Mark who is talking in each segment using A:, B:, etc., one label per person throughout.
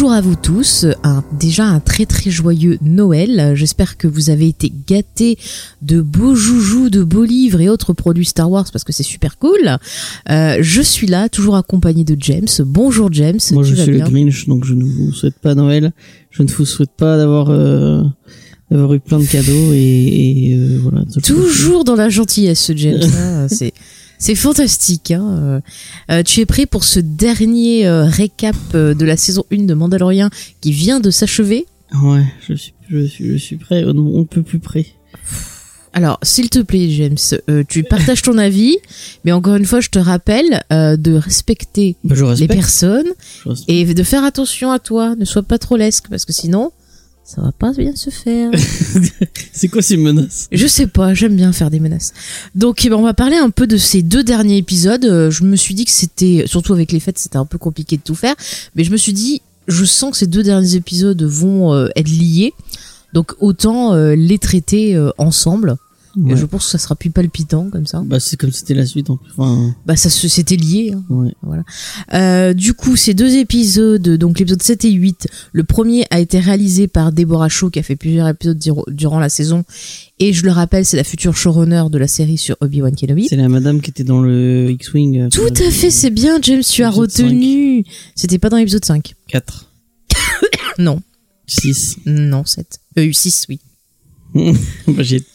A: Bonjour à vous tous, un, déjà un très très joyeux Noël. J'espère que vous avez été gâtés de beaux joujoux, de beaux livres et autres produits Star Wars parce que c'est super cool. Euh, je suis là, toujours accompagné de James. Bonjour James.
B: Moi,
A: tu
B: je
A: vas
B: suis
A: bien
B: le Grinch, donc je ne vous souhaite pas Noël. Je ne vous souhaite pas d'avoir euh, d'avoir eu plein de cadeaux et, et, euh, voilà.
A: Toujours dans la gentillesse, James. hein, c'est c'est fantastique. Hein. euh. Euh, tu es prêt pour ce dernier euh, récap euh, de la saison 1 de Mandalorian qui vient de s'achever?
B: Ouais, je suis, je suis, je suis prêt. On peut plus près.
A: Alors, s'il te plaît, James, euh, tu partages ton avis, mais encore une fois, je te rappelle euh, de respecter
B: Bah,
A: les personnes et de faire attention à toi. Ne sois pas trop lesque, parce que sinon, ça va pas bien se faire.
B: C'est quoi ces menaces?
A: Je sais pas, j'aime bien faire des menaces. Donc, eh ben, on va parler un peu de ces deux derniers épisodes. Euh, Je me suis dit que c'était, surtout avec les fêtes, c'était un peu compliqué de tout faire, mais je me suis dit, je sens que ces deux derniers épisodes vont euh, être liés, donc autant euh, les traiter euh, ensemble. Et je pense que ça sera plus palpitant comme ça.
B: Bah, c'est comme c'était la suite. En plus. Enfin,
A: Bah ça c'était lié. hein.
B: ouais.
A: Euh, du coup, ces deux épisodes, donc l'épisode 7 et 8, le premier a été réalisé par Deborah Shaw qui a fait plusieurs épisodes durant la saison et je le rappelle, c'est la future showrunner de la série sur Obi-Wan Kenobi.
B: C'est la madame qui était dans le X-Wing. euh,
A: Tout à fait, c'est bien James, tu as retenu. C'était pas dans l'épisode 5.
B: 4,
A: Non,
B: 6.
A: non, 7. Euh, 6, oui.
B: Bah,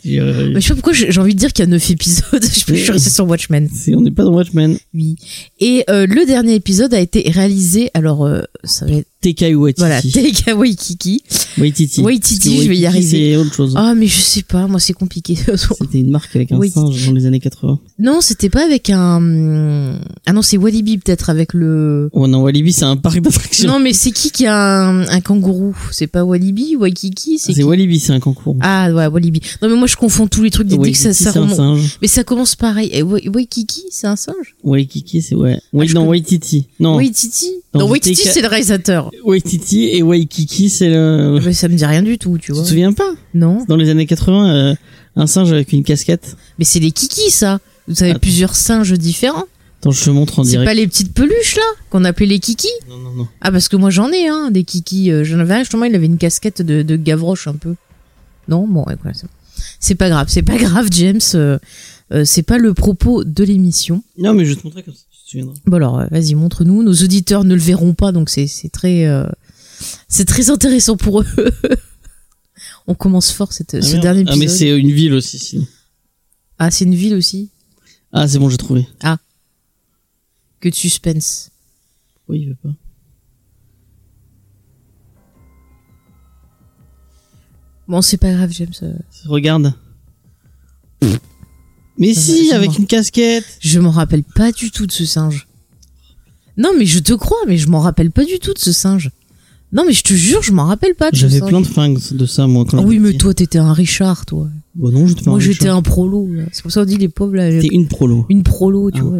B: euh,
A: Mais je sais pas pourquoi j'ai envie de dire qu'il y a 9 épisodes. je suis restée sur Watchmen.
B: c'est- on n'est pas dans Watchmen.
A: Oui. Et euh, le dernier épisode a été réalisé, alors euh, ça va être,
B: Tekai Waititi.
A: voilà, Taika Waititi.
B: Waititi.
A: Waititi, je vais y
B: Waititi,
A: arriver.
B: C'est autre chose.
A: Ah, mais je sais pas, moi c'est compliqué.
B: C'était une marque avec un
A: Oui.
B: singe dans les années 80.
A: non, c'était pas avec un. Ah non, c'est Walibi peut-être avec le.
B: Oh non, Walibi, c'est un parc d'attractions.
A: Non, mais c'est qui qui a un, un kangourou? C'est pas Walibi Waikiki? C'est
B: Walibi, c'est un concours.
A: Ah ouais, Walibi. Non, mais moi je confonds tous les trucs dès dès que ça,
B: Waititi,
A: ça
B: c'est un singe.
A: Mais ça commence pareil. Et Wa- Waikiki, c'est un singe?
B: Waikiki, c'est ouais.
A: Ah,
B: non, Waititi. Non,
A: Waititi?
B: Non,
A: Waititi, c'est le réalisateur.
B: Waititi et Waikiki, c'est le.
A: Mais ça me dit rien du tout, tu
B: Tu
A: vois.
B: te souviens pas?
A: Non.
B: Dans les années 80, euh, un singe avec une casquette.
A: Mais c'est les kikis, ça. Vous avez
B: Attends.
A: plusieurs singes différents.
B: Attends, je te montre en
A: C'est
B: direct.
A: pas les petites peluches, là, qu'on appelait les kikis?
B: Non, non, non.
A: Ah, parce que moi j'en ai, hein, des kikis. Euh, J'en avais un, justement, il avait une casquette de, de Gavroche un peu. Non Bon, ouais, c'est- pas grave, c'est pas grave, James. euh, euh, c'est pas le propos de l'émission.
B: Non, mais je vais te montrer comme ça, tu te souviendras.
A: Bon, alors, euh, vas-y, montre-nous. Nos auditeurs ne le verront pas, donc c'est très. euh, c'est très intéressant pour eux. On commence fort cette,
B: Ah,
A: ce
B: merde.
A: dernier
B: Ah,
A: épisode.
B: mais c'est une ville aussi, sinon.
A: Ah, c'est une ville aussi?
B: Ah, c'est bon, j'ai trouvé.
A: Que de suspense.
B: Oui, il veut pas.
A: Bon, c'est pas grave, James. euh,
B: Regarde. Mais
A: Ça va,
B: si, avec une casquette.
A: Je m'en rappelle pas du tout de ce singe. Non, mais je te crois, mais je m'en rappelle pas du tout de ce singe. Non, mais je te jure, je m'en rappelle pas de ce
B: J'avais plein de fringues de ça, moi, quand
A: Ah oui, mais toi, t'étais un Richard, toi.
B: Bon, non, j'étais
A: Moi, j'étais un prolo. C'est pour ça qu'on dit les pauvres, là.
B: T'es une prolo.
A: Une prolo, tu
B: Ah.
A: vois.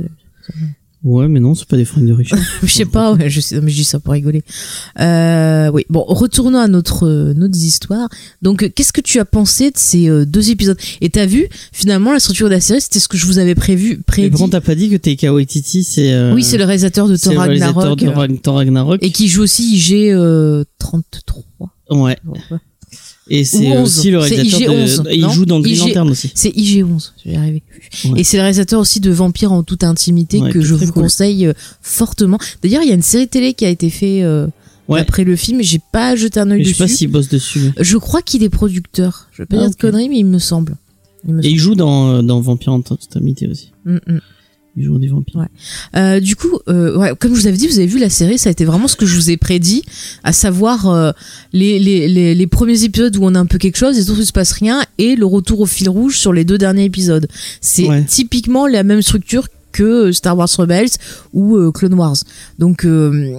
B: Ouais, mais non, c'est pas des fringues de Richard.
A: Je sais pas, ouais, je sais, mais je dis ça pour rigoler. Euh, oui, bon, retournons à notre, euh, notre histoire. Donc, euh, qu'est-ce que tu as pensé de ces euh, deux épisodes? Et t'as vu, finalement, la structure de la série, c'était ce que je vous avais prévu,
B: Mais
A: prédit.
B: par contre, t'as pas dit que Taika Waititi, c'est. euh,
A: Oui, c'est le réalisateur de Thor
B: le réalisateur
A: Ragnarok.
B: Ragnarok.
A: Et qui joue aussi IG euh, 33.
B: Ouais. Et c'est
A: 11.
B: aussi le réalisateur
A: IG11,
B: de. il joue dans Green Lantern aussi.
A: C'est IG11, je vais y arriver.
B: Ouais.
A: Et c'est le réalisateur aussi de Vampire en toute intimité
B: Ouais,
A: que je vous
B: cool.
A: conseille euh, fortement. D'ailleurs, il y a une série télé qui a été faite euh,
B: Ouais.
A: après le film, et j'ai pas jeté un œil
B: Mais je
A: dessus.
B: sais pas s'il bosse dessus.
A: Je crois qu'il est producteur. Je vais pas
B: Ah,
A: dire de conneries, mais il me semble. Il me
B: Et il joue dans, euh, dans Vampire en toute amitié aussi.
A: Mm, mm.
B: Vampires.
A: Ouais. Euh, du coup, euh, ouais, comme je vous avais dit, vous avez vu la série, ça a été vraiment ce que je vous ai prédit, à savoir euh, les, les, les, les premiers épisodes où on a un peu quelque chose et d'autres où il se passe rien, et le retour au fil rouge sur les deux derniers épisodes. C'est
B: Ouais.
A: typiquement la même structure que euh, Star Wars Rebels ou euh, Clone Wars. Donc euh,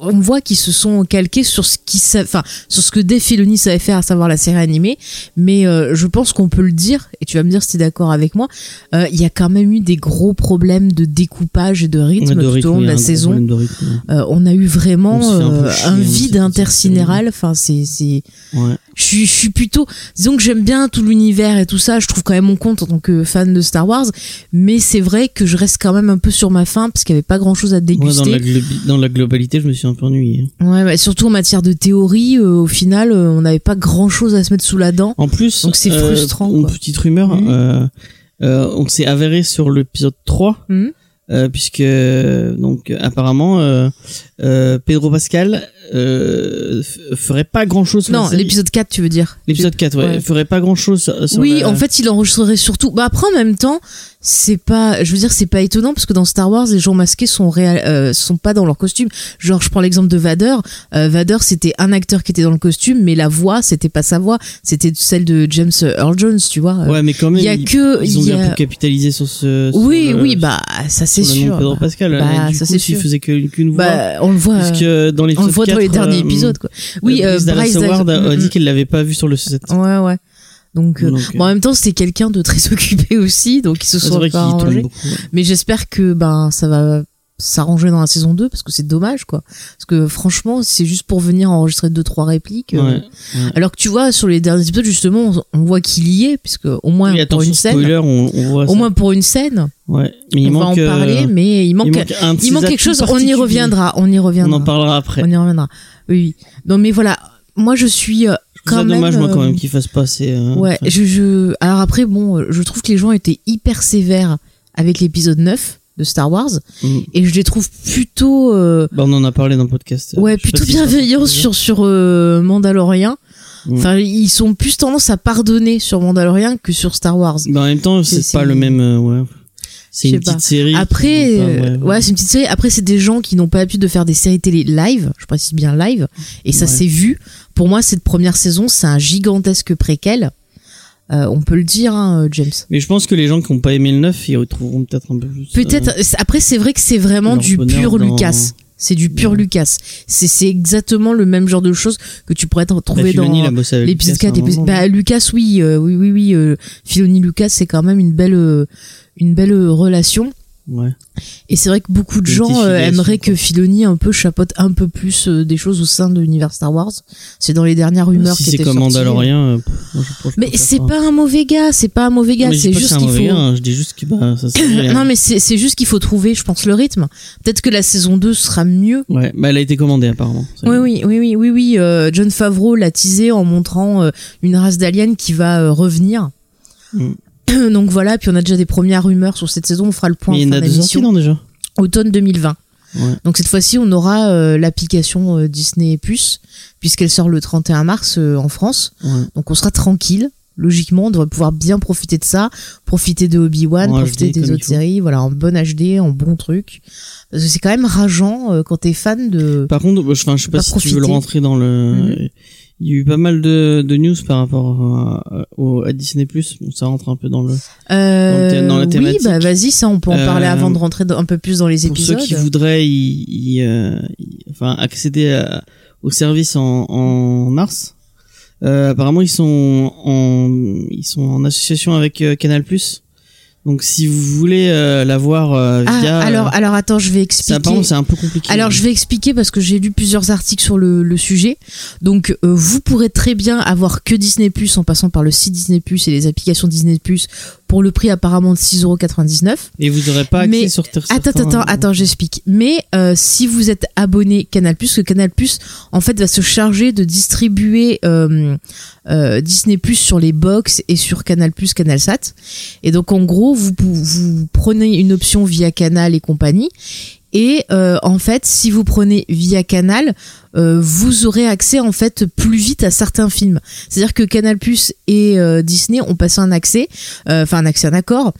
A: on voit qu'ils se sont calqués sur ce qui, enfin, sur ce que Dave Filoni savait faire, à savoir la série animée. Mais euh, je pense qu'on peut le dire, et tu vas me dire si tu es d'accord avec moi. euh, Il y a quand même eu des gros problèmes de découpage et de rythme
B: de
A: tout au long de la saison.
B: problème de rythme.
A: Euh, on a eu vraiment
B: un
A: euh,
B: chier,
A: un vide intersidéral. Enfin, c'est, c'est,
B: Ouais.
A: Je suis, je suis plutôt, disons que j'aime bien tout l'univers et tout ça. Je trouve quand même mon compte en tant que fan de Star Wars, mais c'est vrai que je reste quand même un peu sur ma faim parce qu'il y avait pas grand chose à
B: Ouais, dans,
A: déguster.
B: la globi- dans la globalité, je me suis un peu ennuyé.
A: Ouais, bah, surtout en matière de théorie, euh, au final, euh, on n'avait pas grand chose à se mettre sous la dent.
B: En plus,
A: Donc c'est
B: euh,
A: frustrant,
B: Une
A: quoi.
B: petite rumeur, euh, on s'est avéré sur l'épisode 3,
A: Mhm.
B: Euh, puisque donc apparemment euh, euh, Pedro Pascal ferait pas grand chose.
A: Non, l'épisode 4, tu veux dire.
B: l'épisode 4, ouais,
A: ouais.
B: ferait pas grand chose. Sur,
A: Oui,
B: la-
A: en fait, il enregistrerait surtout. Bah après, en même temps, c'est pas. Je veux dire, c'est pas étonnant parce que dans Star Wars, les gens masqués sont réal... sont pas dans leur costume. Genre, je prends l'exemple de Vader. Vader, c'était un acteur qui était dans le costume, mais la voix, c'était pas sa voix, c'était celle de James Earl Jones, tu vois.
B: Ouais, mais quand même,
A: il y a
B: ils,
A: que.
B: ils ont bien
A: a-
B: pu capitaliser sur ce. sur
A: Oui,
B: le-
A: oui, bah ça c'est
B: le nom de
A: sûr.
B: Pedro Pascal.
A: Bah,
B: Et du
A: ça
B: coup,
A: c'est
B: s'il
A: sûr.
B: faisait que- qu'une voix.
A: Bah, on le voit.
B: puisque
A: euh,
B: dans
A: on
B: l'épisode
A: le voit dans les
B: 4,
A: derniers
B: euh,
A: épisodes, quoi. Oui,
B: euh,
A: euh,
B: Bryce Howard a, a
A: Mm,
B: dit
A: mm.
B: qu'elle l'avait pas vu sur le set.
A: Ouais, ouais. Donc, euh,
B: Donc,
A: bon, en même temps, c'était quelqu'un de très occupé aussi, donc ils se sont pas arrangés. Mais j'espère que ben ça va s'arranger dans la saison 2 parce que c'est dommage quoi. Parce que franchement, c'est juste pour venir enregistrer deux trois répliques. euh,
B: Ouais.
A: Alors que tu vois sur les derniers épisodes justement, on, on voit qu'il y est puisque au moins
B: Oui,
A: pour une scène,
B: spoiler, on, on voit
A: au
B: ça.
A: moins pour une scène,
B: Ouais. Mais il
A: on
B: manque,
A: va en parler
B: euh,
A: mais il manque
B: il manque, un
A: il manque quelque chose, on y reviendra, on y
B: On
A: reviendra.
B: en parlera après.
A: On y reviendra. Oui, oui. Non mais voilà, moi je suis euh, quand même
B: dommage, moi, quand
A: euh,
B: même, qu'il fasse pas ces. euh,
A: Ouais,
B: enfin,
A: je, je alors après bon, je trouve que les gens étaient hyper sévères avec l'épisode 9 de Star Wars
B: mm.
A: et je les trouve plutôt euh,
B: Bah, on en a parlé dans le podcast.
A: ouais,
B: sais pas
A: plutôt
B: si
A: bienveillants sur sur euh, Mandalorian. Enfin, ils sont plus tendance à pardonner sur Mandalorian que sur Star Wars.
B: Bah, en même temps,
A: C'est-
B: pas le même. euh, ouais. C'est une
A: pas.
B: petite série.
A: Après, euh, ouais, c'est une petite série. Après, c'est des gens qui n'ont pas l'habitude de faire des séries télé live. Je précise bien live. Et ça
B: Ouais.
A: s'est vu. Pour moi, cette première saison, c'est un gigantesque préquel. Euh, on peut le dire, hein, James.
B: Mais je pense que les gens qui ont pas aimé le 9, ils retrouveront peut-être un peu plus.
A: Peut-être.
B: euh,
A: Après, c'est vrai que c'est vraiment du pur
B: dans-
A: Lucas. C'est du pur
B: Ouais.
A: Lucas. C'est c'est exactement le même genre de choses que tu pourrais
B: bah,
A: retrouver
B: il
A: dans l'épisode
B: Lucas à
A: 4.
B: un
A: l'épisode-
B: moment,
A: Bah, Lucas, oui, euh, oui, oui, oui. Euh, Filoni Lucas, c'est quand même une belle, euh, une belle euh, relation.
B: Ouais.
A: Et c'est vrai que beaucoup de gens euh, aimeraient que Filoni un peu chapeaute un peu plus euh, des choses au sein de l'univers Star Wars. C'est dans les dernières rumeurs
B: si
A: qui
B: c'est
A: étaient
B: comme
A: sorties.
B: Mandalorian, euh, je pense que
A: Mais c'est pas un mauvais gars, c'est pas un mauvais gars, c'est juste qu'il faut.
B: gars, hein, je dis juste que bah, ça.
A: Non mais c'est c'est juste qu'il faut trouver, je pense, le rythme. Peut-être que la saison 2 sera mieux.
B: Ouais, bah elle a été commandée apparemment.
A: Oui, oui, oui, oui, oui, oui. euh, John Favreau l'a teasé en montrant une race d'aliens qui va revenir.
B: Mm.
A: Donc voilà, puis on a déjà des premières rumeurs sur cette saison. On fera le point
B: Mais il y en a deux non déjà
A: Automne 2020.
B: Ouais.
A: Donc cette fois-ci, on aura euh, l'application euh, Disney Plus, puisqu'elle sort le 31 mars euh, en France.
B: Ouais.
A: Donc on sera tranquille. Logiquement, on devrait pouvoir bien profiter de ça, profiter de Obi-Wan, profiter
B: HD,
A: des autres séries, voilà, en bon HD, en bon truc. Parce que c'est quand même rageant quand t'es fan de.
B: Par contre, je, enfin, je sais pas
A: Pas
B: si tu veux le rentrer dans le.
A: Mhm.
B: Il y a eu pas mal de, de news par rapport à, au, à Disney Plus. Bon, ça rentre un peu dans le.
A: Euh,
B: dans la
A: oui,
B: thématique.
A: bah vas-y, ça on peut en
B: Euh,
A: parler avant de rentrer dans- un peu plus dans les
B: Pour
A: épisodes.
B: ceux qui voudraient y, y, euh, y- enfin, accéder à- au service en, en mars, euh, apparemment ils sont en ils sont en association avec euh, Canal Plus. Donc si vous voulez euh, la voir euh,
A: Ah,
B: via,
A: alors, alors attends, je vais
B: ça,
A: expliquer.
B: c'est un peu compliqué.
A: Alors je vais expliquer parce que j'ai lu plusieurs articles sur le, le sujet. Donc euh, vous pourrez très bien avoir que Disney Plus en passant par le site Disney Plus et les applications Disney Plus pour le prix apparemment de 6,99€.
B: Et vous n'aurez pas accès
A: Mais-
B: sur
A: Attends, attends, attends, j'explique. Mais euh, si vous êtes abonné Canal Plus, que Canal en fait va se charger de distribuer euh, euh, Disney Plus sur les box et sur Canal Plus, Canal Sat. Et donc en gros, vous, vous prenez une option via Canal et compagnie. Et euh, en fait, si vous prenez via Canal, euh, vous aurez accès en fait plus vite à certains films. C'est-à-dire que Canal Plus et euh, Disney ont passé un accès, enfin un accès, un accord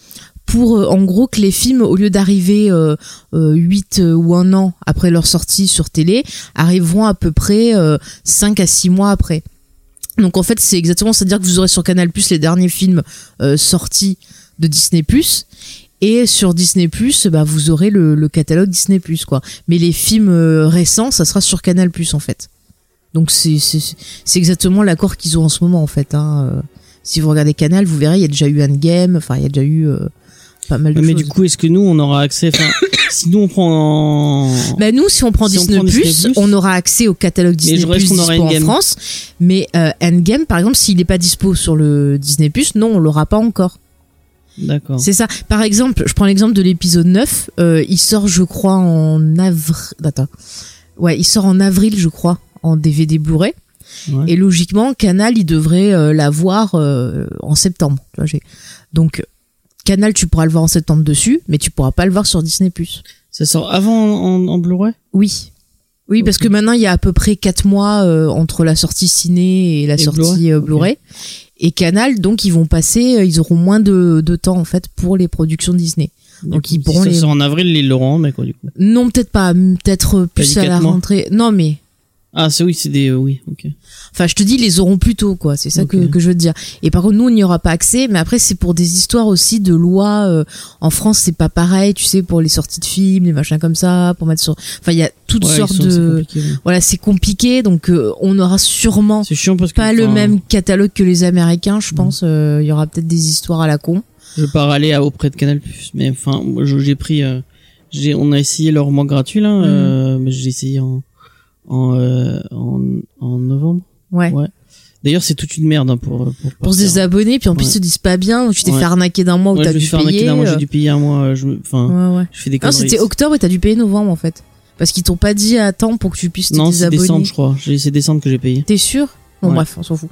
A: pour en gros que les films, au lieu d'arriver euh, euh, 8 euh, ou un an après leur sortie sur télé, arriveront à peu près euh, 5 à 6 mois après. Donc en fait, c'est exactement, c'est-à-dire que vous aurez sur Canal Plus les derniers films sortis de Disney Plus. Et sur Disney Plus, bah vous aurez le, le catalogue Disney Plus quoi. Mais les films euh, récents, ça sera sur Canal Plus en fait. Donc c'est c'est c'est exactement l'accord qu'ils ont en ce moment en fait. Hein. Euh, Si vous regardez Canal, vous verrez, il y a déjà eu Endgame, enfin il y a déjà eu euh, pas mal de
B: mais
A: choses.
B: du coup, est-ce que nous, on aura accès Si nous, on prend. En...
A: Bah nous, si on prend
B: Si on
A: Disney,
B: Disney+,
A: Plus, on aura accès au catalogue Disney Plus
B: aura
A: en. France. Mais euh, Endgame, par exemple, s'il n'est pas dispo sur le Disney Plus, non, on l'aura pas encore.
B: D'accord.
A: C'est ça. Par exemple, je prends l'exemple de l'épisode 9. euh, il sort, je crois, en avril. Attends. Ouais, il sort en avril, je crois, en DVD Blu-ray.
B: Ouais.
A: Et logiquement, Canal, il devrait euh, l'avoir euh, en septembre. Tu vois, Donc, Canal, tu pourras le voir en septembre dessus, mais tu pourras pas le voir sur Disney.
B: Ça sort avant en, en Blu-ray?
A: Oui. Oui, parce que maintenant, il y a à peu près 4 mois euh, entre la sortie ciné et la
B: Et
A: sortie
B: Blu-ray
A: euh. Et Canal, donc, ils vont passer, euh, ils auront moins de, de temps, en fait, pour les productions Disney. Donc, ils pourront
B: si ça
A: les-
B: sort en avril, ils l'auront en mai, quoi, du coup.
A: Non, peut-être pas, peut-être plus à la rentrée. Non, mais,
B: Ah, c'est oui, c'est des. euh, oui, ok.
A: enfin, je te dis, ils les auront plus tôt, quoi. C'est ça que, que je veux te dire. Et par contre, nous, on n'y aura pas accès. Mais après, c'est pour des histoires aussi de lois. euh, en France, c'est pas pareil, tu sais, pour les sorties de films, les machins comme ça, pour mettre sur. Enfin, il y a toutes
B: Ouais,
A: sortes
B: sont-
A: de.
B: ouais.
A: Voilà, c'est compliqué. Donc, euh, on aura sûrement
B: chiant parce que.
A: pas le
B: enfin,
A: même catalogue que les Américains,
B: Mm.
A: je pense. Euh, Il y aura peut-être des histoires à la con.
B: Je vais pas râler à- auprès de Canal Plus, mais enfin, j'ai pris. euh, j'ai, on a essayé leur mois gratuit là, mais j'ai essayé en en, euh, en en novembre.
A: Ouais.
B: Ouais. D'ailleurs, c'est toute une merde hein, pour pour,
A: Pour se
B: partir.
A: désabonner, puis en plus,
B: Ouais.
A: ils se disent pas bien. Tu t'es
B: Ouais.
A: fait arnaquer d'un mois
B: Ouais,
A: t'as dû payer.
B: d'un mois,
A: euh,
B: j'ai dû payer un mois. euh, Je, enfin,
A: Ouais, ouais.
B: je fais des
A: Non, c'était octobre et t'as dû payer novembre en fait. Parce qu'ils t'ont pas dit à temps pour que tu puisses te
B: Non, c'est
A: désabonner.
B: décembre, je crois. C'est décembre que j'ai payé.
A: T'es sûr? Bon
B: Ouais.
A: bref, on s'en fout.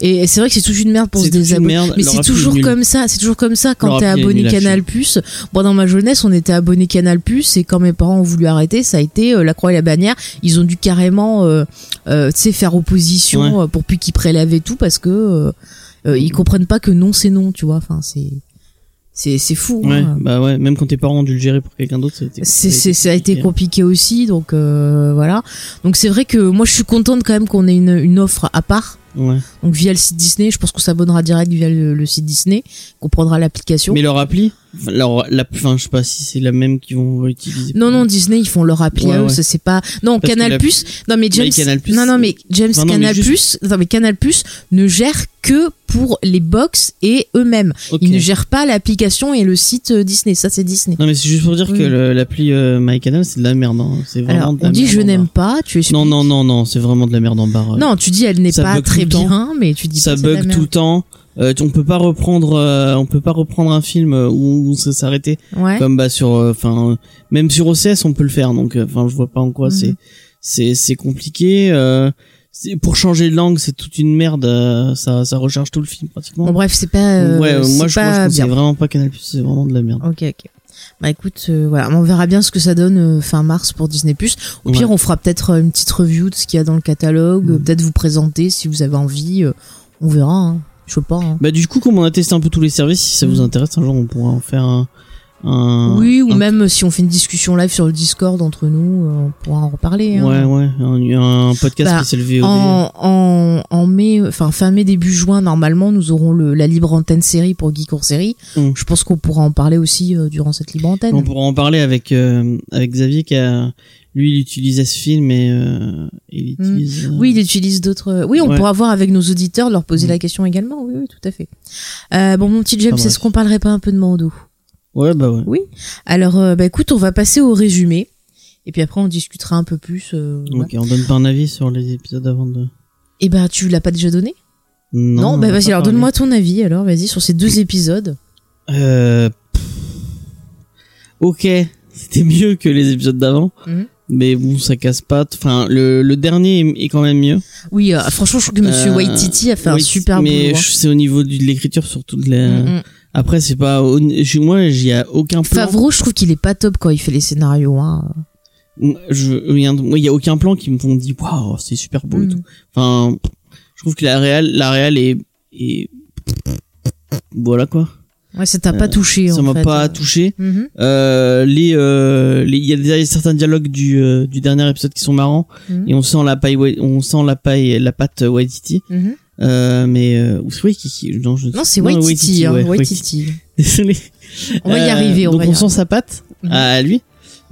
A: Et c'est vrai que c'est toute une merde pour se désabonner. Mais c'est toujours comme ça, c'est toujours comme ça quand t'es abonné Canal Plus. Moi dans ma jeunesse, on était abonné Canal Plus et quand mes parents ont voulu arrêter, ça a été euh, la croix et la bannière. Ils ont dû carrément euh, euh, faire opposition
B: Ouais.
A: euh, pour plus qu'ils prélèvent et tout parce que euh, euh, ils comprennent pas que non c'est non, tu vois. Enfin, c'est c'est c'est fou.
B: Ouais,
A: hein.
B: bah ouais, même quand tes parents ont dû le gérer pour quelqu'un d'autre, ça a été-
A: C'est, c'est, ça a été
B: compliqué.
A: compliqué aussi, donc euh, voilà. Donc c'est vrai que moi je suis contente quand même qu'on ait une, une offre à part.
B: Ouais.
A: Donc via le site Disney, je pense qu'on s'abonnera direct via le, le site Disney, qu'on prendra l'application.
B: Mais leur appli, leur, la, enfin, je sais pas si c'est la même qu'ils vont utiliser.
A: Non non Disney ils font leur appli
B: Ouais,
A: c'est pas non
B: Parce
A: Canal Plus non mais James
B: Canal+,
A: non non mais James
B: Enfin, non, mais
A: Canal
B: juste-
A: Plus non mais Canal Plus ne gère que pour les box et eux-mêmes ils ne gèrent pas l'application et le site euh, Disney ça c'est Disney
B: Non mais c'est juste pour dire
A: Oui.
B: que le- l'appli euh, MyCanal c'est de la merde. Hein. C'est vraiment
A: alors
B: de la
A: on dit
B: merde
A: je
B: en
A: n'aime pas tu expliques
B: Non non non non, c'est vraiment de la merde en barre.
A: non tu dis elle n'est pas très
B: le temps.
A: bien mais tu dis
B: ça
A: pas c'est
B: bug tout le temps. Euh, on peut pas reprendre, euh, on peut pas reprendre un film euh, où on s'est s'arrêter
A: ouais
B: comme bah sur, enfin même sur OCS on peut le faire. Donc euh, enfin je vois pas en quoi
A: Mhm.
B: c'est c'est c'est compliqué. Euh, c'est- pour changer de langue c'est toute une merde. euh, ça ça recharge tout le film pratiquement.
A: Bon, bref, c'est pas. euh,
B: ouais, euh, moi
A: c'est
B: je, je conseille
A: bien.
B: vraiment pas Canal+. C'est vraiment de la merde.
A: Ok, ok. Bah écoute, euh, voilà, on verra bien ce que ça donne euh, fin mars pour Disney+. Au
B: Ouais.
A: pire, on fera peut-être euh, une petite review de ce qu'il y a dans le catalogue,
B: Mm.
A: peut-être vous présenter si vous avez envie. on verra. Hein. Je sais pas. hein.
B: Bah du coup, comme on a testé un peu tous les services, si ça vous
A: Mm.
B: intéresse, un jour on pourra en faire un. Un
A: oui, ou
B: un-
A: même euh, si on fait une discussion live sur le Discord entre nous, euh, on pourra en reparler. hein.
B: Ouais, ouais, un, un podcast
A: Bah,
B: spécial VOD.
A: En, en, en mai, enfin fin mai début juin, normalement, nous aurons le, la libre antenne série pour Geek Court Série.
B: Mm.
A: Je pense qu'on pourra en parler aussi euh, durant cette libre antenne.
B: On pourra en parler avec euh, avec Xavier qui a lui il utilisait ce film et euh, il utilise. euh,
A: Mm. Oui, il utilise d'autres. Oui, on
B: Ouais.
A: pourra voir avec nos auditeurs, leur poser
B: Mm.
A: la question également. Oui, oui, tout à fait. Euh, bon, mon petit James, est-ce qu'on parlerait pas un peu de Mando?
B: Ouais, bah ouais.
A: Oui. Alors, euh, bah écoute, on va passer au résumé. Et puis après, on discutera un peu plus. Euh, ouais.
B: Ok, on donne pas un avis sur les épisodes avant de.
A: Et bah, tu l'as pas déjà donné?
B: Non, on
A: bah
B: va
A: vas-y, alors donne-moi ton avis, alors, vas-y, sur ces deux épisodes.
B: Euh... Ok, c'était mieux que les épisodes d'avant.
A: Mhm.
B: Mais bon, ça casse pas. Enfin, le, le dernier est, quand même mieux.
A: Oui, euh, franchement, je trouve que Monsieur
B: Euh,
A: Waititi a fait un super
B: Mais
A: boulot. hein.
B: je- c'est au niveau de l'écriture surtout de la...
A: Mm, mm.
B: Après, c'est pas. Moi, j'y a aucun plan.
A: Favreau, je trouve qu'il est pas top quand il fait les scénarios. Hein.
B: Je, il y a aucun plan qui me font dit waouh, c'est super beau et
A: Mm.
B: tout. Enfin, je trouve que la réal, la réal est, est, voilà quoi.
A: Ouais, ça t'a pas
B: Euh,
A: touché.
B: Ça m'a pas touché.
A: Mhm,
B: Euh, les, euh, les, il y a des- certains dialogues du, euh, du dernier épisode qui sont marrants
A: mhm,
B: et on sent la paille, on sent la paille, la patte Waititi.
A: mhm.
B: Euh, mais euh, ou c'est Waikiki non, je...
A: Non, c'est Waititi, hein,
B: ouais. Désolé.
A: On va y
B: Euh,
A: arriver, on
B: donc
A: va
B: on sent sa patte
A: Mhm.
B: à lui.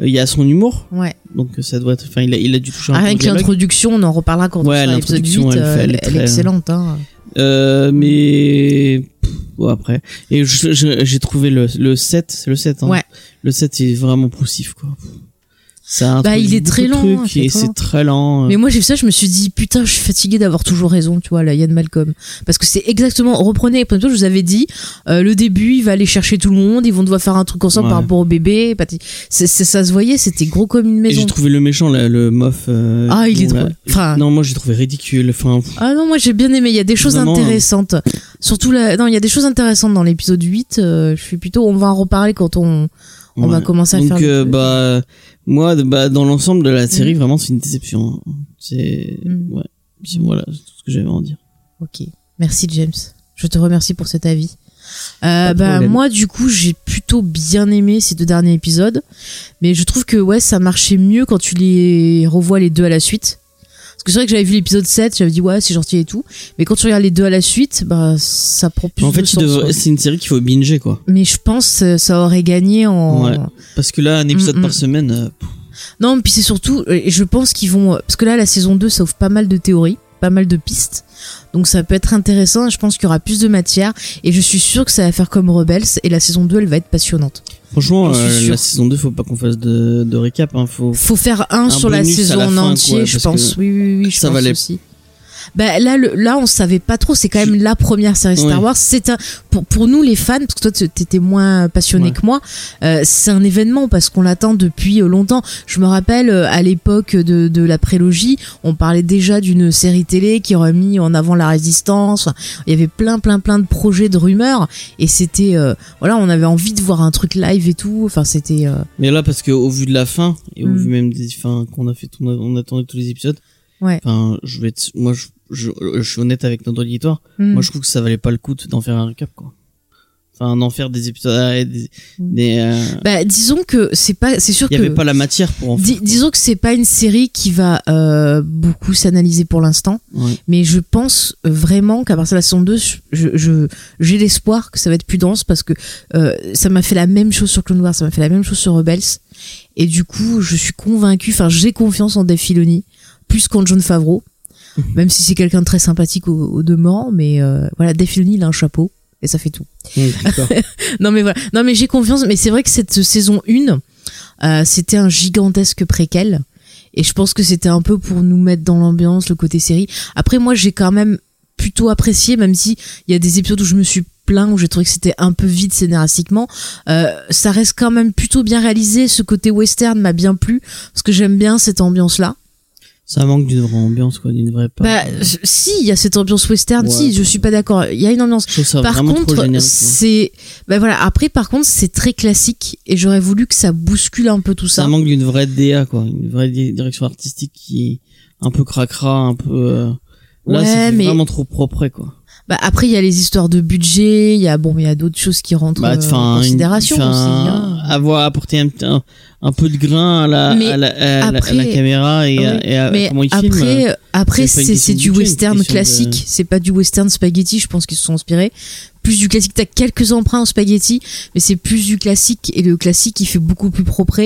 B: Euh, Il y a son humour,
A: Ouais.
B: donc ça doit être. Enfin, il a, il a dû toucher un
A: Ah,
B: dialogue.
A: l'introduction, on en reparlera quand
B: Ouais,
A: on sera à l'épisode 8.
B: l'introduction, elle elle
A: Elle,
B: est
A: elle est excellente. Hein.
B: Euh, mais pff, bon, après et j'ai trouvé le le 7 c'est le 7 hein.
A: Ouais.
B: le 7 c'est vraiment poussif quoi ça
A: Bah, il est très lent,
B: et c'est très lent
A: Mais moi j'ai vu ça, je me suis dit putain, je suis fatiguée d'avoir toujours raison, tu vois, là Yann Malcolm, parce que c'est exactement. Reprenez, je vous avais dit, euh, le début, il va aller chercher tout le monde, ils vont devoir faire un truc ensemble
B: Ouais.
A: par rapport au bébé. pati- c'est- c'est- ça se voyait, c'était gros comme une maison.
B: j'ai trouvé le méchant là, le mof euh,
A: Ah, il est
B: bon,
A: drôle. Enfin-
B: non moi j'ai trouvé ridicule enfin
A: Ah non, moi j'ai bien aimé. Il y a des choses
B: Vraiment,
A: intéressantes. Surtout là, non, il y a des choses intéressantes dans l'épisode 8. euh, je suis plutôt, on va en reparler quand on, on va commencer à
B: donc
A: faire. le-
B: euh, bah moi de- bah dans l'ensemble de la série vraiment c'est une déception hein. c'est
A: Mm.
B: ouais C'est-
A: Mm.
B: voilà c'est tout ce que j'avais à en dire
A: Ok, merci James. Je te remercie pour cet avis. Euh, bah moi du coup j'ai plutôt bien aimé ces deux derniers épisodes, mais je trouve que ouais ça marchait mieux quand tu les revois les deux à la suite. Parce que c'est vrai que j'avais vu l'épisode 7, j'avais dit ouais c'est gentil et tout, mais quand tu regardes les deux à la suite, bah ça prend plus
B: en
A: de
B: fait
A: sens.
B: devrait-
A: ouais.
B: c'est une série qu'il faut binger quoi
A: Mais je pense euh, ça aurait gagné en.
B: Ouais. parce que là un épisode
A: Mm, mm.
B: par semaine euh,
A: Non, puis c'est surtout, euh, je pense qu'ils vont, parce que là la saison 2 ça offre pas mal de théories, pas mal de pistes, donc ça peut être intéressant. et Je pense qu'il y aura plus de matière, et je suis sûre que ça va faire comme Rebels, et la saison 2 elle va être passionnante.
B: Franchement, euh, la saison 2, faut pas qu'on fasse de, de récap. Hein, faut...
A: Faut faire un, sur la saison
B: la
A: en
B: fin,
A: entier,
B: quoi,
A: je pense.
B: que
A: Oui, oui, oui, je
B: ça
A: pense
B: valait-
A: aussi. Bah là, le, là, on savait pas trop. C'est quand même la première série Star. Wars. C'est un pour pour nous les fans, parce que toi t'étais moins passionné
B: Ouais.
A: que moi. euh, c'est un événement parce qu'on l'attend depuis euh, longtemps. Je me rappelle euh, à l'époque de de la prélogie, on parlait déjà d'une série télé qui aurait mis en avant la résistance. Il y avait plein plein plein de projets, de rumeurs, et c'était euh, voilà, on avait envie de voir un truc live et tout. Enfin, c'était euh,
B: Mais là, parce que au vu de la fin et au
A: Mm.
B: vu même des fins qu'on a fait, tout, on attendait tous les épisodes.
A: Ouais.
B: Enfin, je vais être, moi, je, je, je suis honnête avec notre auditoire.
A: hmm.
B: Moi, je trouve que ça valait pas le coup d'en faire un récap, quoi. Enfin, d'en faire des épisodes, ah, des,
A: Mm.
B: des, euh,
A: bah disons que c'est pas, c'est sûr
B: il y
A: que
B: avait pas la matière pour en faire.
A: disons que c'est pas une série qui va euh, beaucoup s'analyser pour l'instant,
B: Ouais.
A: mais je pense vraiment qu'à partir de la saison 2, je, je- j'ai l'espoir que ça va être plus dense parce que euh, ça m'a fait la même chose sur Clone Wars, ça m'a fait la même chose sur Rebels, et du coup, je suis convaincue, enfin, j'ai confiance en Dave Filoni plus qu'en John Favreau, même si c'est quelqu'un de très sympathique au, au demeurant, mais euh, voilà, Dave Filoni, il a un chapeau. Et ça fait tout. Non mais voilà. Non mais j'ai confiance. Mais c'est vrai que cette saison 1, euh, c'était un gigantesque préquel. Et je pense que c'était un peu pour nous mettre dans l'ambiance, le côté série. Après moi j'ai quand même plutôt apprécié, même si il y a des épisodes où je me suis plaint, où j'ai trouvé que c'était un peu vide scénaristiquement. Euh, ça reste quand même plutôt bien réalisé. Ce côté western m'a bien plu parce que j'aime bien cette ambiance-là.
B: Ça manque d'une vraie ambiance, quoi, d'une vraie part.
A: Bah si, il y a cette ambiance western.
B: Ouais.
A: Si, je suis pas d'accord. Il y a une ambiance.
B: ça
A: Par contre, c'est ben voilà. Après, par contre, c'est très classique et j'aurais voulu que ça bouscule un peu tout ça.
B: ça manque d'une vraie DA, quoi, une vraie di- direction artistique qui est un peu cracra, un peu, euh, là,
A: Ouais,
B: c'est
A: mais-
B: vraiment trop propre, quoi.
A: Bah, après, il y a les histoires de budget. Il y a bon, il y a d'autres choses qui rentrent
B: bah,
A: euh, en
B: une-
A: considération
B: enfin,
A: aussi. hein.
B: avoir apporté un, un, un peu de grain à la, à la, à la-
A: après-
B: à la caméra et, à,
A: Oui,
B: et à
A: Mais
B: comment il filme. euh,
A: après, après
B: c'est
A: du western
B: question de-
A: classique. C'est pas du western spaghetti. Je pense qu'ils se sont inspirés. Plus du classique. T'as quelques emprunts en spaghetti, mais c'est plus du classique. Et le classique, il fait beaucoup plus propre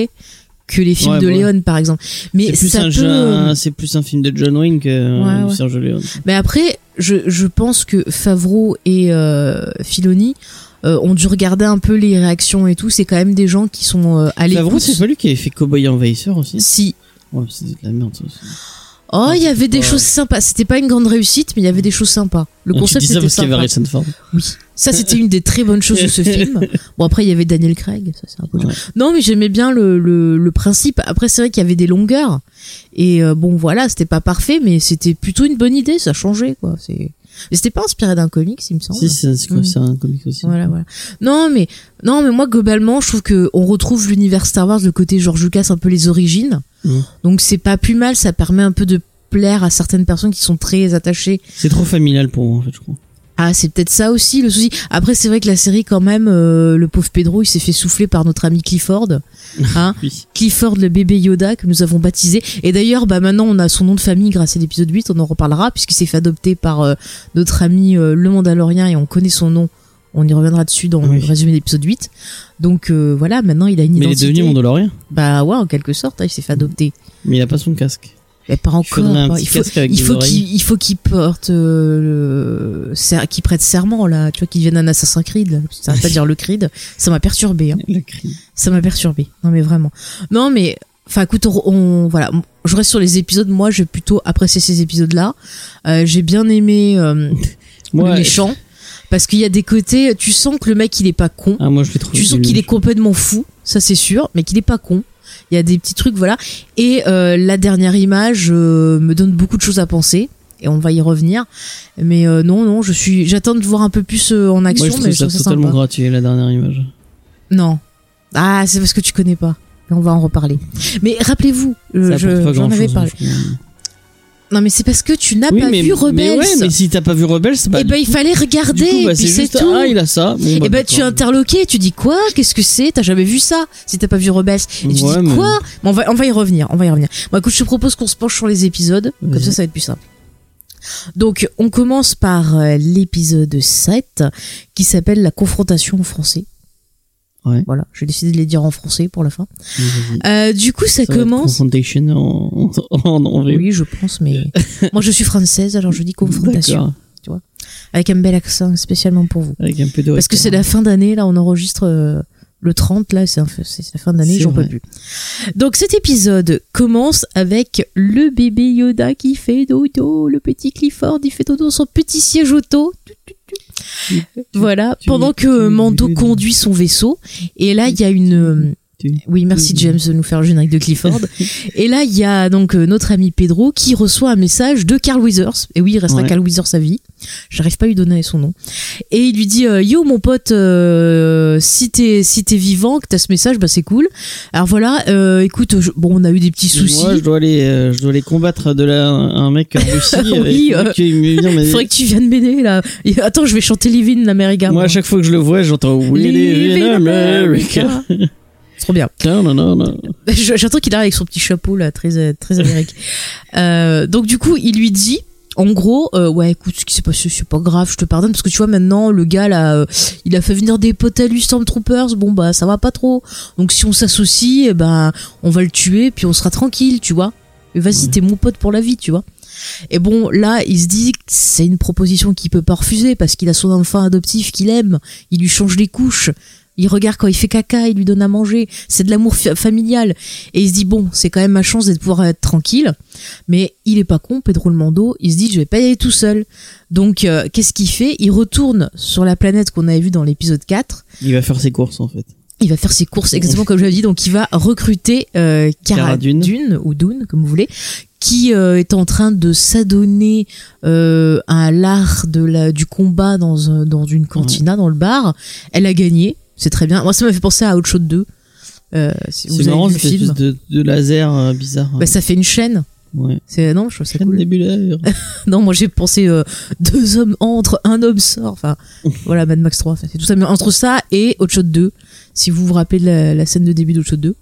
A: que les films
B: Ouais,
A: de
B: ouais.
A: Léon, par exemple. Mais
B: c'est plus
A: peut.
B: c'est plus un film de John Wayne que euh,
A: Ouais.
B: Sergio Leone.
A: Mais après, je, je pense que Favreau et euh, Filoni euh, ont dû regarder un peu les réactions et tout. C'est quand même des gens qui sont euh, à
B: Favreau, c'est pas lui qui avait fait Cowboy Envahisseur aussi?
A: Si.
B: Ouais, c'était de la merde ça aussi.
A: Oh, il y avait des choses sympas. C'était pas une grande réussite, mais il y avait des choses sympas. Le
B: Ah,
A: concept
B: dis ça
A: était
B: parce qu'il y avait
A: sympa.
B: Harrison Ford.
A: Oui, ça c'était une des très bonnes choses de ce film. Bon après il y avait Daniel Craig, ça c'est un peu.
B: Ouais.
A: Non mais j'aimais bien le, le, le principe. Après c'est vrai qu'il y avait des longueurs et euh, bon voilà c'était pas parfait mais c'était plutôt une bonne idée, ça changeait quoi. C'est mais c'était pas inspiré d'un comics il me semble.
B: Si, c'est
A: Mm.
B: c'est un comic aussi.
A: Voilà, voilà. Non, mais non, mais moi globalement, je trouve que on retrouve l'univers Star Wars, le côté George Lucas, un peu les origines.
B: Mm.
A: Donc c'est pas plus mal, ça permet un peu de plaire à certaines personnes qui sont très attachées.
B: C'est trop familial pour moi, en fait, je crois.
A: Ah, c'est peut-être ça aussi le souci. Après, c'est vrai que la série, quand même, euh, le pauvre Pedro, il s'est fait souffler par notre ami Clifford. Hein
B: Oui.
A: Clifford, le bébé Yoda, que nous avons baptisé. Et d'ailleurs, bah, maintenant, on a son nom de famille grâce à l'épisode 8, on en reparlera, puisqu'il s'est fait adopter par euh, notre ami euh, le Mandalorien et on connaît son nom. On y reviendra dessus dans
B: Oui.
A: le résumé de l'épisode 8. Donc euh, voilà, maintenant il a une
B: Mais il est devenu Mandalorien.
A: Bah ouais, en quelque sorte, hein, il s'est fait adopter.
B: Mais il a pas son casque.
A: Mais pas encore. pas. Il faut, il qu'il, il faut qu'il porte, euh, le, qu'il prête serment là. Tu vois qu'il devienne un assassin Creed. Ça veut pas dire le Creed. Ça m'a perturbé. Hein.
B: Le cri.
A: Ça m'a perturbé. Non mais vraiment. Non mais, enfin écoute, on, on- voilà. Je reste sur les épisodes. Moi, j'ai plutôt apprécié ces épisodes-là. Euh, j'ai bien aimé euh,
B: Moi,
A: le méchant parce qu'il y a des côtés. Tu sens que le mec il est pas con.
B: Ah, moi, je.
A: Tu sens qu'il est complètement fou, ça c'est sûr, mais qu'il est pas con. Il y a des petits trucs, voilà. Et euh, la dernière image euh, me donne beaucoup de choses à penser. Et on va y revenir. Mais euh, non, non, je suis, j'attends de voir un peu plus en action,
B: Moi, je
A: mais
B: trouve
A: je
B: ça
A: trouve ça
B: totalement
A: sympa.
B: gratuit, la dernière image.
A: Non. Ah, c'est parce que tu connais pas. Mais on va en reparler. Mais rappelez-vous, je- j'en avais
B: grand-chose,
A: parlé. Non, mais c'est parce que tu n'as
B: Oui,
A: pas
B: mais,
A: vu Rebels.
B: mais ouais, mais si t'as pas vu Rebels, bah,
A: et ben, il fallait regarder,
B: coup, bah,
A: et puis
B: c'est juste,
A: tout.
B: ah, il a ça. Bon,
A: et
B: bah,
A: ben tu es interloqué, tu dis quoi? Qu'est-ce que c'est? T'as jamais vu ça? Si t'as pas vu Rebels. Et tu dis
B: mais-
A: quoi? Bon, on va on va y revenir, on va y revenir. Bon écoute, je te propose qu'on se penche sur les épisodes, comme ça ça va être plus simple. Donc on commence par euh, l'épisode 7 qui s'appelle la confrontation en français.
B: Ouais.
A: Voilà, j'ai décidé de les dire en français pour la fin. Euh, du coup, ça, commence.
B: Confrontation en, en, en.
A: Oui, je pense, mais moi je suis française, alors je dis confrontation
B: D'accord.
A: avec un bel accent spécialement pour vous.
B: Avec un peu de
A: Parce que c'est la fin d'année, là, on enregistre euh, le 30, là, c'est la fin d'année, j'en peux plus. Donc cet épisode commence avec le bébé Yoda qui fait dodo, le petit Clifford, il fait dodo son petit siège auto. Voilà, pendant que Mando conduit son vaisseau. Et là, il y a une... euh, Oui, merci James de nous faire le générique de Clifford. et là, il y a donc euh, notre ami Pedro qui reçoit un message de Carl Weathers. Et oui, il restera
B: Ouais.
A: Carl Weathers à vie. J'arrive pas à lui donner son nom. Et il lui dit euh, Yo, mon pote, euh, si t'es si vivant, que t'as ce message, bah c'est cool. Alors voilà, euh, écoute, je- bon, on a eu des petits soucis.
B: Moi, je dois aller, je dois aller combattre de la, un mec en Russie.
A: Oui,
B: mais-
A: Faudrait que tu viennes m'aider là. Et, attends, je vais chanter Living l'América.
B: Moi, à chaque fois que je le vois, j'entends live in America.
A: C'est trop bien.
B: Non, non, non, non.
A: Je- J'attends qu'il arrive avec son petit chapeau là, très très américain. Donc du coup, il lui dit. En gros, euh, ouais, écoute, ce qui s'est passé, c'est pas grave, je te pardonne parce que tu vois maintenant le gars là, euh, il a fait venir des potes à lui Stormtroopers, bon bah ça va pas trop. Donc si on s'associe, eh ben on va le tuer puis on sera tranquille, tu vois. Vas-y, t'es mon pote pour la vie, tu vois. Et bon, là, il se dit que c'est une proposition qu'il peut pas refuser parce qu'il a son enfant adoptif qu'il aime. Il lui change les couches. Il regarde quand il fait caca, il lui donne à manger. C'est de l'amour fa- familial. Et il se dit, bon, c'est quand même ma chance d'être pouvoir être tranquille. Mais il est pas con, Pedro le Mando. Il se dit, je vais pas y aller tout seul. Donc, euh, qu'est-ce qu'il fait? Il retourne sur la planète qu'on avait vue dans l'épisode 4.
B: Il va faire ses courses, en fait.
A: Il va faire ses courses exactement comme je l'avais dit. Donc, il va recruter euh, Cara
B: Cara Dune.
A: Dune ou Dune, comme vous voulez, qui euh, est en train de s'adonner euh, à l'art de la du combat dans un- dans une cantina, dans le bar. Elle a gagné, c'est très bien. Moi, ça m'a fait penser à Outshot 2. Euh, si
B: C'est marrant, cette
A: film,
B: de, de laser euh, bizarre.
A: bah, ça fait une chaîne.
B: ouais.
A: C'est non, je trouve ça cool. Non, moi j'ai pensé euh, deux hommes entrent, un homme sort. Enfin, voilà, Mad Max 3. Enfin, c'est tout ça. Mais entre ça et Outshot 2, si vous vous rappelez de la, la scène de début d'Outshot 2.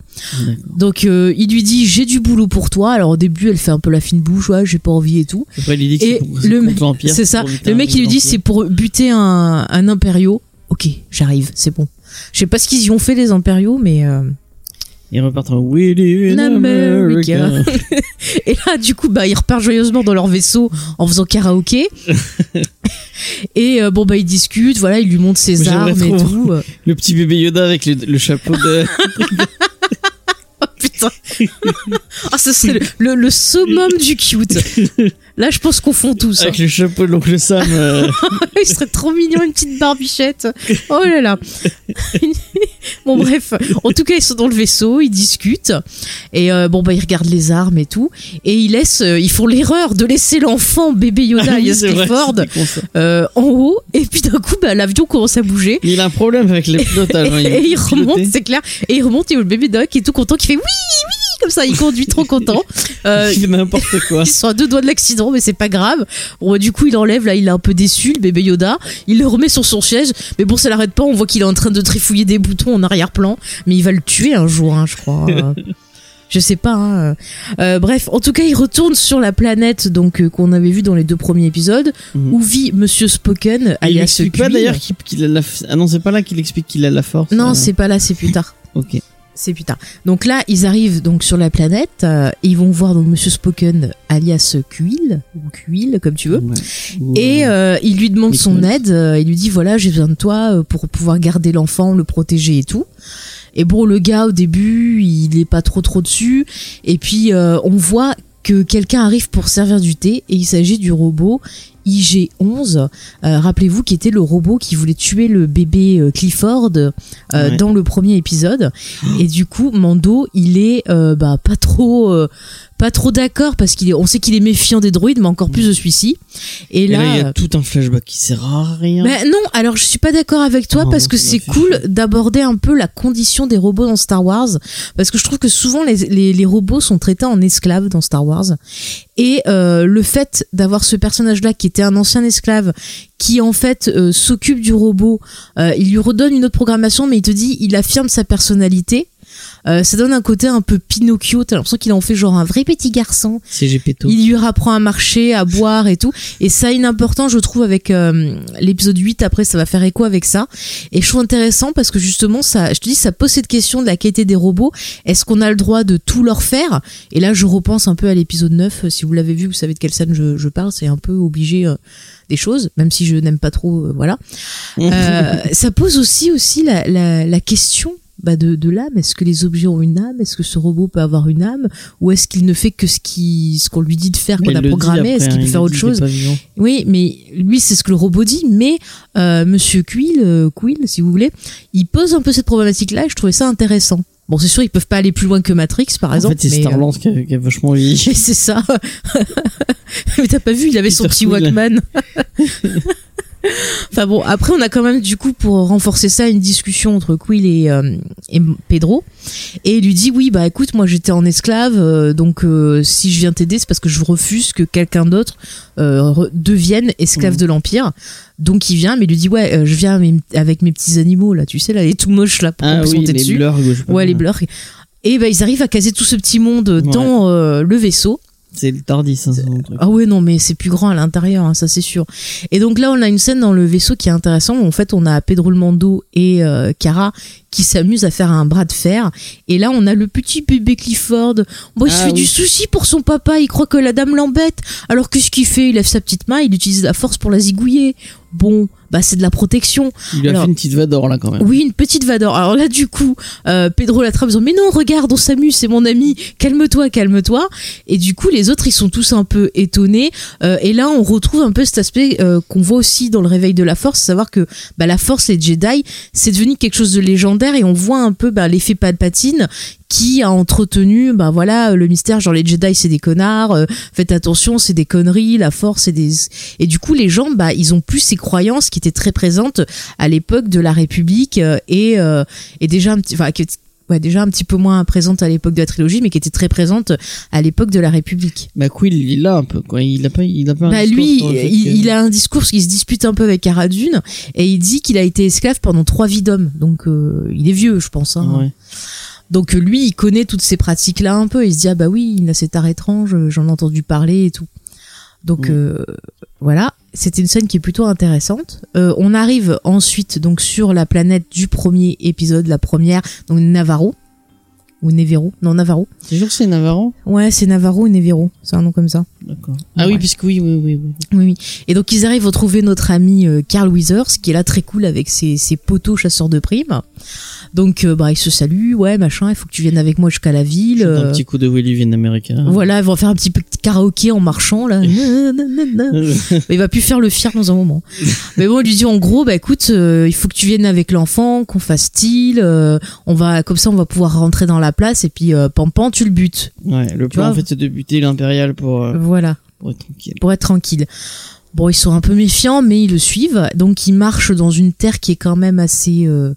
B: D'accord.
A: Donc euh, il lui dit j'ai du boulot pour toi. Alors au début elle fait un peu la fine bouche, ouais, j'ai pas envie et tout.
B: Après, il dit que
A: Et le mec- C'est ça. Le mec il lui dit c'est pour buter un, un impériaux. Ok, j'arrive, c'est bon. Je sais pas ce qu'ils y ont fait les impériaux, mais euh,
B: Ils repartent en We live in
A: America.
B: America.
A: et là du coup bah ils repartent joyeusement dans leur vaisseau en faisant karaoké. et euh, bon bah ils discutent, voilà, il lui montre ses armes et tout. euh.
B: Le petit bébé Yoda avec le, le chapeau de.
A: Ah ça c'est le, le, le summum du cute. Là je pense qu'on fond tous. hein.
B: avec le chapeau de l'oncle Sam. euh,
A: Il serait trop mignon, une petite barbichette. Oh là là. bon bref, en tout cas ils sont dans le vaisseau, ils discutent et euh, bon bah ils regardent les armes et tout et ils laissent, euh, ils font l'erreur de laisser l'enfant bébé Yoda,
B: con, ça.
A: euh, en haut et puis d'un coup bah l'avion commence à bouger.
B: Il a un problème avec les pilotages. hein,
A: et il remonte, c'est clair. Et il remonte et le bébé Doc est tout content qui fait oui, oui. comme ça, il conduit trop content. Euh,
B: Il n'importe quoi.
A: ils sont à deux doigts de l'accident, mais c'est pas grave. Bon, bah, du coup, il enlève, là, il est un peu déçu, le bébé Yoda. Il le remet sur son siège. Mais bon, ça l'arrête pas. On voit qu'il est en train de trifouiller des boutons en arrière-plan. Mais il va le tuer un jour, hein, je crois. Euh, je sais pas. hein. Euh, bref, en tout cas, il retourne sur la planète donc euh, qu'on avait vu dans les deux premiers épisodes,
B: Mhm.
A: où vit Monsieur Spoken,
B: il
A: alias
B: explique pas d'ailleurs qu'il a la. Ah non, c'est pas là qu'il explique qu'il a la force.
A: Non,
B: euh,
A: c'est pas là, c'est plus tard.
B: Ok.
A: C'est plus tard. Donc là, ils arrivent donc sur la planète. euh, et ils vont voir donc Monsieur Spoken, alias Quill ou Quill, comme tu veux.
B: Ouais.
A: Et
B: euh,
A: il lui demande son aide. euh, il lui dit voilà, j'ai besoin de toi euh, pour pouvoir garder l'enfant, le protéger et tout. Et bon, le gars au début, il est pas trop trop dessus. Et puis euh, on voit que quelqu'un arrive pour servir du thé et il s'agit du robot IG-11. Euh, Rappelez-vous qui était le robot qui voulait tuer le bébé euh, Clifford euh,
B: Ouais.
A: dans le premier épisode. Et du coup, Mando, il est euh, bah, pas trop euh, pas trop d'accord parce qu'il est, on sait qu'il est méfiant des droïdes, mais encore plus de celui-ci. Et
B: et
A: là,
B: il y a tout un flashback qui sert à rien.
A: mais non, alors je suis pas d'accord avec toi
B: Oh,
A: parce que c'est cool d'aborder un peu la condition des robots dans Star Wars parce que je trouve que souvent les, les, les robots sont traités en esclaves dans Star Wars et euh, le fait d'avoir ce personnage-là qui était un ancien esclave qui en fait euh, s'occupe du robot, euh, il lui redonne une autre programmation mais il te dit il affirme sa personnalité. Euh, ça donne un côté un peu Pinocchio, t'as l'impression qu'il en fait genre un vrai petit garçon
B: C'est Gepetto.
A: il lui apprend à marcher, à boire et tout. Et ça a une importance, je trouve, avec euh, l'épisode 8. Après, ça va faire écho avec ça. Et je trouve intéressant parce que justement, ça, je te dis, ça pose cette question de la qualité des robots. Est-ce qu'on a le droit de tout leur faire? Et là, je repense un peu à l'épisode 9. Si vous l'avez vu, vous savez de quelle scène je, je parle. C'est un peu obligé euh, des choses, même si je n'aime pas trop. euh, voilà. Euh, ça pose aussi aussi la, la, la question bah de, de l'âme. Est-ce que les objets ont une âme? Est-ce que ce robot peut avoir une âme? Ou est-ce qu'il ne fait que ce qui ce qu'on lui dit de faire, qu'on a programmé? Est-ce qu'il
B: hein,
A: peut faire autre
B: dit,
A: chose? Oui, mais lui, c'est ce que le robot dit. Mais euh, Monsieur Quill, euh, Quill, si vous voulez, il pose un peu cette problématique-là et je trouvais ça intéressant. Bon, c'est sûr, ils peuvent pas aller plus loin que Matrix, par
B: En
A: exemple.
B: fait, c'est
A: mais,
B: Star
A: euh,
B: Wars qui, a, qui a vachement vieilli.
A: c'est ça. mais t'as pas vu, il avait son petit
B: Quill.
A: Walkman. enfin bon, après on a quand même du coup pour renforcer ça une discussion entre Quill et, euh, et Pedro. Et il lui dit oui bah écoute moi j'étais en esclave euh, donc euh, si je viens t'aider c'est parce que je refuse que quelqu'un d'autre re- devienne esclave
B: Mhm.
A: de l'empire. Donc il vient mais il lui dit ouais je viens avec mes petits animaux là tu sais là il est tout moche là pour
B: Ah oui, les
A: dessus. Ouais les blurs. Et bah ils arrivent à caser tout ce petit monde dans le vaisseau.
B: C'est le Tardis, hein, son truc.
A: Ah ouais non mais c'est plus grand à l'intérieur hein, ça c'est sûr. Et donc là on a une scène dans le vaisseau qui est intéressante où en fait on a Pedro le Mando et euh, Cara qui s'amusent à faire un bras de fer et là on a le petit bébé Clifford. Bon il se
B: Ah
A: fait
B: oui.
A: du souci pour son papa, il croit que la dame l'embête. Alors qu'est-ce qu'il fait? Il lève sa petite main, il utilise la force pour la zigouiller. Bon bah c'est de la protection.
B: Il lui a
A: Alors-
B: fait une petite vador là quand même.
A: Oui, une petite vador. Alors là, du coup, euh, Pedro l'attrape en disant Mais non, regarde, on s'amuse, c'est mon ami, calme-toi, calme-toi. Et du coup, les autres, ils sont tous un peu étonnés. Euh, et là, on retrouve un peu cet aspect euh, qu'on voit aussi dans le réveil de la force, savoir que bah, la force, les Jedi, c'est devenu quelque chose de légendaire et on voit un peu bah, l'effet Palpatine qui a entretenu bah voilà le mystère genre les Jedi c'est des connards euh, faites attention c'est des conneries la force c'est des et du coup les gens bah ils ont plus ces croyances qui étaient très présentes à l'époque de la République euh, et euh, et déjà un petit enfin qui- ouais, déjà un petit peu moins présente à l'époque de la trilogie mais qui était très présente à l'époque de la République
B: Bah Quill, il l'a un peu quoi. Il a pas, il a pas. un
A: bah
B: discours
A: lui,
B: fait
A: il, il a un discours qui se dispute un peu avec Cara Dune et il dit qu'il a été esclave pendant trois vies d'homme. Donc euh, il est vieux, je pense. Hein.
B: Ouais.
A: Donc lui, il connaît toutes ces pratiques-là un peu. Il se dit ah bah oui, il a cet art étrange, j'en ai entendu parler et tout. Donc
B: Mm.
A: euh, voilà, c'était une scène qui est plutôt intéressante. Euh, on arrive ensuite donc sur la planète du premier épisode, la première, donc Navarro ou Nevero, non Navarro.
B: C'est sûr que c'est Navarro
A: Ouais, c'est Navarro ou Nevero, c'est un nom comme ça.
B: D'accord. Ah
A: Ouais.
B: oui, puisque oui, oui, oui. oui.
A: Oui, oui. Et donc ils arrivent à trouver notre ami euh, Carl Withers, qui est là très cool avec ses, ses poteaux chasseurs de primes. Donc euh, bah ils se saluent, ouais machin, il faut que tu viennes avec moi jusqu'à la ville.
B: C'est
A: euh,
B: un petit coup de Willy in America.
A: Voilà, ils vont faire un petit peu de karaoké en marchant là. Il va plus faire le fier dans un moment. Mais bon, il lui dit en gros, bah écoute, euh, il faut que tu viennes avec l'enfant, qu'on fasse style. on va comme ça, on va pouvoir rentrer dans la place et puis Pampan, tu le butes.
B: ouais, le plan en fait c'est de buter l'impérial pour,
A: Voilà.
B: pour être tranquille.
A: pour être tranquille. Bon, ils sont un peu méfiants, mais ils le suivent. Donc, ils marchent dans une terre qui est quand même assez, euh,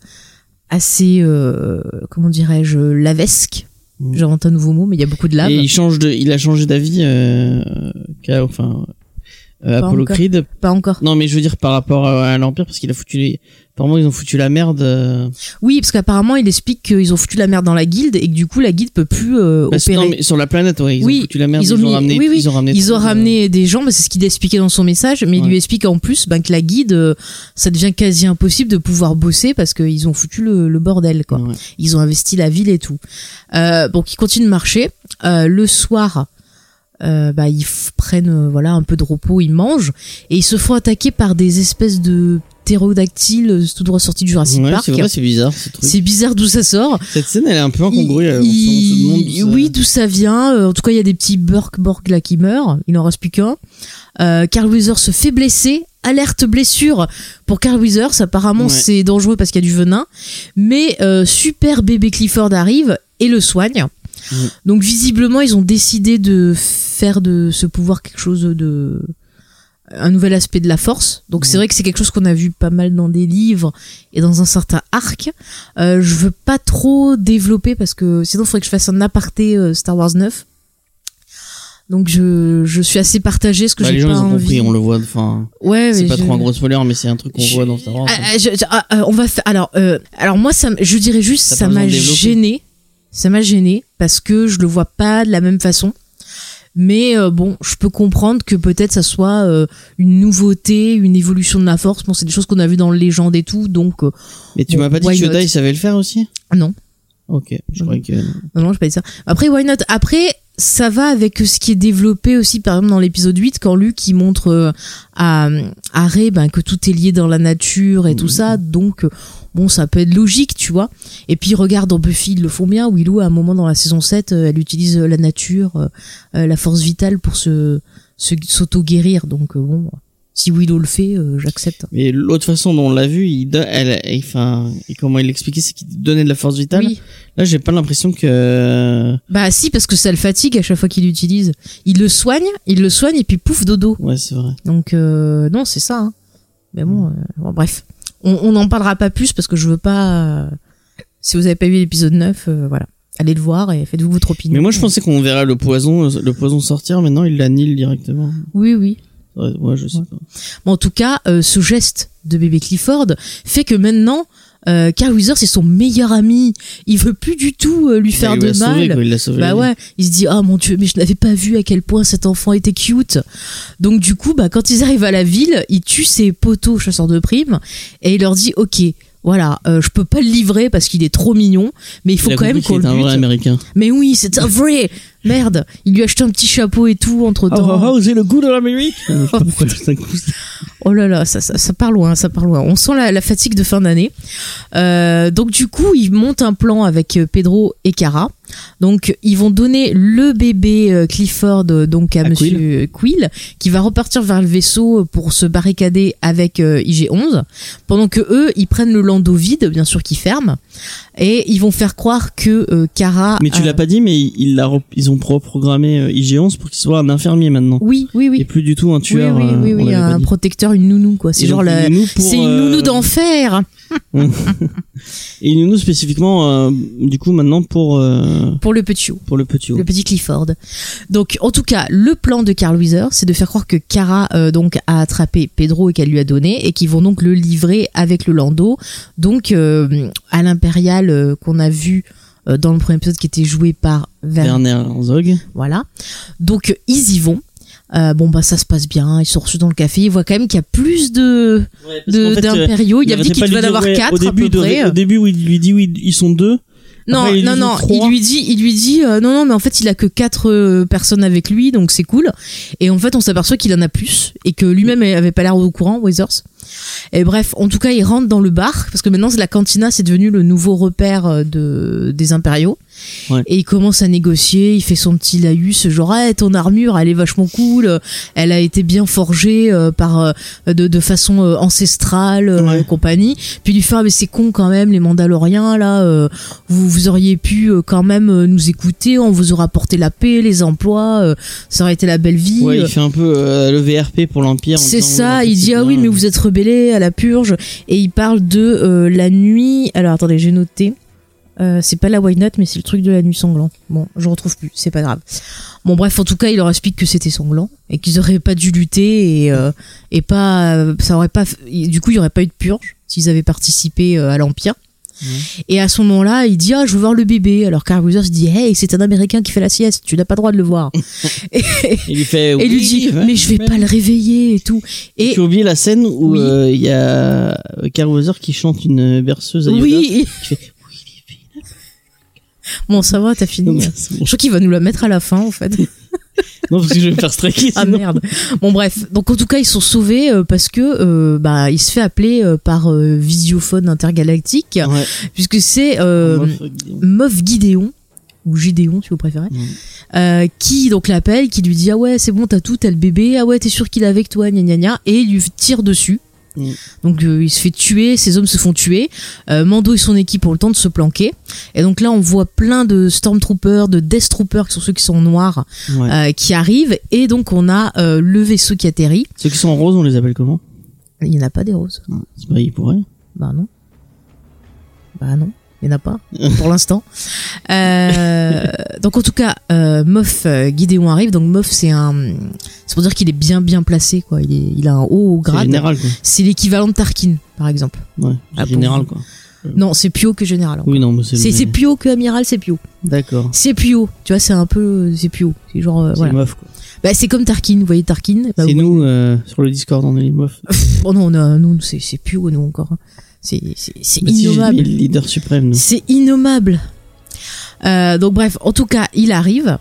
A: assez, euh, comment dirais-je, lavesque.
B: Mm.
A: J'invente un nouveau mot, mais il y a beaucoup de lave.
B: Et il change de, il a changé d'avis, euh, enfin, euh, Apollo
A: encore.
B: Creed.
A: Pas encore.
B: Non, mais je veux dire par rapport à, à l'Empire, parce qu'il a foutu les, apparemment ils ont foutu la merde. euh,
A: Oui, parce qu'apparemment, il explique qu'ils ont foutu la merde dans la guilde et que du coup, la guilde peut plus euh,
B: parce-
A: opérer.
B: non, mais sur la planète, ouais, ils
A: Oui,
B: ont foutu la merde.
A: ils
B: Ils
A: ont mis-
B: ramené,
A: oui, oui,
B: ils ont ramené.
A: Ils ont
B: trop de-
A: ramené des gens, bah, c'est ce qu'il expliquait dans son message, mais il lui explique en plus ben, que la guide, euh, ça devient quasi impossible de pouvoir bosser parce qu'ils ont foutu le, le bordel. Quoi.
B: Ouais.
A: Ils ont investi la ville et tout. Euh, donc ils continuent de marcher. Le soir, euh, bah, ils prennent euh, voilà un peu de repos, ils mangent et ils se font attaquer par des espèces de ptérodactyles euh, tout droit sortis du Jurassic
B: Ouais,
A: Park.
B: c'est vrai, c'est bizarre ce truc.
A: C'est bizarre d'où ça sort.
B: Cette scène, elle est un peu incongrue.
A: Il-
B: euh,
A: il- Oui, d'où ça vient. En tout cas, il y a des petits Burk-Borg là qui meurent. Il n'en reste plus qu'un. Euh, Carl Weathers se fait blesser. Alerte blessure pour Carl Weathers. Apparemment,
B: Ouais.
A: c'est dangereux parce qu'il y a du venin. Mais euh, super bébé Clifford arrive et le soigne.
B: Ouais.
A: Donc visiblement, ils ont décidé de faire de ce pouvoir quelque chose de un nouvel aspect de la force. Donc c'est
B: Ouais.
A: vrai que c'est quelque chose qu'on a vu pas mal dans des livres et dans un certain arc. Euh, je veux pas trop développer parce que sinon il faudrait que je fasse un aparté euh, Star Wars 9. Donc je, je suis assez partagée ce que
B: Bah,
A: j'ai
B: les gens,
A: pas
B: ils ont
A: envie.
B: compris, on le voit. Enfin,
A: Ouais,
B: c'est pas
A: je-
B: trop un gros spoiler, mais c'est un truc qu'on
A: je-
B: voit dans Star Wars.
A: Ah, ah, je- ah, ah, on va faire. Alors, euh, alors moi, ça, je dirais juste, ça
B: pas besoin
A: m'a gêné. Ça m'a gêné parce que je le vois pas de la même façon. Mais euh, bon, je peux comprendre que peut-être ça soit euh, une nouveauté, une évolution de la force. Bon, c'est des choses qu'on a vues dans les légendes et tout, donc euh,
B: Mais tu
A: Bon,
B: m'as pas dit que Yoda, il savait le faire aussi?
A: Non,
B: Ok, je croyais que.
A: non, non, je pas dit ça. Après, why not? Après, ça va avec ce qui est développé aussi, par exemple dans l'épisode 8, quand Luke il montre euh, à, à Rey ben, que tout est lié dans la nature et tout
B: Mhm.
A: ça, donc bon, ça peut être logique, tu vois. Et puis regarde dans Buffy, ils le font bien. Willow, à un moment dans la saison 7, euh, elle utilise euh, la nature, euh, la force vitale pour se se- s'auto-guérir. Donc bon, si Willow le fait, euh, j'accepte.
B: Mais l'autre façon dont on l'a vu, il, do- elle, elle- enfin, et comment il l'expliquait, c'est qu'il donnait de la force vitale.
A: Oui.
B: Là, j'ai pas l'impression que.
A: Bah si, parce que ça le fatigue à chaque fois qu'il l'utilise. Il le soigne, il le soigne et puis pouf, dodo.
B: Ouais, c'est vrai.
A: Donc euh, non, c'est ça. hein. Mais bon, euh, bon, bref, on n'en parlera pas plus parce que je veux pas. euh, si vous avez pas vu l'épisode 9, euh, voilà, allez le voir et faites-vous votre opinion.
B: Mais moi, je pensais qu'on verrait le poison, le poison sortir. Maintenant, il l'annule directement.
A: Oui, oui.
B: Ouais, ouais, je sais
A: Ouais.
B: pas.
A: Bon, en tout cas, euh, ce geste de bébé Clifford fait que maintenant, euh, Carl Weathers c'est son meilleur ami. Il veut plus du tout euh, lui faire
B: il
A: de
B: sauvé,
A: mal.
B: quoi, il sauvé.
A: Bah ouais, il se dit ah mon dieu mais je n'avais pas vu à quel point cet enfant était cute. Donc du coup bah quand ils arrivent à la ville, il tue ses poteaux chasseurs de primes et il leur dit ok voilà euh, je peux pas le livrer parce qu'il est trop mignon mais il faut
B: Il
A: quand même qu'on le
B: était un vrai
A: bute.
B: américain.
A: Mais oui c'est un vrai merde. Il lui a acheté un petit chapeau et tout entre temps.
B: c'est le goût de l'Amérique. Je sais pas pourquoi tout d'un coup, ça-
A: Oh là là, ça, ça, ça part loin, ça part loin. On sent la, la fatigue de fin d'année. Euh, donc du coup, ils montent un plan avec euh, Pedro et Cara. Donc ils vont donner le bébé euh, Clifford donc à,
B: À
A: Monsieur Quill, qui va repartir vers le vaisseau pour se barricader avec euh, IG-11, pendant que eux ils prennent le landau vide, bien sûr qui ferme, et ils vont faire croire que euh, Cara.
B: Mais tu
A: euh,
B: l'as pas dit, mais il l'a rep- ils ont reprogrammé euh, IG-11 pour qu'il soit un infirmier maintenant.
A: Oui, oui, oui.
B: Et plus du tout un
A: Oui,
B: tueur.
A: oui,
B: euh,
A: oui,
B: on
A: oui,
B: pas
A: un protecteur, une nounou quoi. C'est genre la,
B: une nounou pour,
A: c'est une
B: euh,
A: nounou d'enfer.
B: Et une nounou spécifiquement, euh, du coup, maintenant pour euh,
A: pour le petit chou.
B: pour le petit.
A: le petit Clifford. Donc, en tout cas, le plan de Carl Weathers, c'est de faire croire que Cara euh, donc a attrapé Pedro et qu'elle lui a donné, et qu'ils vont donc le livrer avec le Lando, donc euh, à l'impérial euh, qu'on a vu euh, dans le premier épisode qui était joué par Ver-
B: Werner Herzog.
A: voilà. Donc euh, ils y vont. Euh, bon bah ça se passe bien, ils sont reçus dans le café, ils voient quand même qu'il y a plus de de- d'impériaux, il y a dit qu'il devait en avoir quatre
B: au
A: à
B: début,
A: peu
B: il
A: près.
B: Au début, où il lui dit oui, ils sont deux.
A: Non,
B: Après,
A: non, non. Il lui dit, il lui dit, euh, non, non, mais en fait, il a que quatre euh, personnes avec lui, donc c'est cool. Et en fait, on s'aperçoit qu'il en a plus et que lui-même avait pas l'air au courant, Weathers. Et bref, en tout cas, il rentre dans le bar parce que maintenant, la cantina, c'est devenu le nouveau repère euh, de des impériaux.
B: Ouais.
A: Et il commence à négocier. Il fait son petit laïus, genre, hey, ton armure, elle est vachement cool. Elle a été bien forgée euh, par euh, de, de façon euh, ancestrale
B: Ouais.
A: et compagnie. Puis il lui fait, ah, mais c'est con quand même, les Mandaloriens là. vous, vous auriez pu quand même nous écouter, on vous aurait apporté la paix, les emplois, ça aurait été la belle vie.
B: Ouais, il fait un peu le VRP pour l'Empire.
A: c'est ça, il dit ah oui mais vous êtes à la purge et il parle de euh, la nuit. Alors attendez, j'ai noté. Euh, c'est pas la Why Not, mais c'est le truc de la nuit sanglant. Bon, je retrouve plus, c'est pas grave. Bon, bref, en tout cas, il leur explique que c'était sanglant et qu'ils auraient pas dû lutter et euh, et pas, ça aurait pas, du coup, il y aurait pas eu de purge s'ils avaient participé à l'Empire. Et à ce moment-là, il dit ah je veux voir le bébé. Alors Carl Weathers dit hey c'est un Américain qui fait la sieste, tu n'as pas le droit de le voir. et,
B: Il lui fait.
A: et lui dit
B: ouais,
A: mais je vais pas le réveiller et tout. Et
B: Tu as oublié la scène où
A: Oui.
B: euh, il y a Carl Weathers qui chante une berceuse à Yoda.
A: oui,
B: Qui fait,
A: bon ça va, t'as fini. Je crois qu'il va nous la mettre à la fin en fait.
B: Non, parce que je vais me faire striker.
A: Ah merde. Bon bref, donc en tout cas ils sont sauvés euh, parce que euh, bah il se fait appeler euh, par visiophone intergalactique
B: Ouais.
A: puisque c'est
B: Moff Gideon.
A: Ou Gideon si vous préférez, euh, qui donc l'appelle, qui lui dit ah ouais c'est bon t'as tout, t'as le bébé, ah ouais t'es sûr qu'il est avec toi, gna gna gna, et il lui tire dessus.
B: Mhm.
A: Donc euh, il se fait tuer, ses hommes se font tuer. Euh, Mando et son équipe ont le temps de se planquer. Et donc là on voit plein de Stormtroopers, de Death Troopers qui sont ceux qui sont noirs,
B: Ouais.
A: euh, qui arrivent. Et donc on a euh, le vaisseau qui atterrit.
B: Ceux qui sont en rose, on les appelle comment?
A: Il n'y en a pas des roses.
B: C'est pas, ils pourraient.
A: Bah non. Bah non, il n'y en a pas pour l'instant. Euh, donc en tout cas, euh, Moff euh, Gideon arrive. Donc Moff c'est un, c'est pour dire qu'il est bien bien placé quoi. Il, est, il a un haut grade. C'est l'équivalent de Tarkin par exemple.
B: Ouais,
A: Ah,
B: général, quoi.
A: Non, c'est plus haut que général.
B: Oui, non, mais c'est
A: C'est plus haut que amiral, c'est plus haut.
B: D'accord.
A: C'est plus haut. Tu vois, c'est un peu, c'est plus haut. C'est genre, euh, voilà.
B: quoi.
A: Bah, c'est comme Tarkin. Vous voyez Tarkin. Bah,
B: c'est nous, euh, sur le Discord, on est les meufs.
A: Oh non, non, nous, c'est c'est plus haut, nous, encore. C'est
B: si,
A: innommable.
B: le leader suprême.
A: C'est innommable. Euh, donc, bref, en tout cas, il arrive.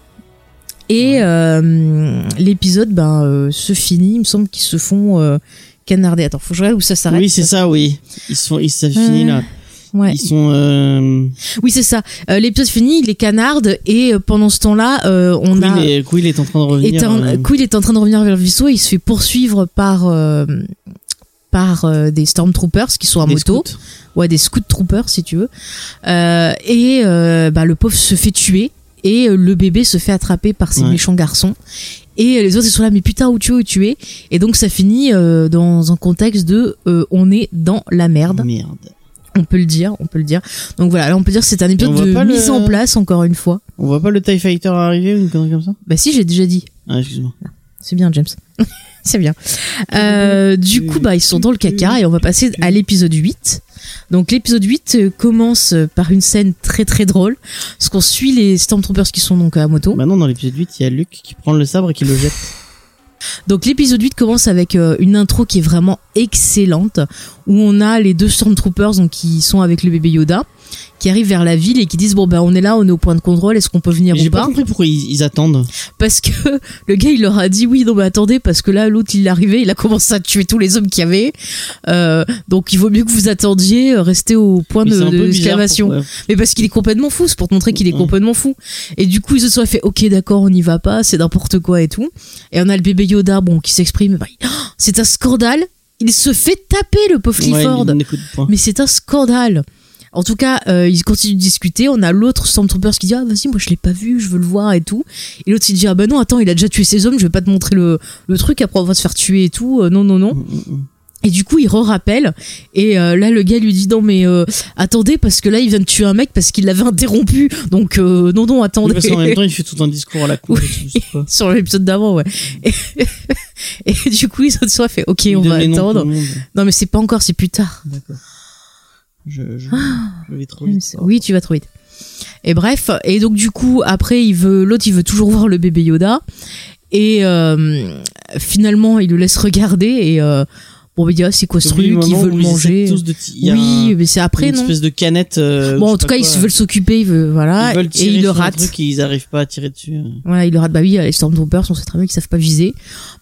A: Et euh, l'épisode ben, euh, se finit. Il me semble qu'ils se font euh, canarder. Attends, faut que je regarde où ça s'arrête.
B: Oui, c'est ça, oui. Ils sont, ils, ça finit là.
A: Ouais.
B: Ils sont, euh,
A: Oui, c'est ça. Euh, l'épisode finit, il est canarde. Et euh, pendant ce temps-là, on a.
B: Quill, est, Quill est en train de revenir.
A: est en- Quill est en train de revenir vers le vaisseau. Il se fait poursuivre par. Par euh, des stormtroopers qui sont à
B: des
A: moto
B: scouts.
A: ouais des scout troopers si tu veux Euh, et euh, bah, le pauvre se fait tuer et le bébé se fait attraper par ces
B: Ouais.
A: méchants garçons et les autres ils sont là mais putain où tu es où tu es? Et donc ça finit dans un contexte de on est dans la merde
B: Merde.
A: on peut le dire on peut le dire donc voilà là on peut dire que c'est un épisode de
B: pas le-
A: mise en place encore une fois
B: On voit pas le TIE Fighter arriver ou une connerie comme ça?
A: Bah si j'ai déjà dit
B: Ah, excuse-moi.
A: C'est bien, James. c'est bien. Euh, du coup, bah, ils sont dans le caca et on va passer à l'épisode 8. Donc, l'épisode 8 euh, commence par une scène très très drôle. Parce qu'on suit les Stormtroopers qui sont donc à moto.
B: Maintenant, dans l'épisode 8, il y a Luke qui prend le sabre et qui le jette.
A: Donc, l'épisode 8 commence avec euh, une intro qui est vraiment excellente. Où on a les deux Stormtroopers donc, qui sont avec le bébé Yoda. Qui arrivent vers la ville et qui disent Bon, bah, on est là, on est au point de contrôle, est-ce qu'on peut venir
B: J'ai pas compris pourquoi ils, ils attendent.
A: parce que le gars il leur a dit oui non mais attendez parce que là l'autre il est arrivé il a commencé à tuer tous les hommes qu'il y avait Euh, donc il vaut mieux que vous attendiez euh, restez au point
B: Mais
A: de,
B: c'est un
A: de
B: peu bizarre
A: l'exclamation
B: pour- ouais.
A: mais parce qu'il est complètement fou c'est pour te montrer qu'il est
B: Ouais.
A: complètement fou et du coup ils se sont fait ok d'accord on n'y va pas c'est n'importe quoi et tout et on a le bébé Yoda bon qui s'exprime bah, Oh, c'est un scandale il se fait taper le pauvre Clifford mais c'est un scandale. En tout cas, euh, ils continuent de discuter. On a l'autre Stormtroopers qui dit ah vas-y moi je l'ai pas vu, je veux le voir et tout. Et l'autre il dit ah bah non attends il a déjà tué ses hommes, je vais pas te montrer le, le truc après on va se faire tuer et tout. Euh, non non non. Et du coup il re-rappelle et euh, là le gars lui dit non mais euh, attendez parce que là il vient de tuer un mec parce qu'il l'avait interrompu. Donc euh, non non
B: Oui,
A: attendez.
B: parce qu'en même temps, il fait tout un discours à la.
A: Oui.
B: pas.
A: Sur l'épisode d'avant ouais. Et, et du coup ils ont soit fait ok
B: Il
A: on va attendre. Non mais c'est pas encore c'est plus tard.
B: D'accord. Je, je,
A: Ah.
B: je vais trop vite.
A: Oui, tu vas trop vite. Et bref, et donc du coup, après, il veut, l'autre, il veut toujours voir le bébé Yoda, et euh, finalement, il le laisse regarder, et euh, bon, il dit c'est quoi ce
B: Oublie
A: truc,
B: le
A: il veut le
B: où ils essaient
A: manger.
B: tous de y a
A: Oui,
B: un-
A: mais c'est après,
B: une
A: non
B: espèce de canette. euh,
A: Bon, en tout cas, il
B: quoi.
A: se veut s'occuper, il veut, voilà,
B: Ils veulent
A: et
B: tirer
A: il le
B: sur un
A: rate.
B: truc et ils arrivent pas à tirer dessus.
A: Voilà, il le rate. Bah oui, les Stormtroopers, on sait très bien qu'ils savent pas viser.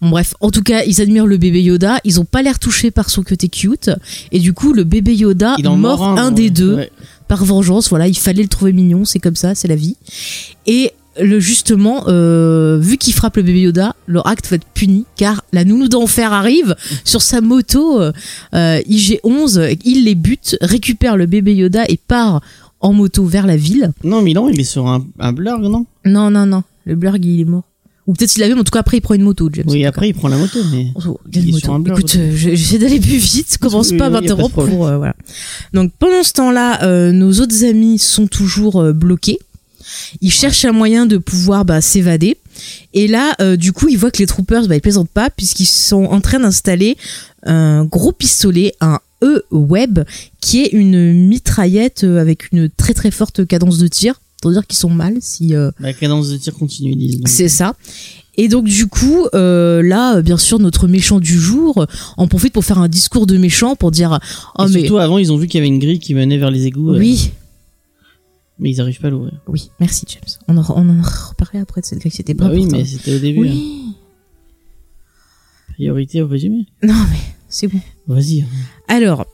A: Bon, bref, en tout cas, ils admirent le bébé Yoda. Ils ont pas l'air touchés par son côté cute. Et du coup, le bébé Yoda
B: Il en
A: mord un,
B: ouais.
A: des deux
B: Ouais.
A: par vengeance. Voilà, il fallait le trouver mignon, c'est comme ça, c'est la vie. Et le justement, euh, vu qu'il frappe le bébé Yoda, leur acte va être puni car la nounou d'enfer arrive sur sa moto euh, euh, IG-11, il les bute, récupère le bébé Yoda et part en moto vers la ville.
B: Non, Milan, il est sur un, un blurg, non?
A: Non, non, non, le blurg il est mort. Ou peut-être il l'avait, mais en tout cas après il prend une moto, James.
B: Oui, après il prend la moto, mais.
A: Oh, quelle
B: il
A: moto.
B: sur un blur,
A: Écoute, euh, j'essaie d'aller plus vite. Commence
B: Oui,
A: pas à m'interrompre pour euh, voilà. Donc pendant ce temps-là, euh, nos autres amis sont toujours euh, bloqués. Ils cherchent un moyen de pouvoir bah, s'évader. Et là, euh, du coup, ils voient que les troopers, bah, ils plaisantent pas puisqu'ils sont en train d'installer un gros pistolet, un E-Web, qui est une mitraillette euh, avec une très très forte cadence de tir. Pour dire qu'ils sont mal si euh,
B: La cadence de tir continue, ils disent.
A: c'est ça. Et donc du coup, euh, là, bien sûr, notre méchant du jour en profite pour faire un discours de méchant pour dire oh
B: Et
A: mais
B: Surtout avant, ils ont vu qu'il y avait une grille qui menait vers les égouts. euh,
A: oui,
B: mais ils arrivent pas à l'ouvrir.
A: oui, merci James. On en, on en reparlera après de cette grille, c'était pas
B: Bah oui,
A: important.
B: mais c'était au début. hein. Priorité au résumé.
A: Non mais c'est bon.
B: Vas-y. hein.
A: Alors,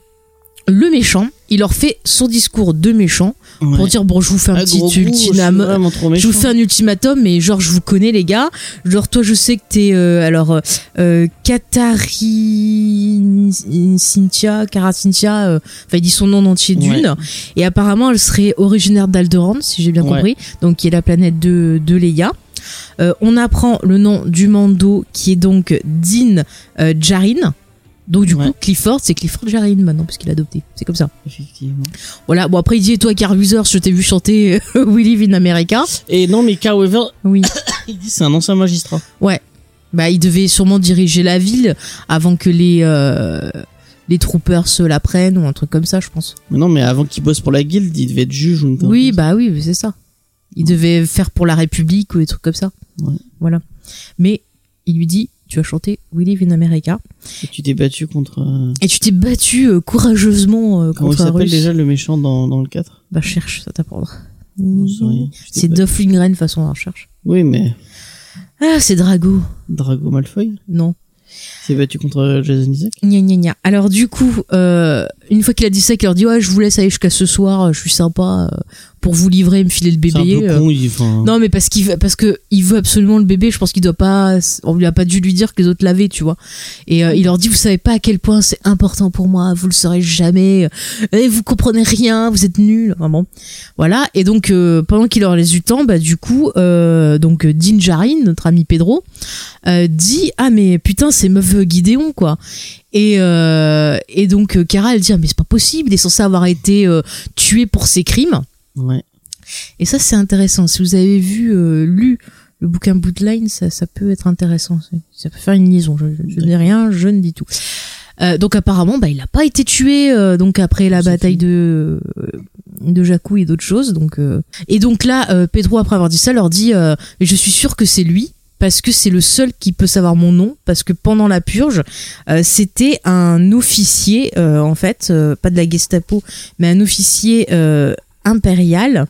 A: le méchant, il leur fait son discours de méchant pour dire bon, je vous fais un
B: Ah,
A: petit
B: je
A: ultimatum. Je vous fais un ultimatum, mais genre je vous connais les gars. Genre toi je sais que t'es euh, alors euh, euh, Cynthia, Cara Cynthia, euh, enfin il dit son nom entier d'une. Et apparemment elle serait originaire d'Alderaan si j'ai bien
B: Ouais.
A: compris, donc qui est la planète de, de Leia. On apprend le nom du Mando qui est donc Din euh, Djarin. Donc du
B: Ouais.
A: coup Clifford c'est Clifford Djarin maintenant puisqu'il a adopté. C'est comme ça.
B: Effectivement.
A: Voilà. Bon après il dit et toi Carl Weathers je t'ai vu chanter euh, We Live in America.
B: Et non, mais Carl Weaver,
A: Oui.
B: il dit c'est un ancien magistrat.
A: Bah, il devait sûrement diriger la ville avant que les euh, les troopers se la prennent ou un truc comme ça, je pense.
B: Mais non, mais avant qu'il bosse pour la guilde, il devait être juge ou une
A: Oui, bah oui, c'est ça. Il devait faire pour la République ou des trucs comme ça.
B: Ouais.
A: Voilà. Mais il lui dit, tu as chanté We Live in America.
B: Et tu t'es battu contre. euh,
A: et tu t'es battu euh, courageusement euh,
B: Comment il
A: contre un
B: s'appelle déjà le méchant dans, dans le 4
A: Bah cherche, ça t'apprendra. C'est. Duff Lundgren façon on recherche.
B: Oui, mais
A: Ah, c'est Drago.
B: Drago Malfoy?
A: Non.
B: il s'est battu contre Jason Isaac?
A: Gna gna gna. Alors du coup, euh, une fois qu'il a dit ça, qu'il leur dit ouais, je vous laisse aller jusqu'à ce soir, euh, je suis sympa euh, pour vous livrer et me filer le
B: C'est un
A: bébé.
B: peu
A: euh.
B: con, il enfin,
A: Non, mais parce qu'il veut, parce que il veut absolument le bébé. Je pense qu'il doit pas, on lui a pas dû lui dire que les autres l'avaient, tu vois. Et euh, il leur dit, vous savez pas à quel point c'est important pour moi. Vous le saurez jamais. Et vous comprenez rien. Vous êtes nuls. Bon, voilà. Et donc euh, pendant qu'il leur laisse du temps, bah du coup, euh, donc Din Djarin, notre ami Pedro, dit ah mais putain c'est meuf Gideon quoi. Et euh, et donc euh, Kara elle dit ah, mais c'est pas possible. Il est censé avoir été euh, tué pour ses crimes.
B: Ouais.
A: Et ça, c'est intéressant. Si vous avez vu, euh, lu le bouquin Bootline, ça, ça peut être intéressant. Ça peut faire une liaison. Je, je, je dis rien, je ne dis tout. Euh, donc apparemment, bah, il n'a pas été tué euh, donc après la bataille
B: fini.
A: de euh, de Jakku et d'autres choses. Donc euh, et donc là, euh, Pedro après avoir dit ça, leur dit euh, je suis sûr que c'est lui parce que c'est le seul qui peut savoir mon nom parce que pendant la purge, euh, c'était un officier euh, en fait, euh, pas de la Gestapo, mais un officier impérial.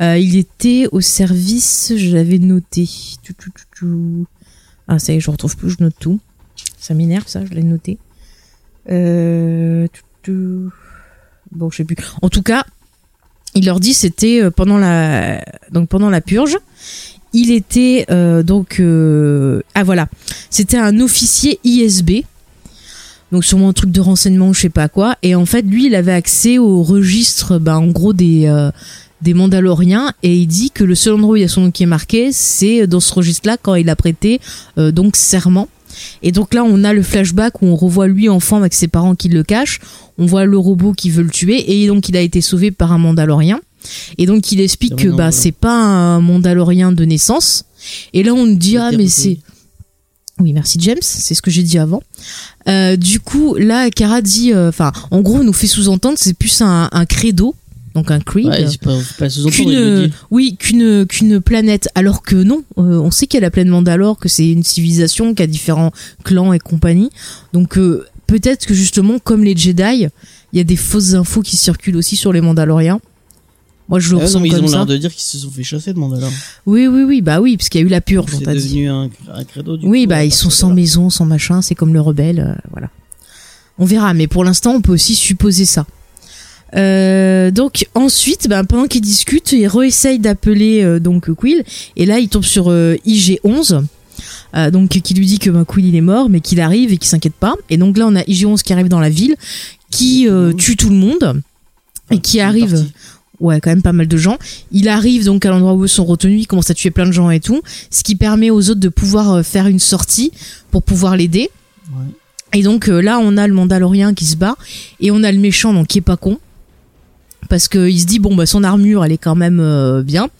A: Il était au service, je l'avais noté. Ah, ça y est, je retrouve plus, je note tout. Ça m'énerve, ça, je l'ai noté. Bon, je sais plus. En tout cas, il leur dit c'était pendant la donc pendant la purge. Il était euh, donc euh, ah voilà, c'était un officier ISB. Donc sûrement un truc de renseignement, je sais pas quoi. Et en fait, lui, il avait accès au registre, bah, en gros des euh, des Mandaloriens et il dit que le seul endroit où il y a son nom qui est marqué, c'est dans ce registre-là quand il a prêté euh, donc serment. Et donc là, on a le flashback où on revoit lui enfant avec ses parents qui le cachent. On voit le robot qui veut le tuer et donc il a été sauvé par un Mandalorien. Et donc il explique que bah
B: voilà.
A: c'est pas un Mandalorien de naissance. Et là on nous dit ah mais c'est oui, merci James, c'est ce que j'ai dit avant. Euh, du coup, là, Kara dit, euh, enfin, en gros, nous fait sous-entendre que c'est plus un, un credo, donc un creed,
B: Ouais, pas, pas
A: qu'une, oui, qu'une qu'une planète. Alors que non, euh, on sait qu'il y a la planète Mandalore, que c'est une civilisation qui a différents clans et compagnie. Donc peut-être que justement, comme les Jedi, il y a des fausses infos qui circulent aussi sur les Mandaloriens. Moi, je le
B: Ah non, ils ont l'air de dire qu'ils se sont fait chasser de Mandalore.
A: Oui, oui, oui, bah oui, parce qu'il y a eu la purge,
B: C'est
A: dit.
B: devenu un, un credo du
A: Oui,
B: coup,
A: bah ils sont sans maison, sans machin, c'est comme le rebelle, euh, voilà. On verra, mais pour l'instant, on peut aussi supposer ça. Euh, donc ensuite, bah, pendant qu'ils discutent, ils réessayent d'appeler euh, donc Quill, et là il tombe sur euh, IG11, euh, donc qui lui dit que bah, Quill il est mort, mais qu'il arrive et qu'il s'inquiète pas. Et donc là on a IG11 qui arrive dans la ville, qui euh, tue tout le monde et qui arrive. Ouais, quand même pas mal de gens. Il arrive donc à l'endroit où eux sont retenus, il commence à tuer plein de gens et tout, ce qui permet aux autres de pouvoir euh, faire une sortie pour pouvoir l'aider.
B: Ouais.
A: Et donc euh, là, on a le Mandalorien qui se bat et on a le méchant donc qui est pas con. Parce qu'il se dit bon bah son armure elle est quand même euh, bien,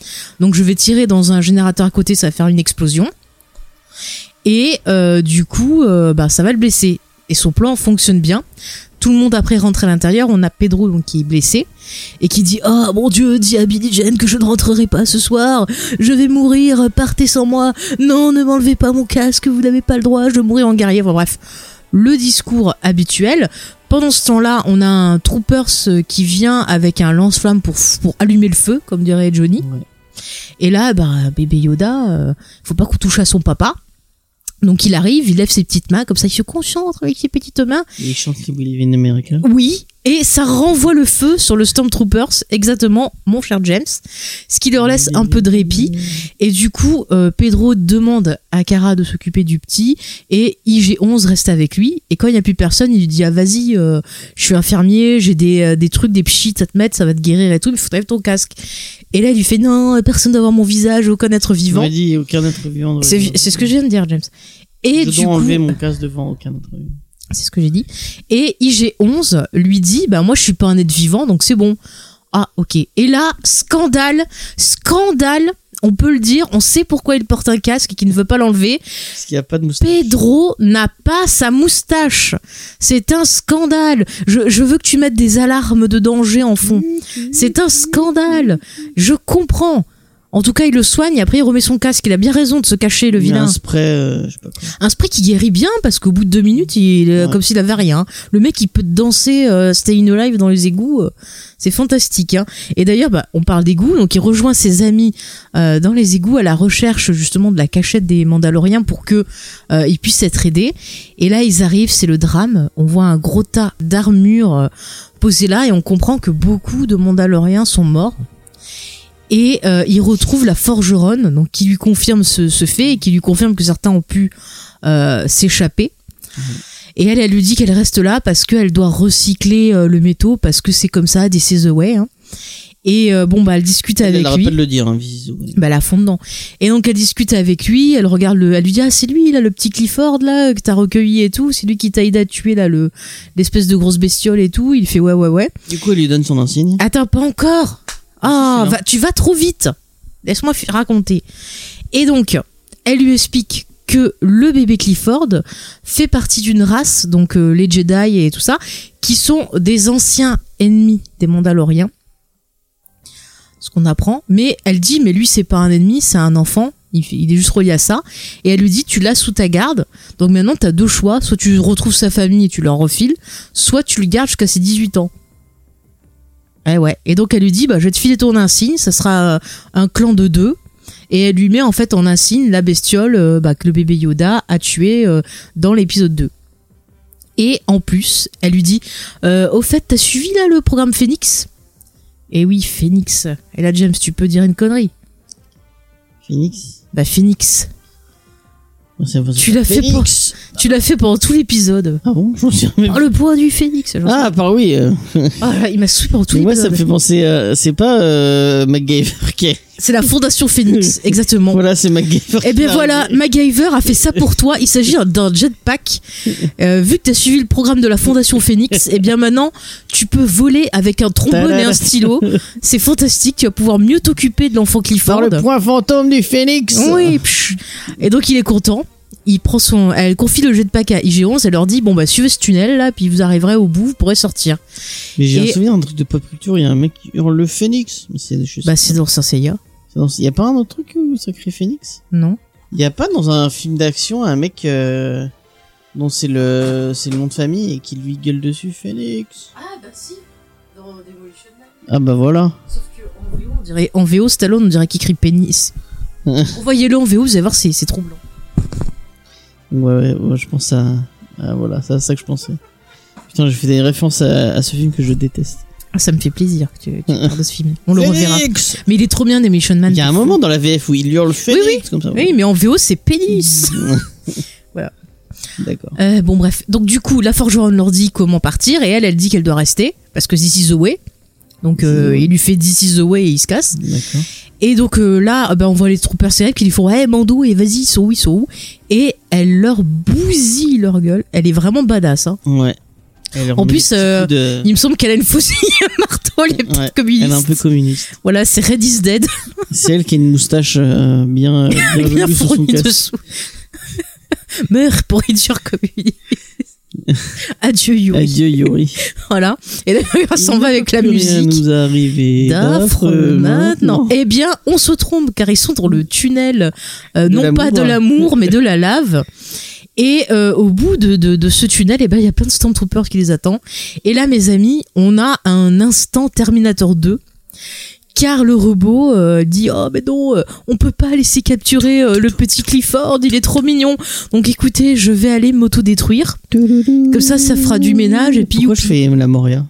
A: donc je vais tirer dans un générateur à côté, ça va faire une explosion. Et euh, du coup, euh, bah ça va le blesser. Et son plan fonctionne bien. Tout le monde après rentre à l'intérieur. On a Pedro donc qui est blessé et qui dit oh mon Dieu, dis à Billy Jean que je ne rentrerai pas ce soir. Je vais mourir. Partez sans moi. Non, ne m'enlevez pas mon casque. Vous n'avez pas le droit. Je vais mourir en guerrier. Enfin, bref, le discours habituel. Pendant ce temps-là, on a un troopers euh, qui vient avec un lance-flamme pour, pour allumer le feu, comme dirait Johnny.
B: Ouais.
A: Et là, bah, bébé Yoda, euh, faut pas qu'on touche à son papa. Donc il arrive, il lève ses petites mains, comme ça il se concentre avec ses petites mains.
B: Il chante We Live in America.
A: Oui, et ça renvoie le feu sur le Stormtroopers, exactement, mon cher James, ce qui leur laisse un peu de répit. Et du coup, euh, Pedro demande à Kara de s'occuper du petit, et IG-11 reste avec lui. Et quand il n'y a plus personne, il lui dit ah vas-y, euh, je suis infirmier, j'ai des, euh, des trucs, des pchits à te mettre, ça va te guérir et tout, mais faut enlever ton casque. Et là, il lui fait non, personne ne doit voir mon visage, aucun être vivant.
B: dit aucun être vivant.
A: C'est ce que je viens de dire, James. Et
B: je
A: du
B: dois
A: coup,
B: enlever mon casque devant aucun autre vivant.
A: c'est ce que j'ai dit. Et IG11 lui dit, bah moi je suis pas un être vivant, donc c'est bon. Ah ok. Et là, scandale, scandale. On peut le dire, on sait pourquoi il porte un casque et qu'il ne veut pas l'enlever.
B: Parce qu'il n'y a pas de moustache.
A: Pedro n'a pas sa moustache. C'est un scandale. Je, je veux que tu mettes des alarmes de danger en fond. C'est un scandale. Je comprends. En tout cas, il le soigne, après il remet son casque. Il a bien raison de se cacher, le
B: Il y a
A: vilain.
B: un spray, euh, je sais pas quoi.
A: Un spray qui guérit bien parce qu'au bout de deux minutes, il est
B: Ouais.
A: comme s'il avait rien. Le mec, il peut danser euh, Stay Alive dans les égouts. euh, c'est fantastique. Hein. Et d'ailleurs, bah, on parle d'égouts, donc il rejoint ses amis euh, dans les égouts à la recherche justement de la cachette des Mandaloriens pour que euh, ils puissent être aidés. Et là, ils arrivent, c'est le drame. On voit un gros tas d'armures euh, posées là et on comprend que beaucoup de Mandaloriens sont morts. Et euh, il retrouve la forgeronne, donc qui lui confirme ce, ce fait et qui lui confirme que certains ont pu euh, s'échapper. Et elle, elle lui dit qu'elle reste là parce qu'elle doit recycler euh, le métaux parce que c'est comme ça, this is the way. hein. Et bon, bah, elle discute
B: Elle
A: avec
B: arrête
A: lui.
B: de le dire, hein.
A: Bah, la fond dedans. Et donc, elle discute avec lui, elle regarde le, elle lui dit, ah, c'est lui, là, le petit Clifford, là, que t'as recueilli et tout, c'est lui qui t'a aidé à tuer, là, le, l'espèce de grosse bestiole et tout. Il fait, ouais, ouais, ouais.
B: Du coup, elle lui donne son insigne.
A: Attends, pas encore. Ah, va, tu vas trop vite. Laisse-moi raconter. Et donc, elle lui explique que le bébé Clifford fait partie d'une race, donc euh, les Jedi et tout ça, qui sont des anciens ennemis des Mandaloriens. Ce qu'on apprend. Mais elle dit, mais lui, c'est pas un ennemi, c'est un enfant. Il est juste relié à ça. Et elle lui dit, tu l'as sous ta garde. Donc maintenant, tu as deux choix. Soit tu retrouves sa famille et tu leur refiles, soit tu le gardes jusqu'à ses 18 ans. Eh ouais. Et donc elle lui dit, bah, je vais te filer ton insigne, ça sera euh, un clan de deux. Et elle lui met en fait en insigne la bestiole euh, bah, que le bébé Yoda a tué euh, dans l'épisode 2. Et en plus, elle lui dit, euh, au fait, t'as suivi là le programme Phoenix? Et oui, Phoenix. Et là, James, tu peux dire une connerie.
B: Phoenix?
A: Bah, Phoenix. Tu l'as fait pour-. Tu l'as fait pendant tout l'épisode.
B: Ah bon Je m'en souviens même
A: Oh, le poids du Phoenix. j'en
B: Ah, par oui. euh,
A: sais- Oh là, il m'a saoulé pendant tout
B: mais moi, ça me fait penser. à- c'est pas euh, MacGyver qui est-
A: C'est la fondation Phoenix, exactement.
B: Voilà, c'est MacGyver.
A: Eh bien voilà. MacGyver a fait ça pour toi. Il s'agit d'un jetpack. Euh, vu que tu as suivi le programme de la Fondation Phoenix, eh bien maintenant, tu peux voler avec un trombone et un stylo. C'est fantastique. Tu vas pouvoir mieux t'occuper de l'enfant
B: Par
A: Clifford.
B: le point fantôme du Phoenix.
A: Oui. Et donc il est content. Il prend son, elle confie le jetpack à IG-11. Elle leur dit bon bah suivez ce tunnel là, puis vous arriverez au bout, vous pourrez sortir.
B: Mais j'ai
A: Et-
B: un souvenir d'un truc de pop culture. Il y a un mec qui hurle le Phoenix. Mais c'est des choses.
A: Bah c'est dans Saint Seiya,
B: Il y a pas un autre truc où ça crie Phoenix
A: non
B: Il y a pas dans un film d'action un mec euh, dont c'est le c'est le nom de famille et qui lui gueule dessus Phoenix.
A: Ah bah si, dans Demolition Man.
B: Ah bah voilà.
A: Sauf que en VO, on dirait, en VO, Stallone, on dirait qu'il crie pénis. Envoyez-le en VO, vous allez voir, c'est c'est troublant.
B: Ouais, ouais, ouais, je pense à voilà, c'est à ça que je pensais. Putain, j'ai fait des références à, à ce film que je déteste.
A: Ah, ça me fait plaisir que tu, tu parles de ce film. On le reverra. Mais il est trop bien, Demolition Man.
B: Il y a un moment dans la VF où il hurle Phoenix comme ça.
A: Oui, mais en VO, c'est pénis. Voilà.
B: D'accord.
A: Euh, bon, bref. Donc, du coup, la forgeronne leur dit comment partir? Et elle, elle dit qu'elle doit rester parce que this is the way. Donc euh, il lui fait This is the way et il se casse.
B: D'accord.
A: Et donc euh, là, euh, ben, on voit les troupes célèbres qui lui font hey Mando et vas-y ils sont où ils sont où et elle leur bousille leur gueule. Elle est vraiment badass. Hein.
B: Ouais. Elle
A: En plus, euh,
B: de-
A: Il me semble qu'elle a une faucille à marteau les petites
B: Ouais,
A: communistes.
B: Elle est un peu communiste.
A: Voilà, c'est Red is Dead.
B: C'est elle qui a une moustache euh, bien, euh, bien,
A: bien
B: velue sous son
A: fourni
B: casque.
A: dessous. Meurs pour réduire communiste. Adieu Yuri.
B: Adieu Yuri.
A: Voilà. Et d'ailleurs, elle s'en va avec la musique.
B: nous arriver
A: d'affreux maintenant. Eh bien, on se trompe car ils sont dans le tunnel, euh, non pas de l'amour, mais de la lave. Et euh, au bout de, de, de ce tunnel, eh ben, il y a plein de Stormtroopers qui les attendent. Et là, mes amis, on a un instant Terminator 2. Car le robot euh, dit oh mais non euh, on peut pas laisser capturer euh, le petit Clifford il est trop mignon. Donc écoutez je vais aller m'auto-détruire. Comme ça ça fera du ménage et puis
B: Pourquoi je fais la Moria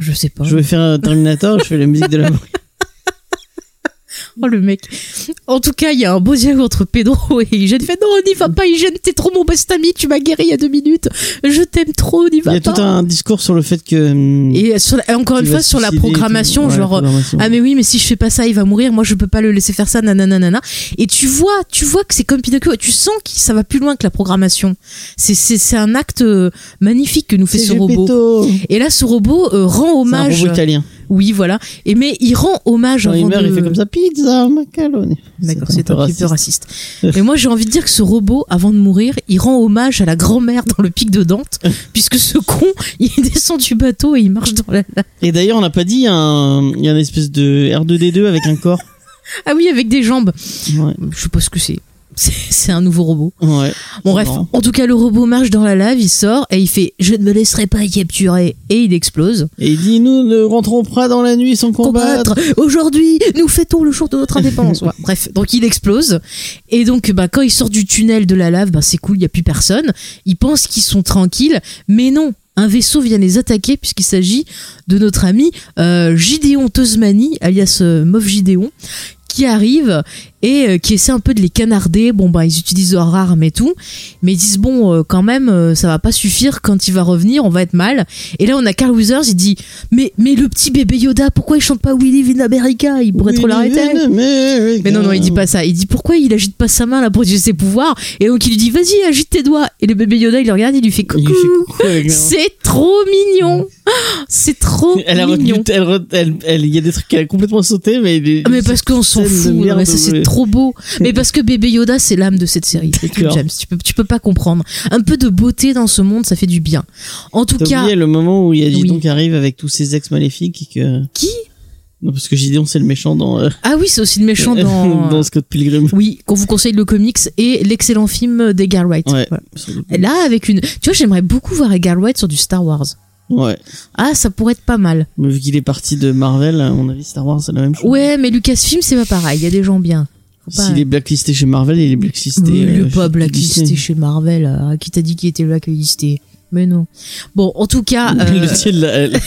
A: je sais pas.
B: Je vais faire un Terminator, je fais la musique de la Moria.
A: Oh le mec. En tout cas, il y a un beau dialogue entre Pedro et Hygiène. Fait non, n'y va pas Hygiène, t'es trop mon best ami, tu m'as guéri il y a deux minutes. Je t'aime trop, n'y
B: Il y
A: va
B: a
A: pas.
B: tout un discours sur le fait que. hum,
A: Et sur la- encore une
B: va
A: fois sur la
B: et tout.
A: programmation,
B: Ouais, la
A: genre
B: programmation.
A: ah mais oui, mais si je fais pas ça, il va mourir. Moi, je peux pas le laisser faire ça, nanana, nanana. Et tu vois, tu vois que c'est comme Pinocchio. Tu sens que ça va plus loin que la programmation. C'est un acte euh, magnifique que nous fait ce robot. Et là, ce robot euh, rend
B: C'est un
A: hommage.
B: robot italien.
A: Oui, voilà. Et mais il rend hommage
B: Quand il meurt,
A: de-
B: il fait comme ça pizza, macaroni.
A: D'accord, c'est
B: un
A: un
B: peu
A: petit peu raciste. Et moi, j'ai envie de dire que ce robot, avant de mourir, il rend hommage à la grand-mère dans le pic de Dante, puisque ce con, il descend du bateau et il marche dans la.
B: Et d'ailleurs, on n'a pas dit, il y a un, il y a une espèce de R2D2 avec un corps.
A: Ah oui, avec des jambes.
B: Ouais.
A: Je sais pas ce que c'est. C'est un nouveau robot.
B: Ouais.
A: Bon, bref,
B: marrant.
A: en tout cas, le robot marche dans la lave, il sort et il fait Je ne me laisserai pas capturer. Et il explose.
B: Et il dit, nous ne rentrons pas dans la nuit sans combattre.
A: Combattre Aujourd'hui, nous fêtons le jour de notre indépendance. Ouais, bref, donc il explose. Et donc, bah, quand il sort du tunnel de la lave, bah, c'est cool, il n'y a plus personne. Ils pensent qu'ils sont tranquilles, mais non. Un vaisseau vient les attaquer puisqu'il s'agit de notre ami euh, Gideon Tosmani, alias euh, Moff Gideon, qui arrive et euh, qui essaie un peu de les canarder. Bon, bah, ils utilisent leur arme et tout, mais ils disent bon, euh, quand même, euh, ça va pas suffire. Quand il va revenir, on va être mal. Et là, on a Carl Weathers, il dit mais mais le petit bébé Yoda, pourquoi il chante pas We Live in America? Il pourrait trop l'arrêter. Mais non, non, il dit pas ça. Il dit pourquoi il agite pas sa main là pour utiliser ses pouvoirs? Et donc il lui dit vas-y, agite tes doigts. Et le bébé Yoda, il le regarde, il lui fait coucou. C'est trop mignon. C'est trop
B: Elle a retenu,
A: mignon.
B: elle, re- elle, elle- il y a des trucs qu'elle a complètement sauté, mais.
A: Ah, mais parce qu'on s'en non, mais ça c'est trop beau. Mais parce que bébé Yoda c'est l'âme de cette série, c'est tout
B: D'accord.
A: James. Tu peux, tu peux pas comprendre. Un peu de beauté dans ce monde, ça fait du bien. En tout cas,
B: oublié le moment où il y a Gideon
A: Oui.
B: qui arrive avec tous ses ex maléfiques et que.
A: qui?
B: Non, parce que Gideon, c'est le méchant dans, euh,
A: Ah oui, c'est aussi le méchant dans.
B: dans Scott Pilgrim.
A: Oui, qu'on vous conseille le comics et l'excellent film d'Edgar Wright.
B: Ouais.
A: Voilà. Là, avec une. Tu vois, j'aimerais beaucoup voir Edgar Wright sur du Star Wars.
B: Ouais.
A: Ah, ça pourrait être pas mal.
B: Mais vu qu'il est parti de Marvel, à mon avis, Star Wars, c'est la même chose.
A: Ouais, mais Lucasfilm, c'est pas pareil. Il y a des gens bien. Pas-
B: S'il est blacklisté chez Marvel, il est blacklisté.
A: Il
B: euh,
A: est pas
B: chez
A: blacklisté chez Marvel. euh, Qui t'a dit qu'il était blacklisté? Mais non. Bon, en tout cas. euh,
B: Le ciel, là, elle,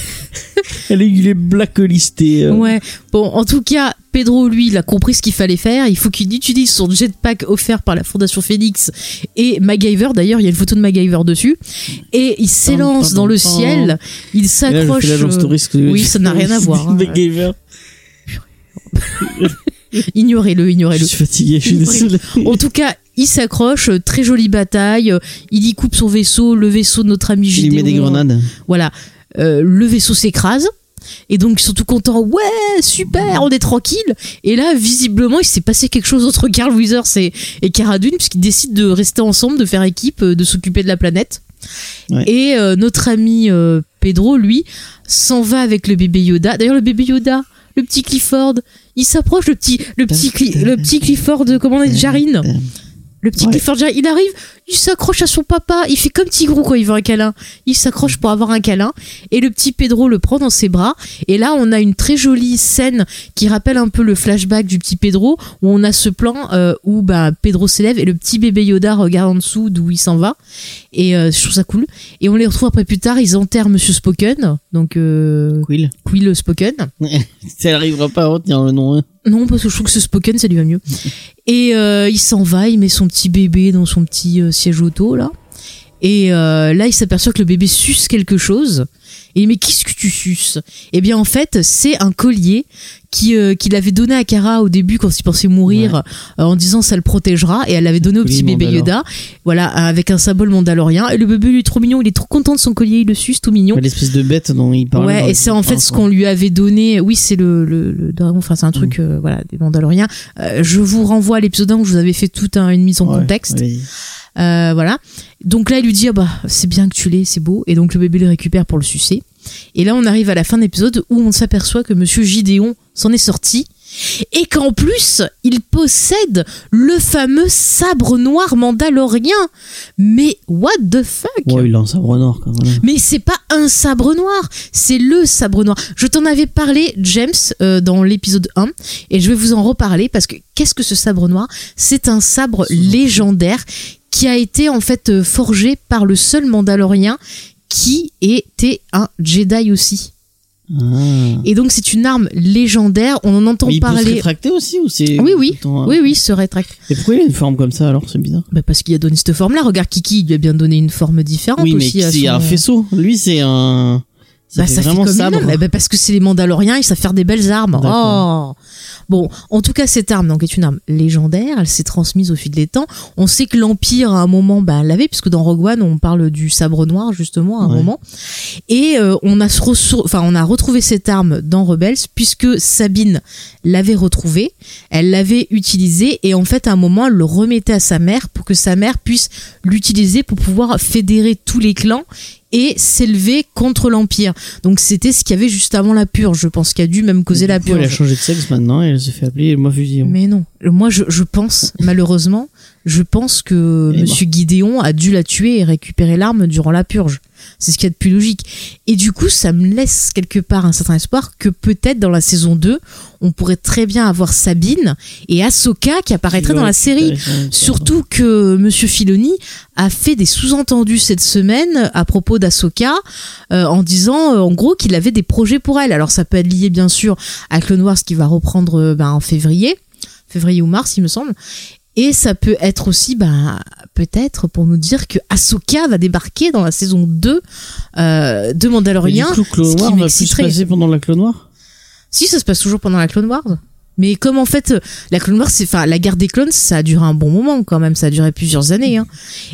B: elle est, il est blacklisté. euh.
A: Ouais. Bon, en tout cas, Pedro, lui, il a compris ce qu'il fallait faire. Il faut qu'il utilise son jetpack offert par la Fondation Phoenix et MacGyver. D'ailleurs, il y a une photo de MacGyver dessus. Et il s'élance dans le ciel. Il
B: je
A: s'accroche. euh, oui, ça n'a rien à voir, hein.
B: MacGyver.
A: Ignorez-le,
B: Je
A: ignorez-le.
B: suis fatigué, je suis désolé.
A: En tout cas, il s'accroche, euh, très jolie bataille. euh, Il y coupe son vaisseau, le vaisseau de notre ami
B: Il
A: Gideon.
B: met des grenades.
A: Voilà, Euh, le vaisseau s'écrase. Et donc ils sont tout contents, ouais, super, on est tranquille. Et là, visiblement, il s'est passé quelque chose entre Carl Weathers et, et Cara Dune, puisqu'ils décident de rester ensemble, de faire équipe, euh, de s'occuper de la planète.
B: Ouais.
A: Et euh, notre ami euh, Pedro, lui, s'en va avec le bébé Yoda. D'ailleurs, le bébé Yoda, le petit Clifford, il s'approche, le petit, le petit, le petit Clifford, comment on dit, Jarine. Le petit
B: Ouais.
A: Clifford il arrive, il s'accroche à son papa, il fait comme Tigrou quand il veut un câlin. Il s'accroche pour avoir un câlin et le petit Pedro le prend dans ses bras et là on a une très jolie scène qui rappelle un peu le flashback du petit Pedro où on a ce plan euh, où bah Pedro s'élève et le petit bébé Yoda regarde en dessous d'où il s'en va et euh, je trouve ça cool et on les retrouve après plus tard ils enterrent Monsieur Spoken donc euh,
B: Quill.
A: Quill Spoken
B: Ça arrivera pas à retenir le nom. hein.
A: non, parce que je trouve que ce Spoken, ça lui va mieux. Et euh, il s'en va, il met son petit bébé dans son petit euh, siège auto, là. Et euh, là, il s'aperçoit que le bébé suce quelque chose. Et mais qu'est-ce que tu suces? Eh bien, en fait, c'est un collier qui euh, qu'il avait donné à Kara au début quand il pensait mourir, euh, en disant ça le protégera. Et elle l'avait donné au petit bébé. Yoda, voilà, avec un symbole mandalorien. Et le bébé, il est trop mignon. Il est trop content de son collier. Il le suce, tout mignon.
B: L'espèce de bête dont il dans
A: Ouais, et c'est en fait ce qu'on lui avait donné. Oui, c'est le, le, le dragon. Enfin, c'est un truc,
B: Mm.
A: euh, voilà, des Mandaloriens. Je vous renvoie à l'épisode 1 où je vous avais fait toute un- une mise en
B: Ouais,
A: contexte. Euh, voilà. Donc là, il lui dit ah bah c'est bien que tu l'aies, c'est beau. Et donc le bébé le récupère pour le sucer. Et là, on arrive à la fin de l'épisode où on s'aperçoit que Monsieur Gideon s'en est sorti et qu'en plus, il possède le fameux sabre noir mandalorien. Mais what the fuck?
B: Ouais, il a un sabre noir quand même.
A: mais c'est pas un sabre noir, c'est le sabre noir. Je t'en avais parlé, James, euh, dans l'épisode 1, et je vais vous en reparler parce que qu'est-ce que ce sabre noir? C'est un sabre légendaire qui a été en fait euh, forgé par le seul Mandalorien qui était un Jedi aussi.
B: Ah.
A: Et donc c'est une arme légendaire, on en entend
B: Mais il peut se
A: parler.
B: rétracter aussi ou c'est
A: Oui, oui.
B: temps,
A: Oui, oui, se rétracte.
B: Et pourquoi il a une forme comme ça alors? C'est bizarre.
A: Bah parce qu'il a donné cette forme-là. Regarde Kiki, il lui a bien donné une forme différente
B: Oui, mais
A: aussi.
B: c'est
A: son-
B: un faisceau. Lui, c'est un. Ça
A: Bah,
B: fait
A: ça fait
B: vraiment
A: comme une
B: sabre.
A: ben, parce que c'est les Mandaloriens, ils savent faire des belles armes. Oh. Bon, en tout cas, cette arme donc est une arme légendaire. Elle s'est transmise au fil des temps. On sait que l'Empire à un moment bah, l'avait, puisque dans Rogue One, on parle du sabre noir justement à un
B: Ouais.
A: moment. Et euh, on a enfin, on a retrouvé cette arme dans Rebels, puisque Sabine l'avait retrouvée, elle l'avait utilisée, et en fait, à un moment, elle le remettait à sa mère pour que sa mère puisse l'utiliser pour pouvoir fédérer tous les clans et s'élever contre l'Empire. Donc c'était ce qu'il y avait juste avant la purge, je pense, qui a dû même causer la
B: coup, Elle a
A: purge.
B: changé de sexe maintenant et elle se fait appeler moi.
A: Mais non, moi je, je pense, malheureusement, je pense que Monsieur Gideon a dû la tuer et récupérer l'arme durant la purge. C'est ce qu'il y a de plus logique. Et du coup, ça me laisse quelque part un certain espoir que peut-être dans la saison 2, on pourrait très bien avoir Sabine et Ahsoka qui apparaîtraient dans la série. Surtout que Monsieur Filoni a fait des sous-entendus cette semaine à propos d'Ahsoka euh, en disant euh, en gros qu'il avait des projets pour elle. Alors ça peut être lié bien sûr à Clone Wars qui va reprendre euh, ben, en février, février ou mars il me semble. Et ça peut être aussi ben, peut-être pour nous dire que Ahsoka va débarquer dans la saison 2 euh, de
B: Mais
A: Mandalorian.
B: du coup, Clone Wars va plus se passer pendant la Clone Wars?
A: Si ça se passe toujours pendant la Clone Wars. Mais comme en fait euh, la Clone Wars, c'est enfin la guerre des clones, ça a duré un bon moment quand même, ça a duré plusieurs années. Hein.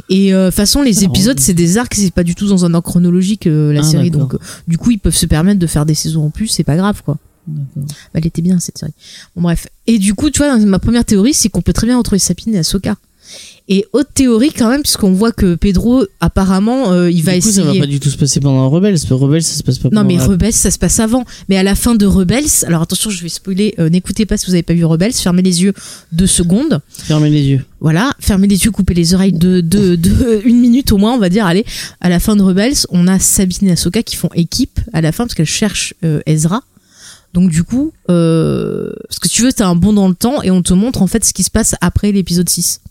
A: Et euh, de toute façon, les
B: Alors,
A: épisodes, c'est des arcs, c'est pas du tout dans un ordre chronologique euh, la
B: Ah,
A: série, donc euh, du coup ils peuvent se permettre de faire des saisons en plus, c'est pas grave quoi. Elle était bien cette série. Bon bref. Et du coup, tu vois, ma première théorie, c'est qu'on peut très bien retrouver Sabine et Ahsoka. Et autre théorie quand même, puisqu'on voit que Pedro, apparemment, euh, il va
B: du coup,
A: essayer.
B: ça va pas du tout se passer pendant Rebels. Rebels, ça se passe pas
A: Non
B: pendant
A: mais
B: la-
A: Rebels ça se passe avant. Mais à la fin de Rebels, alors attention je vais spoiler, euh, n'écoutez pas si vous avez pas vu Rebels, fermez les yeux deux secondes.
B: Fermez les yeux.
A: Voilà, fermez les yeux, coupez les oreilles de, de, de une minute au moins on va dire. Allez, à la fin de Rebels, on a Sabine et Ahsoka qui font équipe à la fin parce qu'elles cherchent euh, Ezra. Donc du coup, euh, ce que tu veux, t'as un bond dans le temps et on te montre en fait ce qui se passe après l'épisode 6.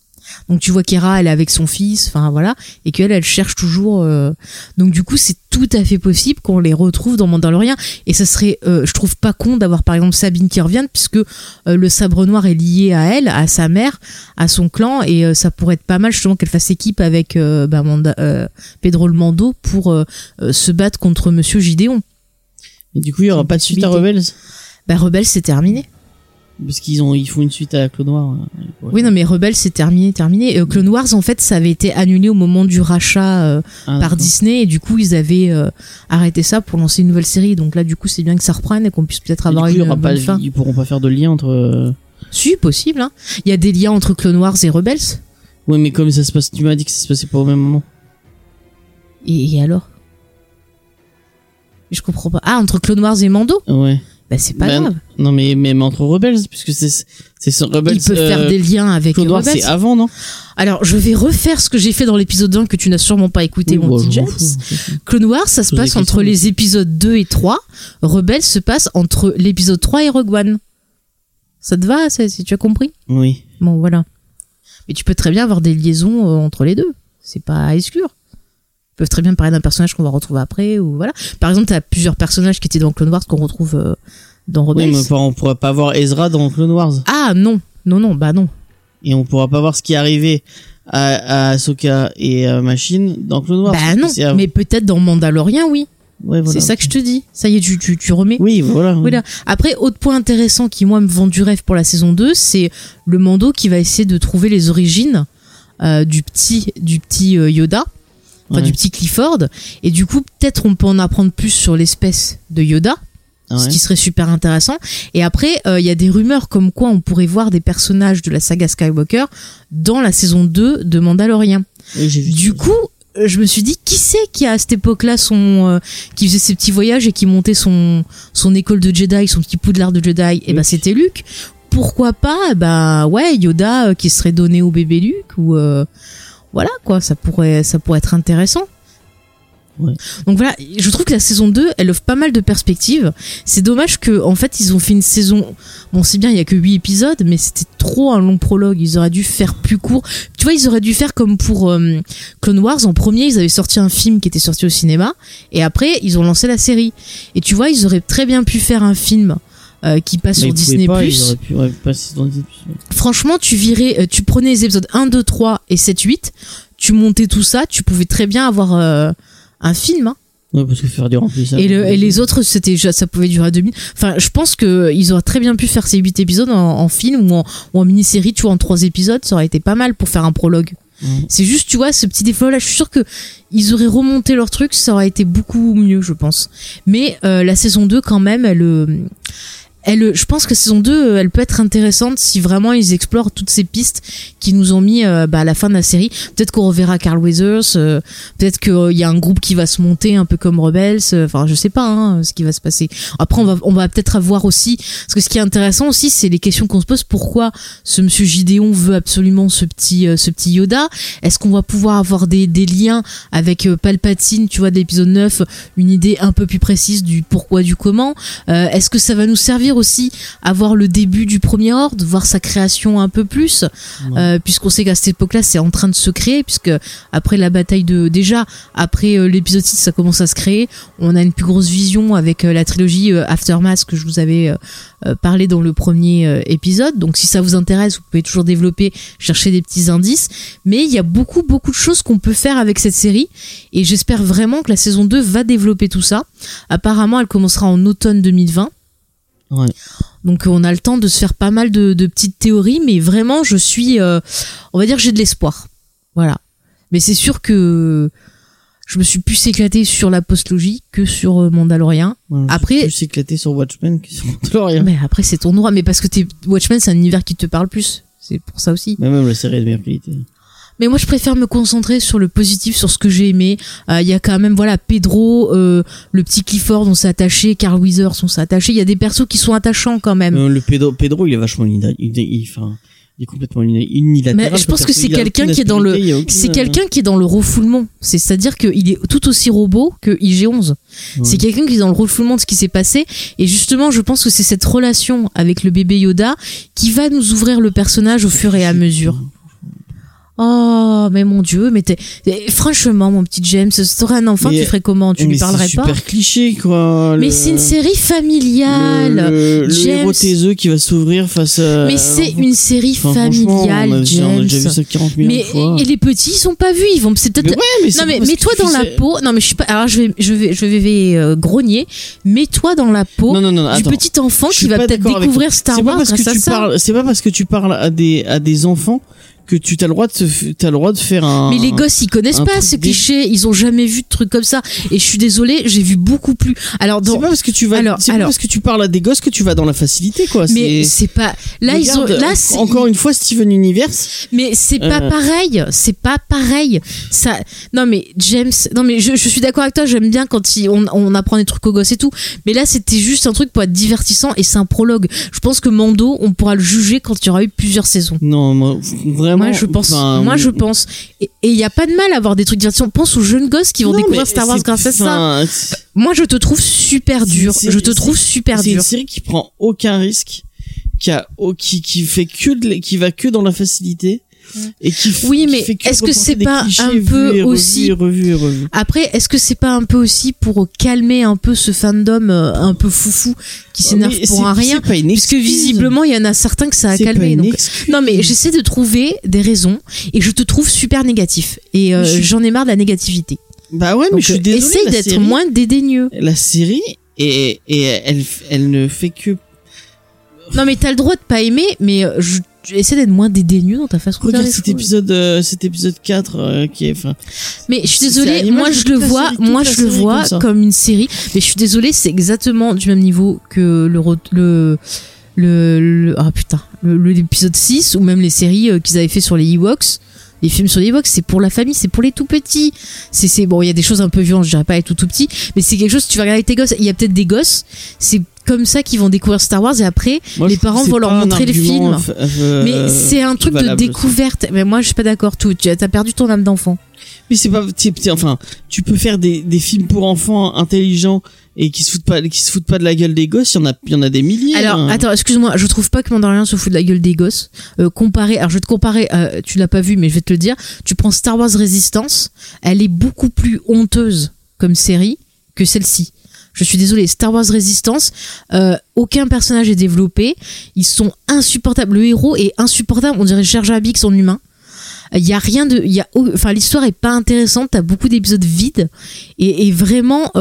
A: Donc tu vois qu'Hera, elle est avec son fils, enfin voilà, et qu'elle, elle cherche toujours. euh, Donc du coup, c'est tout à fait possible qu'on les retrouve dans Mandalorian. Et ça serait, euh, je trouve pas con d'avoir par exemple Sabine qui revienne, puisque euh, le sabre noir est lié à elle, à sa mère, à son clan, et euh, ça pourrait être pas mal justement qu'elle fasse équipe avec bah, Pedro le Mando pour se battre contre Monsieur Gideon.
B: Et du coup, il y aura pas de suite à. Rebels?
A: Bah Rebelle, c'est terminé.
B: parce qu'ils ont ils font une suite à Clone Wars. euh,
A: Oui, non, mais Rebelle, c'est terminé, terminé. Euh, Clone Wars, en fait, ça avait été annulé au moment du rachat euh,
B: Ah,
A: par. Disney, et du coup, ils avaient euh, arrêté ça pour lancer une nouvelle série. Donc là, du coup, c'est bien que ça reprenne et qu'on puisse peut-être
B: Et du
A: avoir
B: coup,
A: une
B: aura
A: bonne
B: pas,
A: fin.
B: ils pourront pas faire de lien entre.
A: Si, possible. Hein. Il y a des liens entre Clone Wars et Rebels.
B: Ouais, mais comme ça se passe, tu m'as dit que ça se passait pas au même moment.
A: Et, et alors? Je comprends pas. Ah, entre Clone Wars et Mando
B: Ouais.
A: Bah, c'est pas
B: Ben,
A: grave.
B: Non, mais même entre Rebels, puisque c'est c'est ce Rebels.
A: Ils peuvent
B: euh,
A: faire des liens avec
B: Clone Wars, c'est avant, non?
A: Alors, je vais refaire ce que j'ai fait dans l'épisode 1 que tu n'as sûrement pas écouté,
B: Oui,
A: mon petit James. Clone Wars, ça se passe entre les épisodes 2 et 3. Rebels se passe entre l'épisode 3 et Rogue One. Ça te va, ça, si tu as compris?
B: Oui.
A: Bon, voilà. Mais tu peux très bien avoir des liaisons euh, entre les deux. C'est pas à exclure. Peuvent très bien parler d'un personnage qu'on va retrouver après, ou voilà. Par exemple, t'as plusieurs personnages qui étaient dans Clone Wars qu'on retrouve euh, dans
B: Oui,
A: Rebels.
B: mais pas- on pourra pas voir Ezra dans Clone Wars.
A: Ah non, non, non, bah non.
B: Et on pourra pas voir ce qui est arrivé à, à Ahsoka et à Machine dans Clone Wars.
A: bah non,
B: à-
A: mais peut-être dans Mandalorian, oui.
B: ouais, voilà.
A: C'est ça que je te dis. Ça y est, tu, tu, tu remets.
B: Oui, voilà.
A: Voilà. Après, autre point intéressant qui, moi, me vend du rêve pour la saison 2, c'est le Mando qui va essayer de trouver les origines euh, du petit, du petit euh, Yoda, enfin
B: Ouais.
A: du petit Clifford. Et du coup, peut-être on peut en apprendre plus sur l'espèce de Yoda, ce qui serait super intéressant. Et après, euh, il y a des rumeurs comme quoi on pourrait voir des personnages de la saga Skywalker dans la saison 2 de Mandalorian.
B: Vu
A: Du coup, euh, je me suis dit, qui c'est qui à cette époque-là son, euh, qui faisait ses petits voyages et qui montait son son école de Jedi, son petit poudlard de Jedi? Et ben
B: Luke.
A: c'était Luke. Pourquoi pas? Bah ouais, Yoda euh, qui serait donné au bébé Luke ou euh, voilà quoi, ça pourrait ça pourrait être intéressant.
B: Ouais.
A: Donc voilà, je trouve que la saison 2, elle offre pas mal de perspectives. C'est dommage que en fait, ils ont fait une saison bon, c'est bien, il y a que 8 épisodes, mais c'était trop un long prologue, ils auraient dû faire plus court. Tu vois, ils auraient dû faire comme pour euh, Clone Wars en premier, ils avaient sorti un film qui était sorti au cinéma et après, ils ont lancé la série. Et tu vois, ils auraient très bien pu faire un film euh, qui passe sur Disney+.
B: pas, pu ouais, ouais.
A: Franchement, tu virais, euh, tu prenais les épisodes 1, 2, 3 et 7, 8, tu montais tout ça, tu pouvais très bien avoir euh, un film. Hein.
B: Ouais, parce que faire du remplissage.
A: Et, le, et les autres, c'était déjà- ça pouvait durer à 2000. Enfin, je pense que ils auraient très bien pu faire ces 8 épisodes en, en film ou en, mini-série, tu vois, en 3 épisodes, ça aurait été pas mal pour faire un prologue. C'est juste, tu vois, ce petit défaut-là, je suis sûr que ils auraient remonté leur truc, ça aurait été beaucoup mieux, je pense. Mais euh, la saison 2, quand même, elle, elle, je pense que saison 2, euh, elle peut être intéressante si vraiment ils explorent toutes ces pistes qui nous ont mis euh, bah, à la fin de la série. Peut-être qu'on reverra Carl Weathers, euh, peut-être qu'il y a un groupe qui va se monter un peu comme Rebels, enfin je sais pas hein, ce qui va se passer. Après on va, peut-être avoir aussi, parce que ce qui est intéressant aussi, c'est les questions qu'on se pose, pourquoi ce monsieur Gideon veut absolument ce petit, ce petit Yoda? Est-ce qu'on va pouvoir avoir des, des liens avec Palpatine, tu vois, de l'épisode 9, une idée un peu plus précise du pourquoi, du comment? Est-ce que ça va nous servir aussi à voir le début du premier ordre, voir sa création un peu plus
B: Ouais.
A: euh, puisqu'on sait qu'à cette époque-là, c'est en train de se créer, puisque après la bataille de déjà après euh, l'épisode 6, ça commence à se créer. On a une plus grosse vision avec euh, la trilogie Aftermath que je vous avais parlé dans le premier épisode. Donc si ça vous intéresse, vous pouvez toujours développer, chercher des petits indices. Mais il y a beaucoup beaucoup de choses qu'on peut faire avec cette série, et j'espère vraiment que la saison 2 va développer tout ça. Apparemment, elle commencera en automne 2020.
B: Ouais.
A: Donc euh, on a le temps de se faire pas mal de, de petites théories, mais vraiment je suis, euh, on va dire j'ai de l'espoir. Voilà. Mais c'est sûr que je me suis plus éclaté sur la postlogie que sur euh, Mandalorian.
B: Voilà,
A: Après-
B: Je suis éclaté sur Watchmen que sur Mandalorian.
A: Mais après c'est ton droit, mais parce que t'es Watchmen c'est un univers qui te parle plus. C'est pour ça aussi.
B: Mais même la série est de meilleure qualité.
A: Mais moi, je préfère me concentrer sur le positif, sur ce que j'ai aimé. Euh, Il y a quand même, voilà, Pedro, euh, le petit Clifford, on s'est attaché, Carl Weathers, on s'est attaché. Il y a des persos qui sont attachants quand même.
B: Euh, le Pedro, Pedro, il est vachement il, il, est complètement uni- unilatéral.
A: Mais je pense que c'est quelqu'un qui est dans le-
B: aucune-
A: C'est quelqu'un qui est dans le refoulement. C'est- C'est-à-dire qu'il est tout aussi robot que IG-11. C'est quelqu'un qui est dans le refoulement de ce qui s'est passé. Et justement, je pense que c'est cette relation avec le bébé Yoda qui va nous ouvrir le personnage au fur et à mesure. Oh, mais mon dieu, mais t'es, franchement, mon petit James, si t'aurais un enfant,
B: Mais-
A: tu ferais comment? Tu
B: Mais
A: lui parlerais pas?
B: super cliché, quoi.
A: Mais
B: le-
A: c'est une série familiale.
B: Le, le, le
A: James.
B: héros taiseux qui va s'ouvrir face à.
A: mais c'est une série
B: Enfin,
A: familiale,
B: on a, déjà- on a
A: James.
B: déjà vu ça 40 millions
A: mais
B: de fois.
A: et les petits, ils sont pas vus. Ils vont, c'est peut-être.
B: Mais ouais, mais c'est
A: non mais mets-toi dans la peau. Non mais je suis pas. Alors je vais, je vais, je vais euh, grogner. Mets-toi dans la peau
B: Non, non, non,
A: du
B: attends.
A: petit enfant qui va peut-être découvrir. Star
B: C'est pas
A: Wars
B: parce que
A: grâce à
B: tu
A: ça.
B: parles, c'est pas parce que tu parles à des, à des enfants que tu as le droit de, te t'as le droit de faire un.
A: Mais les gosses, ils connaissent pas ce cliché. Ils ont jamais vu de trucs comme ça. Et je suis désolée, j'ai vu beaucoup plus. Alors
B: C'est
A: donc,
B: pas parce que tu vas,
A: Alors,
B: c'est pas parce que tu parles à des gosses que tu vas dans la facilité, quoi.
A: mais
B: C'est-
A: c'est pas. Là ils ont.
B: Regarde,
A: Là c'est.
B: encore une fois Steven Universe.
A: Mais c'est pas
B: Euh.
A: pareil, c'est pas pareil. Ça, non mais James, non mais je, je suis d'accord avec toi. J'aime bien quand il- on, on apprend des trucs aux gosses et tout. Mais là, c'était juste un truc pour être divertissant et c'est un prologue. Je pense que Mando, on pourra le juger quand il y aura eu plusieurs saisons.
B: Non, moi, vraiment.
A: Moi, je pense.
B: enfin,
A: moi, je pense. Et il y a pas de mal à avoir des trucs divertissants. Pense aux jeunes gosses qui vont
B: non,
A: découvrir Star Wars grâce à ça. Moi, je te trouve super dur. Je te trouve super
B: C'est une
A: dur.
B: série qui prend aucun risque, qui a, qui, qui fait que de, qui va que dans la facilité. Et qui
A: Oui, mais est-ce que c'est pas un peu aussi-. Après, est-ce que c'est pas un peu aussi pour calmer un peu ce fandom euh, un peu foufou qui s'énerve
B: Mais
A: pour un rien Puisque visiblement, il y en a certains que ça a calmé. Donc... Non, mais j'essaie de trouver des raisons et je te trouve super négatif. Et euh, j'en ai marre de la négativité.
B: Bah ouais, mais
A: Donc,
B: je suis désolé.
A: essaye
B: la
A: d'être moins dédaigneux.
B: La série et et elle elle ne fait que
A: Non, mais t'as le droit de pas aimer, mais euh, je, je- essaie d'être moins dédaigneux dans ta façon de faire les
B: cet
A: choses.
B: épisode euh, cet épisode 4 euh, qui est enfin
A: Mais je suis désolée, moi je le vois, moi je le vois
B: comme
A: comme une série, mais je suis désolée, c'est exactement du même niveau que le le le, le- ah putain, l'épisode 6 ou même les séries euh, qu'ils avaient fait sur les Ewoks. Les films sur les Ewoks, c'est pour la famille, c'est pour les tout petits. C'est c'est bon, il y a des choses un peu violentes, je dirais pas les tout tout petits, mais c'est quelque chose tu vas regarder avec tes gosses, il y a peut-être des gosses, c'est comme ça qu'ils vont découvrir Star Wars et après
B: moi,
A: les parents vont leur montrer le
B: argument,
A: film.
B: euh,
A: mais c'est un truc de
B: valable,
A: découverte. Mais moi je suis pas d'accord tout, tu as perdu ton âme d'enfant.
B: Mais c'est pas, t'sais, t'sais, enfin, tu peux faire des, des films pour enfants intelligents et qui se foutent pas, qui se foutent pas de la gueule des gosses. Il y en a, il y en a des milliers.
A: Alors,
B: hein.
A: attends, excuse-moi, je trouve pas que Mandalorian se fout de la gueule des gosses. Euh, comparé, alors je vais te comparer, euh, tu l'as pas vu, mais je vais te le dire. Tu prends Star Wars Resistance, elle est beaucoup plus honteuse comme série que celle-ci. Je suis désolée, Star Wars Resistance, euh, aucun personnage est développé, ils sont insupportables. Le héros est insupportable, on dirait Jar Jar Binks en humain. Il y a rien de, il y a, enfin l'histoire est pas intéressante. T'as beaucoup d'épisodes vides et, et vraiment,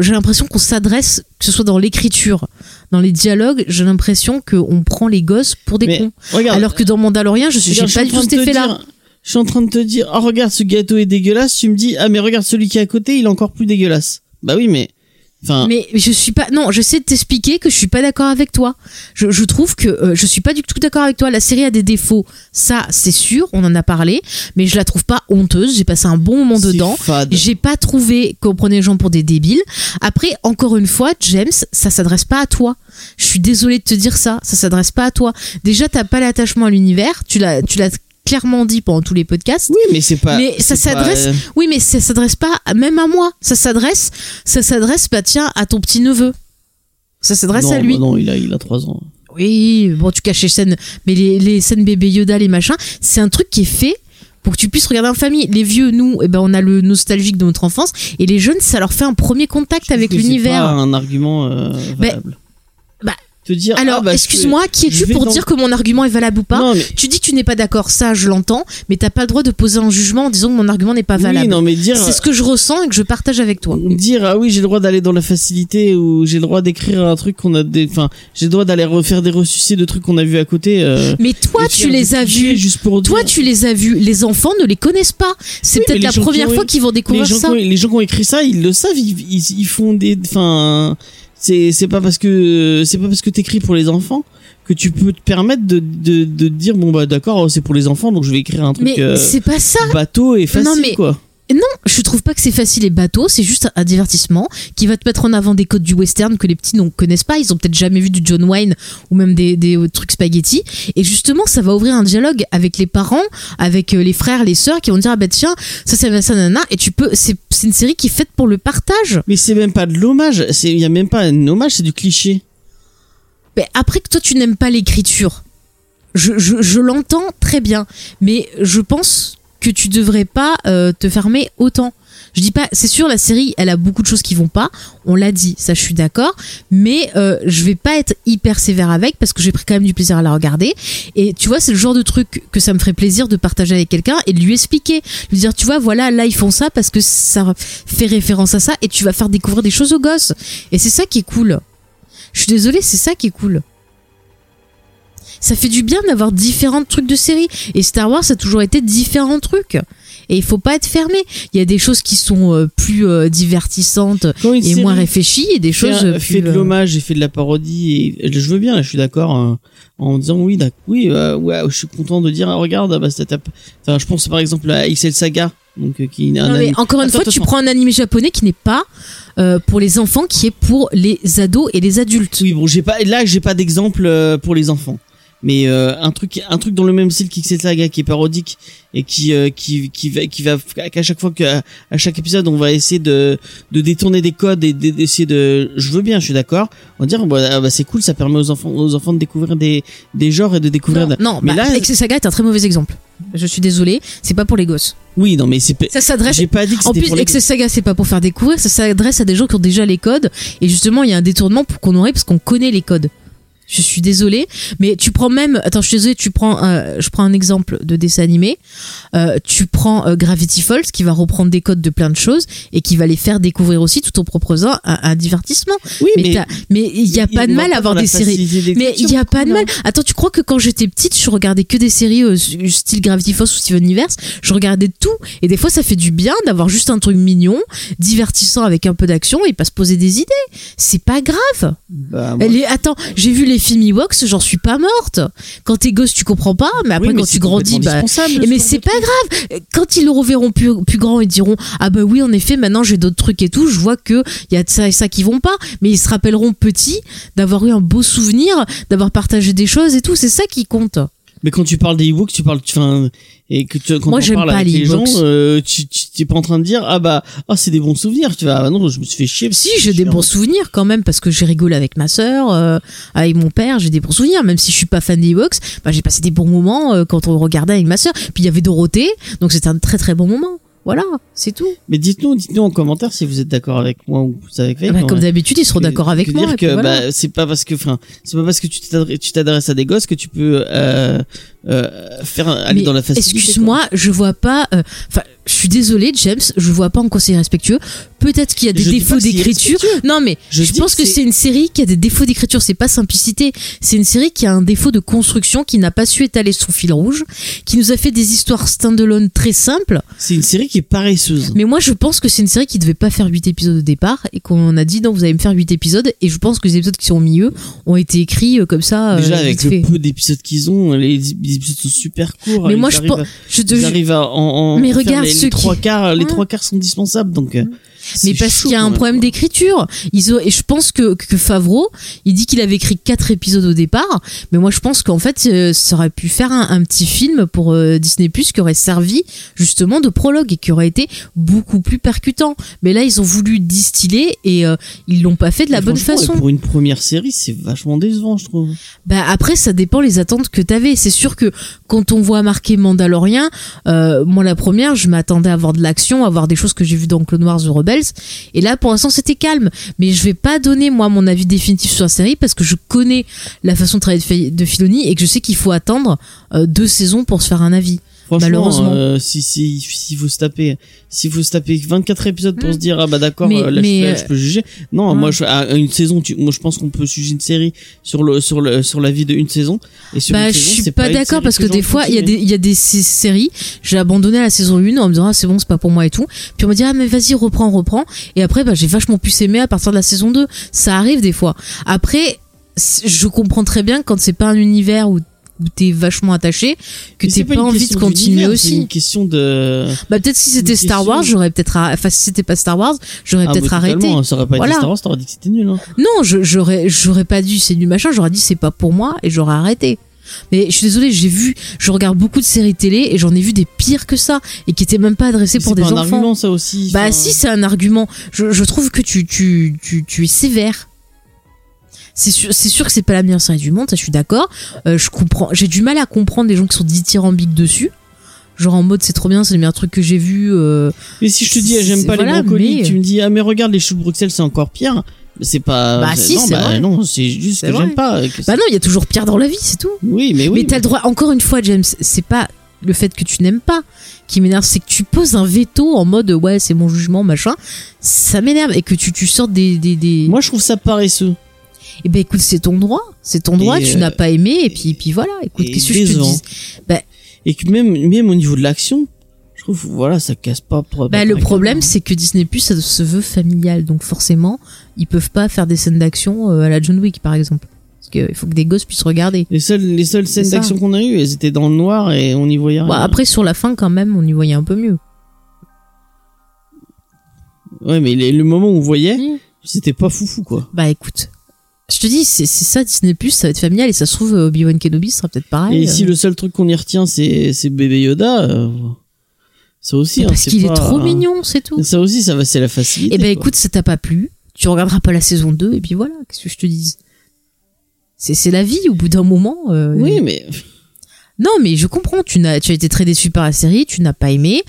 A: j'ai l'impression qu'on s'adresse, que ce soit dans l'écriture, dans les dialogues, j'ai l'impression qu'on prend les gosses pour des
B: Mais
A: cons.
B: regarde,
A: Alors que dans Mandalorian, je suis, j'ai pas
B: je
A: du tout cet effet-là.
B: Je suis en train de te dire, oh regarde, ce gâteau est dégueulasse. Tu me dis, ah mais regarde celui qui est à côté, il est encore plus dégueulasse. Bah oui, mais, enfin,
A: Mais je suis pas. Non, j'essaie de t'expliquer que je suis pas d'accord avec toi. Je, je trouve que euh, je suis pas du tout d'accord avec toi. La série a des défauts, ça c'est sûr, on en a parlé, mais je la trouve pas honteuse. J'ai passé un bon moment dedans. J'ai pas trouvé qu'on prenait les gens pour des débiles. Après, encore une fois, James, ça s'adresse pas à toi. Je suis désolée de te dire ça, ça s'adresse pas à toi. Déjà, t'as pas l'attachement à l'univers. Tu l'as, tu l'as clairement dit pendant tous les podcasts.
B: Oui, mais c'est pas.
A: Mais ça
B: c'est pas,
A: s'adresse-
B: euh,
A: Oui, mais ça s'adresse pas même à moi. Ça s'adresse, ça s'adresse, bah tiens, à ton petit neveu. Ça s'adresse à lui.
B: bah non, il a, il a 3 ans.
A: Oui, bon, tu caches les scènes, mais les, les scènes bébé Yoda, les machins, c'est un truc qui est fait pour que tu puisses regarder en famille. Les vieux, nous, eh ben, on a le nostalgique de notre enfance, et les jeunes, ça leur fait un premier contact avec
B: Je que C'est pas
A: l'univers.
B: un argument euh, valable.
A: bah,
B: te dire.
A: Alors,
B: ah, bah,
A: excuse-moi, qui es-tu pour
B: dans-
A: dire que mon argument est valable ou pas
B: Non, mais
A: Tu dis que tu n'es pas d'accord, ça, je l'entends, mais t'as pas le droit de poser un jugement en disant que mon argument n'est pas
B: oui,
A: valable.
B: non, mais dire.
A: c'est ce que je ressens et que je partage avec toi.
B: dire ah oui j'ai le droit d'aller dans la facilité ou j'ai le droit d'écrire un truc qu'on a des enfin j'ai le droit d'aller refaire des ressuscités de trucs qu'on a vu à côté euh,
A: Mais toi, tu les as vus.
B: juste pour
A: Toi,
B: dire-
A: tu les as vus. Les enfants ne les connaissent pas. C'est
B: Oui,
A: peut-être
B: les
A: la première
B: ont-
A: fois qu'ils vont
B: les
A: découvrir
B: gens, qui
A: ça.
B: ont, les gens qui ont écrit ça ils le savent ils, ils, ils font des enfin c'est c'est pas parce que c'est pas parce que t'écris pour les enfants que tu peux te permettre de de, de dire bon bah d'accord c'est pour les enfants donc je vais écrire un truc
A: Mais
B: euh,
A: c'est pas ça.
B: bateau et facile
A: Non, mais-
B: quoi
A: Non, je trouve pas que c'est facile et bateau. C'est juste un divertissement qui va te mettre en avant des codes du western que les petits ne connaissent pas. Ils ont peut-être jamais vu du John Wayne ou même des, des euh, trucs spaghetti. Et justement, ça va ouvrir un dialogue avec les parents, avec euh, les frères, les sœurs qui vont dire ah bah tiens ça ça ça nana. Et tu peux. C'est c'est une série qui est faite pour le partage.
B: mais c'est même pas de l'hommage c'est il y a même pas un hommage c'est du cliché
A: Mais après que toi tu n'aimes pas l'écriture, je, je, je l'entends très bien, mais je pense que tu devrais pas euh, te fermer autant. Je dis pas, c'est sûr, la série, elle a beaucoup de choses qui vont pas. On l'a dit, ça, je suis d'accord. Mais euh, je vais pas être hyper sévère avec parce que j'ai pris quand même du plaisir à la regarder. Et tu vois, c'est le genre de truc que ça me ferait plaisir de partager avec quelqu'un et de lui expliquer, lui dire, tu vois, voilà, là ils font ça parce que ça fait référence à ça et tu vas faire découvrir des choses aux gosses. Et c'est ça qui est cool. Je suis désolée, c'est ça qui est cool. Ça fait du bien d'avoir différents trucs de série. Et Star Wars, ça a toujours été différents trucs. Et il faut pas être fermé. Il y a des choses qui sont euh, plus euh, divertissantes et moins réfléchies, et des
B: fait,
A: choses
B: un-
A: plus,
B: fait de
A: euh,
B: l'hommage et fait de la parodie et je veux bien là, je suis d'accord hein, en disant oui oui euh, ouais je suis content de dire ah, regarde ah, bah ça tape enfin je pense par exemple à XL Saga donc euh, qui
A: Non, mais
B: anime-
A: encore une
B: Attends,
A: fois, tu
B: attends.
A: prends un animé japonais qui n'est pas euh, pour les enfants, qui est pour les ados et les adultes.
B: oui bon j'ai pas là j'ai pas d'exemple euh, pour les enfants mais euh, un truc un truc dans le même style qu'Ixel Saga qui est parodique et qui euh, qui qui va qui va qu'à chaque fois qu'à à chaque épisode on va essayer de de détourner des codes et d'essayer de je veux bien je suis d'accord on va dire bah, ah bah, c'est cool ça permet aux enfants aux enfants de découvrir des des genres et de découvrir
A: Non, non
B: mais
A: bah,
B: là
A: Excel Saga est un très mauvais exemple. Je suis désolée, c'est pas pour les gosses.
B: oui non mais c'est
A: Ça s'adresse
B: j'ai pas dit que
A: En
B: c'était
A: plus,
B: pour les
A: Excel Saga, c'est pas pour faire découvrir, ça s'adresse à des gens qui ont déjà les codes. Et justement, il y a un détournement pour qu'on aurait parce qu'on connaît les codes. Je suis désolée, mais tu prends même, attends, je suis désolée, tu prends, euh, je prends un exemple de dessin animé. Euh, tu prends euh, Gravity Falls qui va reprendre des codes de plein de choses et qui va les faire découvrir aussi tout en proposant un, un divertissement.
B: oui
A: mais il y a pas de mal à avoir des séries. Mais il y a pas de mal. Attends, tu crois que quand j'étais petite, je regardais que des séries style Gravity Falls ou Steven Universe Je regardais tout. Et des fois, ça fait du bien d'avoir juste un truc mignon, divertissant avec un peu d'action et pas se poser des idées. C'est pas grave.
B: Bah, moi,
A: attends, j'ai vu les films Ewoks, j'en suis pas morte. Quand t'es gosse, tu comprends pas, mais après,
B: oui, mais
A: quand tu grandis, bah. mais c'est pas grave. Quand ils le reverront plus, plus grand, ils diront ah bah oui en effet maintenant j'ai d'autres trucs et tout. Je vois que il y a de ça et ça qui vont pas, mais ils se rappelleront petits d'avoir eu un beau souvenir, d'avoir partagé des choses et tout. C'est ça qui compte.
B: Mais quand tu parles des e-books, tu parles, enfin, et que tu, quand
A: Moi,
B: on parle
A: pas
B: avec
A: les
B: les gens,
A: e-books.
B: euh, tu, tu t'es pas en train de dire, ah bah, ah c'est des bons souvenirs. Tu vas, ah bah non, je me suis fait chier.
A: Si j'ai des bons souvenirs quand même parce que j'ai rigolé avec ma sœur, euh, avec mon père, j'ai des bons souvenirs. Même si je suis pas fan des Ewoks, bah, j'ai passé des bons moments euh, quand on regardait avec ma sœur. Puis il y avait Dorothée, donc c'était un très très bon moment. Voilà, c'est tout.
B: Mais dites-nous, dites-nous en commentaire si vous êtes d'accord avec moi ou vous avec Faith.
A: Bah,
B: en
A: comme d'habitude, ils seront d'accord avec moi.
B: dire
A: et puis
B: que
A: voilà.
B: bah, c'est pas parce que, enfin, c'est pas parce que tu t'adresses, à des gosses que tu peux euh, euh, faire aller
A: Mais
B: dans la facilité.
A: Excuse-moi, je vois pas. euh, Enfin, suis désolée, James, je vois pas en quoi c'est irrespectueux. Peut-être qu'il y a des
B: Je
A: défauts d'écriture. Non, mais
B: Je
A: pense
B: que
A: que
B: c'est-
A: une série qui a des défauts d'écriture. C'est pas simplicité. C'est une série qui a un défaut de construction, qui n'a pas su étaler son fil rouge, qui nous a fait des histoires standalone très simples.
B: C'est une série qui est paresseuse.
A: Mais moi, je pense que c'est une série qui devait pas faire 8 épisodes au départ et qu'on a dit non, vous allez me faire 8 épisodes. Et je pense que les épisodes qui sont au milieu ont été écrits euh, comme ça. euh,
B: Déjà avec
A: vite
B: le
A: fait.
B: peu d'épisodes qu'ils ont, les, les épisodes sont super courts.
A: Mais moi, je pense.
B: à-
A: Je te
B: Ils
A: jure-
B: arrivent à en, en
A: Mais regarde
B: les,
A: ceux
B: les trois quarts, les trois quarts sont dispensables donc.
A: Mais parce qu'il y a un problème d'écriture. Ils ont, et je pense que, que Favreau, il dit qu'il avait écrit quatre épisodes au départ. Mais moi, je pense qu'en fait, euh, ça aurait pu faire un, un petit film pour euh, Disney Plus qui aurait servi justement de prologue et qui aurait été beaucoup plus percutant. Mais là, ils ont voulu distiller et euh, ils l'ont pas fait de la
B: Mais
A: bonne façon.
B: Pour une première série, c'est vachement décevant, je trouve.
A: Bah après, ça dépend les attentes que t'avais. C'est sûr que quand on voit marqué Mandalorian, euh, moi la première, je m'attendais à voir de l'action, à voir des choses que j'ai vues dans Clone Wars The Et là, pour l'instant, c'était calme. Mais je vais pas donner moi mon avis définitif sur la série parce que je connais la façon de travailler de Filoni et que je sais qu'il faut attendre euh, deux saisons pour se faire un avis.
B: Franchement,
A: Malheureusement.
B: euh, si si s'il faut se taper, s'il faut se taper 24 épisodes pour
A: Mm.
B: se dire ah bah d'accord, euh, là, je, là, je peux juger. Non, moi je, à une saison, tu, moi je pense qu'on peut juger une série sur le sur le sur la vie de une saison. Et sur
A: Bah,
B: une
A: je
B: saison,
A: suis pas, d'accord parce que des fois, il y a des, il y a des sé- séries, j'ai abandonné à la saison 1 en me disant, ah, c'est bon, c'est pas pour moi et tout. Puis on me dit, ah, mais vas-y, reprends, reprends. Et après, bah, j'ai vachement pu s'aimer à partir de la saison 2. Ça arrive des fois. Après, je comprends très bien quand c'est pas un univers où, où t'es vachement attaché, que
B: c'est
A: t'es pas,
B: une
A: envie de continuer
B: C'est
A: aussi.
B: une question de.
A: Bah, peut-être si c'était Star Wars, j'aurais peut-être, arr- enfin, si c'était pas Star Wars, j'aurais
B: Ah,
A: peut-être
B: bah,
A: arrêté.
B: Ça aurait pas
A: Voilà.
B: été Star Wars, t'aurais dit que c'était nul. Hein.
A: Non, je- j'aurais, j'aurais pas dit c'est du machin, j'aurais dit c'est pas pour moi et j'aurais arrêté. Mais je suis désolée, j'ai vu, je regarde beaucoup de séries télé et j'en ai vu des pires que ça et qui étaient même pas adressées pour
B: C'est
A: des
B: pas un
A: enfants.
B: argument ça aussi.
A: Bah
B: enfin.
A: si, c'est un argument. Je, je trouve que tu, tu, tu, tu es sévère. C'est sûr, c'est sûr que c'est pas la meilleure série du monde, ça je suis d'accord. Euh, je comprends, j'ai du mal à comprendre les gens qui sont dithyrambiques dessus. Genre en mode c'est trop bien, c'est le meilleur truc que j'ai vu. euh,
B: Mais si je te dis ah, j'aime pas
A: voilà,
B: les brocolis,
A: mais-
B: tu me dis ah mais regarde les choux de Bruxelles c'est encore pire. C'est pas.
A: Bah, si,
B: non,
A: c'est
B: bah,
A: vrai.
B: non, c'est juste
A: C'est
B: que
A: vrai.
B: j'aime pas. que
A: Bah non, il y a toujours pire dans la vie, c'est tout.
B: Oui, mais oui.
A: mais t'as le droit, encore une fois, James, c'est pas le fait que tu n'aimes pas qui m'énerve, c'est que tu poses un veto en mode ouais, c'est mon jugement, machin. Ça m'énerve et que tu, tu sortes des. des, des...
B: Moi, je trouve ça paresseux.
A: Eh ben écoute, c'est ton droit, c'est ton droit,
B: Et,
A: tu
B: euh,
A: n'as pas aimé et puis, puis voilà, écoute,
B: et
A: qu'est-ce que je te dis? Bah,
B: Et que même, même au niveau de l'action, je trouve, voilà, ça casse pas. trop-
A: bah,
B: pas
A: le problème, c'est que Disney Plus ça se veut familial, donc forcément, ils peuvent pas faire des scènes d'action euh, à la John Wick par exemple. Parce qu'il faut que des gosses puissent regarder.
B: Les seules, les seules scènes d'action qu'on a eues, elles étaient dans le noir et on y voyait rien.
A: Bon, après, sur la fin, quand même, on y voyait un peu mieux.
B: Ouais, mais les- le moment où on voyait, c'était pas foufou, quoi.
A: Bah écoute, je te dis, c'est ça Disney Plus, ça va être familial et ça se trouve euh, Obi-Wan Kenobi sera peut-être pareil.
B: Et si
A: euh.
B: le seul truc qu'on y retient, c'est c'est bébé Yoda, euh, ça aussi. Hein,
A: parce qu'il est
B: pas-
A: trop mignon, c'est tout.
B: Ça aussi, ça va, c'est la facilité.
A: Eh ben
B: quoi.
A: écoute, ça t'a pas plu, tu regarderas pas la saison 2 et puis voilà, qu'est-ce que je te dise? C'est la vie au bout d'un moment. euh,
B: Oui, mais
A: Non, mais je comprends. Tu n'as, tu as été très déçu par la série, tu n'as pas aimé.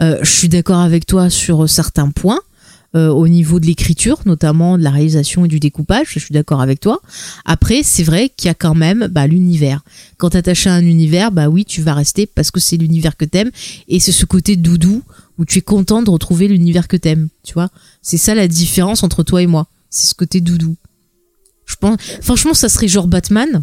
A: Euh, je suis d'accord avec toi sur certains points. Euh, au niveau de l'écriture, notamment de la réalisation et du découpage, je suis d'accord avec toi. Après, c'est vrai qu'il y a quand même bah, l'univers. Quand t'es attaché à un univers, bah oui, tu vas rester parce que c'est l'univers que t'aimes et c'est ce côté doudou où tu es content de retrouver l'univers que t'aimes. Tu vois, c'est ça la différence entre toi et moi. C'est ce côté doudou. Je pense, franchement, ça serait genre Batman.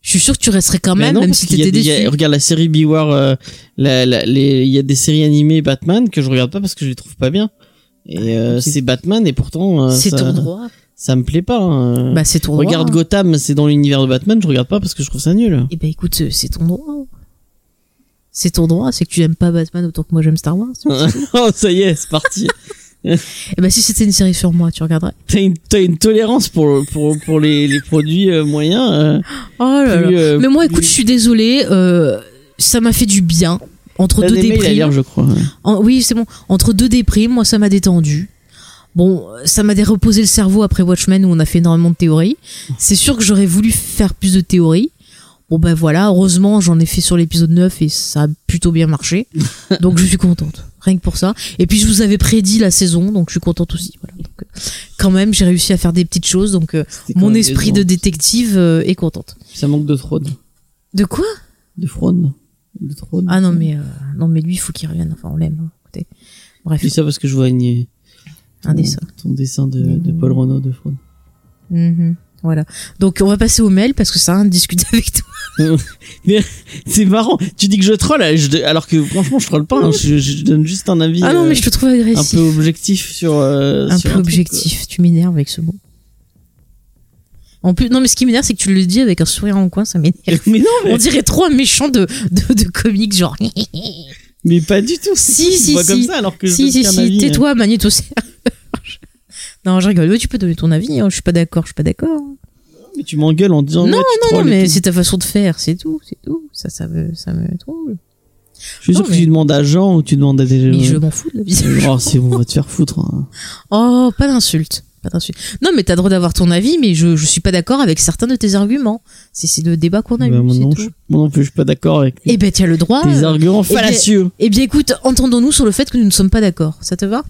A: Je suis sûr que tu resterais quand même,
B: non,
A: même si t'étais
B: y a-
A: déçu.
B: regarde la série Beware, euh, la, la- les- il y a des séries animées Batman que je regarde pas parce que je les trouve pas bien. Et euh,
A: C'est-
B: Batman et pourtant euh,
A: C'est
B: ça,
A: ton droit.
B: ça me plaît pas. hein.
A: Bah, c'est ton droit.
B: regarde Gotham, c'est dans l'univers de Batman, je regarde pas parce que je trouve ça nul.
A: Eh ben écoute, c'est ton droit. C'est ton droit, c'est que tu aimes pas Batman autant que moi j'aime Star Wars.
B: oh, ça y est, c'est parti.
A: Eh ben si c'était une série sur moi, tu regarderais.
B: T'as une, t'as une tolérance pour, pour, pour les, les produits euh, moyens. euh,
A: Oh là
B: plus,
A: là.
B: euh,
A: Mais moi,
B: plus-
A: écoute, je suis désolée. euh, ça m'a fait du bien entre deux déprimes.
B: je crois. ouais.
A: En- oui, c'est bon. Entre deux déprimes, moi, ça m'a détendu. Bon, ça m'a reposé le cerveau après Watchmen où on a fait énormément de théories. C'est sûr que j'aurais voulu faire plus de théories. Bon ben voilà, heureusement j'en ai fait sur l'épisode 9 et ça a plutôt bien marché. Donc je suis contente, rien que pour ça. Et puis je vous avais prédit la saison, donc je suis contente aussi. Voilà. Donc, euh, quand même, j'ai réussi à faire des petites choses, donc euh, mon esprit de détective euh, est contente.
B: Ça manque de trône.
A: De quoi?
B: De fraude. De trône.
A: Ah non mais euh, non mais lui il faut qu'il revienne. Enfin on l'aime. hein. Écoutez, bref,
B: Je dis ça parce que je vois une,
A: un dessin.
B: ton dessin de, de Paul Renault de fraude.
A: Mhm. Voilà. Donc on va passer au mail parce que ça a rien de discuter avec toi.
B: Mais c'est marrant. Tu dis que je troll, je- alors que franchement, je troll pas. hein. Je, je donne juste un avis
A: Ah non
B: euh,
A: mais je te trouve
B: un
A: agressif.
B: peu objectif sur. euh,
A: un
B: sur
A: peu objectif. Tu m'énerves avec ce mot. En plus, non, mais ce qui m'énerve, c'est que tu le dis avec un sourire en coin, ça m'énerve.
B: Mais non, mais,
A: On dirait trop un méchant de, de, de comics, genre.
B: mais pas du tout.
A: Si, si, si.
B: comme ça alors que je
A: si,
B: donne
A: si, si,
B: hein.
A: tais-toi, magnétosphère. non, je rigole. Oui, tu peux donner ton avis, hein. je suis pas d'accord, je suis pas d'accord.
B: Mais tu m'engueules en disant.
A: Non,
B: ouais,
A: Non,
B: et
A: mais c'est ta façon de faire, c'est tout, c'est tout. Ça, ça me, ça me trouble.
B: Je suis sûr
A: Non,
B: que tu demandes à Jean ou tu demandes à des gens.
A: Mais je m'en fous de la vie.
B: Oh, c'est bon, on va te faire foutre. hein.
A: Oh, pas d'insulte. Pas. Non, mais t'as le droit d'avoir ton avis, mais je, je suis pas d'accord avec certains de tes arguments. C'est, le débat qu'on a
B: Bah,
A: eu.
B: moi, non,
A: tout.
B: je, moi non plus, je suis pas d'accord avec
A: Eh ben, tu as le droit.
B: tes
A: euh,
B: arguments
A: eh bien-
B: fallacieux.
A: Eh bien, écoute, entendons-nous sur le fait que nous ne sommes pas d'accord. Ça te va?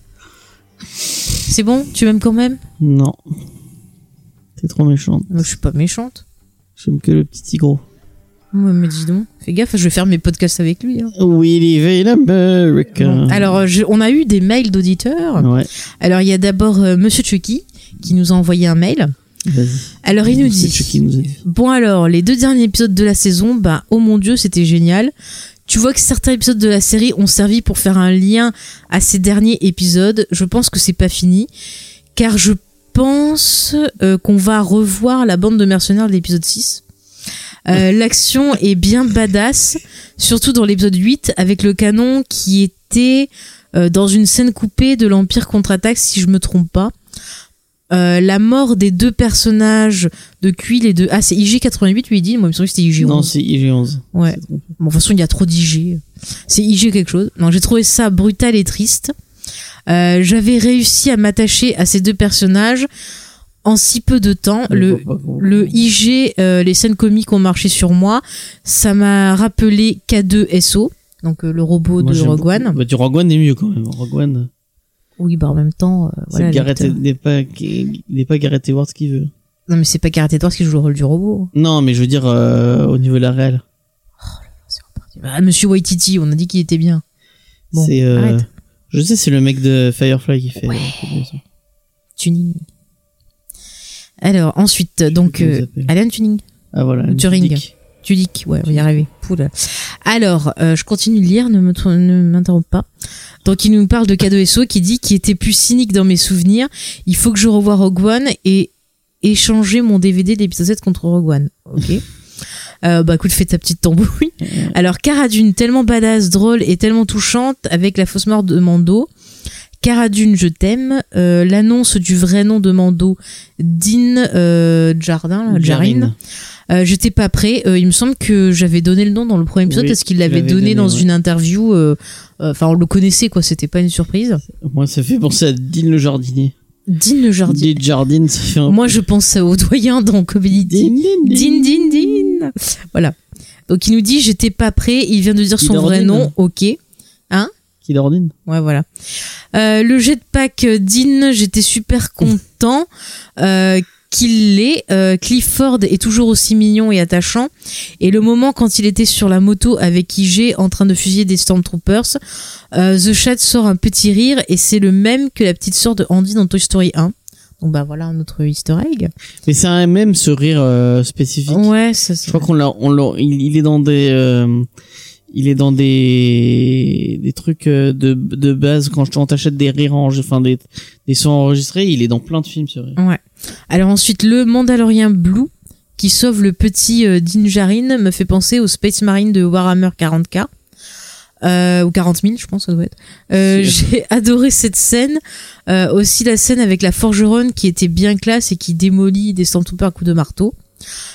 A: C'est bon? Tu m'aimes quand même?
B: Non. T'es trop méchante.
A: Moi, Je suis pas méchante.
B: J'aime que le petit tigre.
A: Ouais, mais dis donc, fais gaffe, je vais faire mes podcasts avec lui. hein.
B: We live in America.
A: Bon. Alors, je- on a eu des mails d'auditeurs.
B: Ouais,
A: Alors, il y a d'abord euh, Monsieur Chucky qui nous a envoyé un mail. Alors, il nous dit. Bon, alors, les deux derniers épisodes de la saison, bah, oh mon dieu, c'était génial. Tu vois que certains épisodes de la série ont servi pour faire un lien à ces derniers épisodes. Je pense que c'est pas fini, car je pense euh, qu'on va revoir la bande de mercenaires de l'épisode 6. Euh, L'action est bien badass, surtout dans l'épisode 8, avec le canon qui était euh, dans une scène coupée de l'Empire contre-attaque, si je me trompe pas. Euh, la mort des deux personnages de Quill et de... Ah, c'est IG88, lui, il dit? Moi, il me semblait que c'était IG11.
B: Non, c'est IG11.
A: Ouais. Bon, de toute façon, il y a trop d'IG. C'est IG quelque chose. Non, j'ai trouvé ça brutal et triste. Euh, J'avais réussi à m'attacher à ces deux personnages en si peu de temps. Le, le IG, euh, les scènes comiques ont marché sur moi. Ça m'a rappelé K2SO, donc euh, le robot
B: Moi,
A: de Rogue. One.
B: Bah, du Rogue One est mieux quand même. Rogue One,
A: Oui, bah en même temps, euh, voilà. L'acteur.
B: n'est pas, il pas Gareth Edwards qui veut.
A: Non, mais c'est pas Gareth Edwards qui joue le rôle du robot.
B: Non, mais je veux dire, euh, au niveau de la réelle.
A: C'est reparti. Ah, Monsieur Waititi, on a dit qu'il était bien. Bon,
B: euh,
A: arrête.
B: je sais, c'est le mec de Firefly qui fait.
A: Ouais. Tuning. Alors, ensuite, donc, euh. Alan Tuning.
B: Ah voilà.
A: Ou Turing. Ouais, on va y arriver. Poula. Alors, euh, je continue de lire, ne me ne m'interromps pas. Donc, il nous parle de K2SO qui dit qu'il était plus cynique dans mes souvenirs. Il faut que je revoie Rogue One et échanger mon DVD d'épisode 7 contre Rogue One. Ok. Euh, bah écoute, fais ta petite tambouille. Alors, Cara Dune, tellement badass, drôle et tellement touchante avec la fausse mort de Mando. Cara Dune, je t'aime. Euh, L'annonce du vrai nom de Mando, Dean euh, Jardin, là. Euh, J'étais pas prêt. Il me semble que j'avais donné le nom dans le premier épisode
B: Oui,
A: parce qu'il l'avait donné,
B: donné,
A: dans
B: ouais.
A: une interview. Enfin, on le connaissait, quoi. C'était pas une surprise.
B: Moi, ça fait penser à Dean le jardinier.
A: Dean le jardin.
B: Dean Jardine, ça fait un
A: Moi, je pense au doyen dans Community.
B: Dean,
A: Din, din, din. Voilà. Donc, il nous dit, j'étais pas prêt. Il vient de dire son vrai nom. Ok.
B: Qui l'ordine
A: Ouais, voilà. Euh, le jetpack euh, Dean, j'étais super content euh, qu'il l'ait. Euh, Clifford est toujours aussi mignon et attachant. Et le moment quand il était sur la moto avec IG en train de fusiller des Stormtroopers, euh, The Chat sort un petit rire et c'est le même que la petite sœur de Andy dans Toy Story 1. Donc bah voilà un autre easter egg.
B: Mais c'est un même ce rire euh, spécifique.
A: Ouais, ça
B: Je crois qu'on l'a, on l'a, il, il est dans des, il est dans des, des trucs euh, de, de base quand on t'achète des rires en, enfin des, des sons enregistrés, il est dans plein de films ce rire.
A: Ouais. Alors ensuite, le Mandalorien Blue qui sauve le petit euh, Din Djarin me fait penser au Space Marine de Warhammer 40k. Euh, ou 40 000, je pense, ça doit être. Euh. J'ai adoré cette scène. Euh, aussi la scène avec la forgeronne qui était bien classe et qui démolit des Stormtroopers à coups de marteau.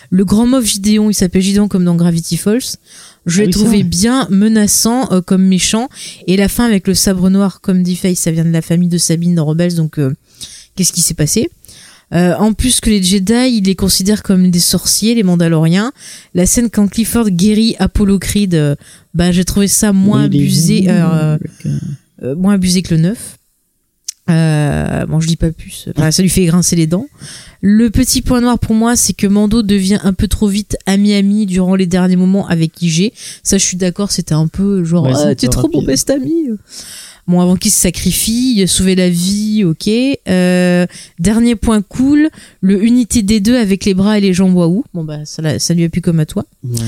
A: Le grand mauve Gideon, il s'appelle Gideon comme dans Gravity Falls. Je
B: Ah
A: l'ai
B: oui, c'est
A: trouvé bien menaçant euh, comme méchant. Et la fin avec le sabre noir, comme dit Faye, ça vient de la famille de Sabine dans Rebels, donc euh, qu'est-ce qui s'est passé? Euh, en plus que les Jedi, ils les considèrent comme des sorciers, les Mandaloriens. La scène quand Clifford guérit Apollo Creed, bah j'ai trouvé ça moins
B: Oui,
A: abusé, euh, euh, moins abusé que le 9. Euh, bon, je dis pas plus. Enfin, ça lui fait grincer les dents. Le petit point noir pour moi, c'est que Mando devient un peu trop vite ami-ami durant les derniers moments avec IG. Ça, je suis d'accord, c'était un peu genre,
B: Ouais,
A: ah, t'es trop mon best ami. Bon, avant qu'il se sacrifie, sauvé la vie, ok. Euh, dernier point cool, le unité des deux avec les bras et les jambes waouh. Bon, bah, ça, ça lui a plu comme à toi.
B: Ouais.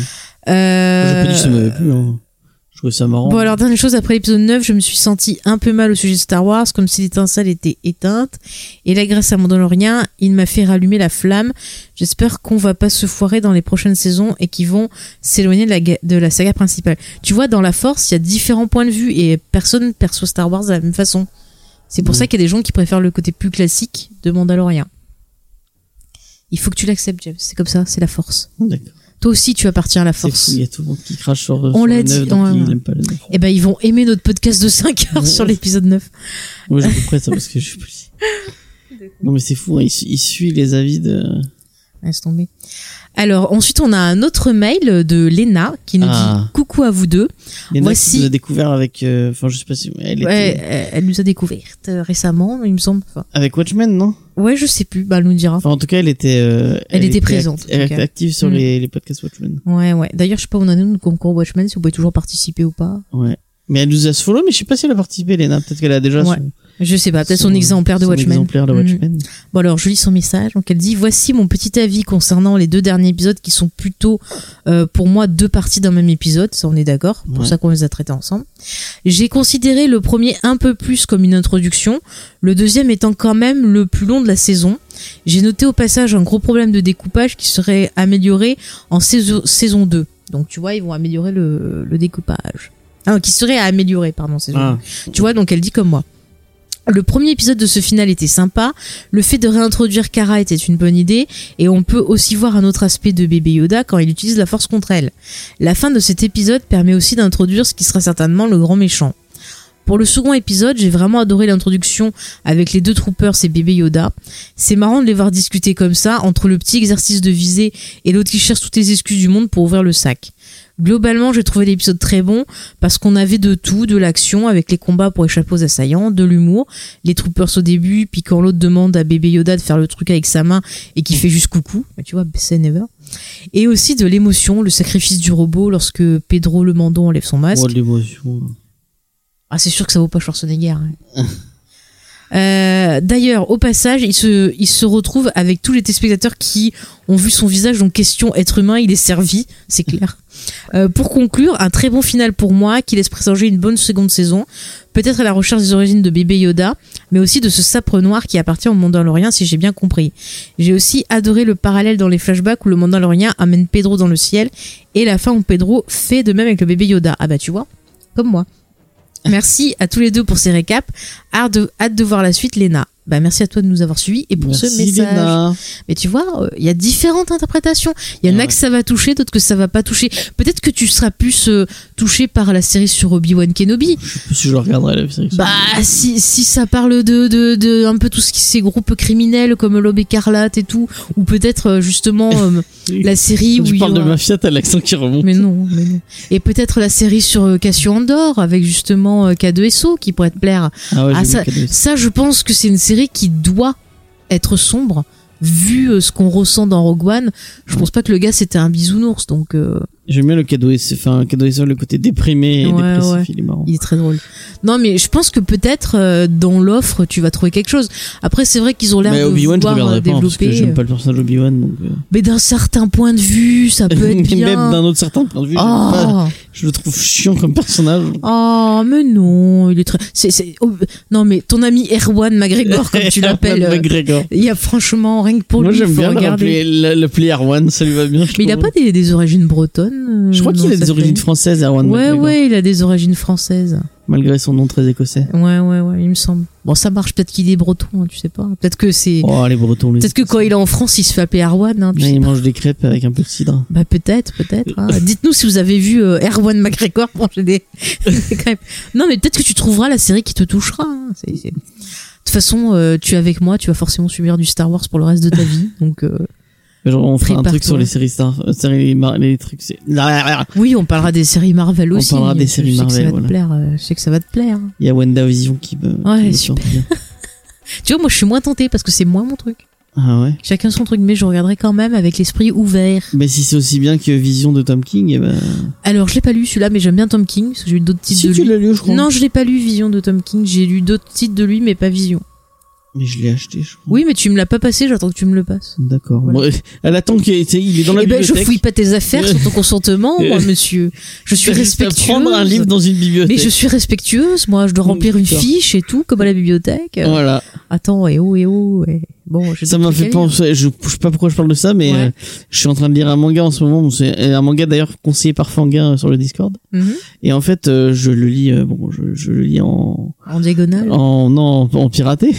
A: Euh,
B: J'ai pas dit que ça m'avait plu. Hein. Je trouvais ça marrant.
A: Bon alors dernière chose après l'épisode 9 je me suis senti un peu mal au sujet de Star Wars comme si l'étincelle était éteinte. Et là grâce à Mandalorian il m'a fait rallumer la flamme. J'espère qu'on va pas se foirer dans les prochaines saisons et qu'ils vont s'éloigner de la, de la saga principale. Tu vois dans la force il y a différents points de vue et personne perçoit Star Wars de la même façon. C'est pour
B: Mhm.
A: ça qu'il y a des gens qui préfèrent le côté plus classique de Mandalorian. Il faut que tu l'acceptes James. C'est comme ça c'est la force.
B: D'accord.
A: Toi aussi tu appartiens à la
B: C'est
A: force
B: fou, il y a tout le monde qui crache sur,
A: On
B: sur
A: l'a
B: le
A: dit,
B: neuf, donc
A: ouais,
B: il
A: ouais.
B: aime pas le neuf.
A: eh ben ils vont aimer notre podcast de 5 heures
B: Ouais.
A: sur l'épisode 9
B: Moi, j'ai compris ça parce que je suis plus. Non, mais c'est fou, hein, il, il suit les avis de.
A: Laisse tomber. Alors, ensuite, on a un autre mail de Lena qui nous
B: Ah.
A: dit coucou à vous deux.
B: Il y en a
A: Voici-
B: qui nous a découvert avec. euh, Enfin, je sais pas si. Elle était.
A: Ouais, elle nous a découvertes euh, récemment, il me semble. Enfin,
B: Avec Watchmen, non?
A: Ouais, je sais plus, bah, elle nous dira.
B: Enfin, en tout cas, elle était. euh,
A: Elle était présente,
B: act- elle était active sur
A: Mm.
B: les, les podcasts Watchmen.
A: Ouais, ouais. D'ailleurs, je sais pas où on en est, nous, le concours Watchmen, si vous pouvez toujours participer ou pas.
B: Ouais. Mais elle nous a follow, mais je sais pas si elle a participé, Léna. Peut-être qu'elle a déjà
A: Ouais.
B: son,
A: Je sais pas, peut-être son,
B: son-
A: exemplaire de
B: son
A: Watchmen.
B: exemplaire de. Watchmen.
A: Bon alors je lis son message. Donc elle dit voici mon petit avis concernant les deux derniers épisodes qui sont plutôt euh, pour moi deux parties d'un même épisode. Ça on est d'accord. Pour
B: Ouais.
A: ça qu'on les a traités ensemble. J'ai considéré le premier un peu plus comme une introduction, le deuxième étant quand même le plus long de la saison. J'ai noté au passage un gros problème de découpage qui serait amélioré en saison, saison 2. Donc tu vois ils vont améliorer le, le découpage. Ah, qui serait à améliorer, pardon, saison
B: Ah.
A: tu vois, donc elle dit comme moi. Le premier épisode de ce final était sympa. Le fait de réintroduire Kara était une bonne idée. Et on peut aussi voir un autre aspect de bébé Yoda quand il utilise la force contre elle. La fin de cet épisode permet aussi d'introduire ce qui sera certainement le grand méchant. Pour le second épisode, j'ai vraiment adoré l'introduction avec les deux troopers et bébé Yoda. C'est marrant de les voir discuter comme ça, entre le petit exercice de visée et l'autre qui cherche toutes les excuses du monde pour ouvrir le sac. Globalement, j'ai trouvé l'épisode très bon parce qu'on avait de tout, de l'action avec les combats pour échapper aux assaillants, de l'humour, les troopers au début, puis quand l'autre demande à bébé Yoda de faire le truc avec sa main et qui fait juste coucou, bah, tu vois, c'est never. Et aussi de l'émotion, le sacrifice du robot lorsque Pedro le Mando enlève son masque.
B: Oh, l'émotion.
A: Ah, c'est sûr que ça vaut pas Schwarzenegger. hein. Euh, D'ailleurs, au passage, il se, retrouve avec tous les téléspectateurs qui ont vu son visage. Donc, question être humain, il est servi, c'est clair. Euh, pour conclure, un très bon final pour moi qui laisse présager une bonne seconde saison. Peut-être à la recherche des origines de bébé Yoda, mais aussi de ce sapre noir qui appartient au Mandalorien, si j'ai bien compris. J'ai aussi adoré le parallèle dans les flashbacks où le Mandalorien amène Pedro dans le ciel et la fin où Pedro fait de même avec le bébé Yoda. Ah bah tu vois, comme moi. Merci à tous les deux pour ces récaps. Hâte de, hâte de voir la suite, Léna. Bah, merci à toi de nous avoir suivis et pour ce message.
B: Léna.
A: Mais tu vois, euh, il y a différentes interprétations. Il y en a
B: Ouais.
A: que ça va toucher, d'autres que ça va pas toucher. Peut-être que tu seras plus euh, touché par la série sur Obi-Wan Kenobi.
B: Je sais plus si je regarderai la série.
A: Bah, si, si ça parle de, de, de un peu tout ce qui ces groupes criminels comme l'Aube écarlate et tout, ou peut-être euh, justement euh, la série où
B: tu parles de mafia, t'as l'accent qui remonte.
A: Mais non, mais non. Et peut-être la série sur euh, Cassio Andor avec justement euh, K2SO qui pourrait te plaire.
B: Ah ouais,
A: Ah, ça, je pense que c'est une série qui doit être sombre. Vu euh, ce qu'on ressent dans Rogue One, je pense pas que le gars c'était un bisounours, donc euh,
B: J'aime bien le cadeau, enfin, cadeau le côté déprimé et
A: Ouais,
B: dépressif,
A: ouais.
B: il est marrant.
A: il est très drôle. Non, mais je pense que peut-être euh, dans l'offre tu vas trouver quelque chose. Après, c'est vrai qu'ils ont l'air
B: Mais
A: de
B: Obi-Wan, je
A: vouloir euh,
B: regarderai pas, hein, parce que j'aime pas le personnage d'Obi-Wan, donc. euh,
A: Mais d'un certain point de vue, ça peut être bien.
B: Même d'un autre certain point de vue, j'aime pas-
A: Oh,
B: je le trouve chiant comme personnage.
A: oh, mais non, il est très. C'est, c'est... oh, non, mais ton ami Erwan McGregor, comme tu l'appelles, euh,
B: McGregor.
A: il y a franchement rien que pour
B: Moi,
A: lui,
B: j'aime
A: faut
B: bien l'appeler Erwan, ça lui va bien.
A: Mais il a pas des, des origines bretonnes.
B: Je crois qu'il a des origines françaises, Erwan
A: Ouais,
B: McGregor,
A: ouais, il a des origines françaises.
B: malgré son nom très écossais.
A: Ouais, ouais, ouais, il me semble. Bon, ça marche. Peut-être qu'il est breton, hein, tu sais pas. Peut-être que c'est.
B: Oh, les Bretons,
A: Peut-être que quand il est en France, il se fait appeler Erwan. Hein, tu
B: Là,
A: sais
B: il
A: pas.
B: mange des crêpes avec un peu de cidre.
A: Bah peut-être, peut-être. hein. Dites-nous si vous avez vu euh, Erwan McGregor manger des, des crêpes. Non, mais peut-être que tu trouveras la série qui te touchera. hein. C'est- De toute façon, euh, tu es avec moi, tu vas forcément subir du Star Wars pour le reste de ta vie. Donc euh,
B: Genre, on fera un truc sur les séries Star, euh, séries Mar- les trucs, c'est, il
A: oui, on parlera des séries Marvel
B: On
A: aussi.
B: parlera des
A: Je
B: séries
A: sais que ça
B: Marvel,
A: va
B: voilà.
A: te plaire. euh, Je sais que ça va te plaire.
B: y a WandaVision qui me,
A: Ouais,
B: qui
A: super. Tu vois, moi, je suis moins tentée parce que c'est moins mon truc.
B: Ah ouais?
A: Chacun son truc, mais je regarderai quand même avec l'esprit ouvert.
B: Mais si c'est aussi bien que Vision de Tom King, eh ben,
A: Alors, je l'ai pas lu celui-là, mais j'aime bien Tom King parce que j'ai lu d'autres titres
B: si
A: de
B: tu
A: lui.
B: l'as lu, je crois.
A: Non, je l'ai pas lu Vision de Tom King. J'ai lu d'autres titres de lui, mais pas Vision.
B: Mais je l'ai acheté, je crois.
A: Oui, mais tu me l'as pas passé. J'attends que tu me le passes.
B: D'accord.
A: Voilà.
B: Elle attend qu'il est, il est dans la
A: Eh ben, je
B: bibliothèque.
A: fouille pas tes affaires sans ton consentement, moi, monsieur. Je suis respectueuse.
B: prendre un livre dans une bibliothèque.
A: Mais je suis respectueuse, moi. Je dois remplir une fiche et tout, comme à la bibliothèque.
B: Voilà.
A: Attends, et oh, et oh. et- Bon, j'ai
B: Ça m'a fait penser, je, je sais pas pourquoi je parle de ça, mais
A: Ouais.
B: euh, je suis en train de lire un manga en ce moment. C'est un manga d'ailleurs conseillé par Fanguin euh, sur le Discord.
A: Mhm.
B: Et en fait, euh, je le lis, euh, bon, je, je le lis en,
A: En diagonale.
B: en, non, en piraté.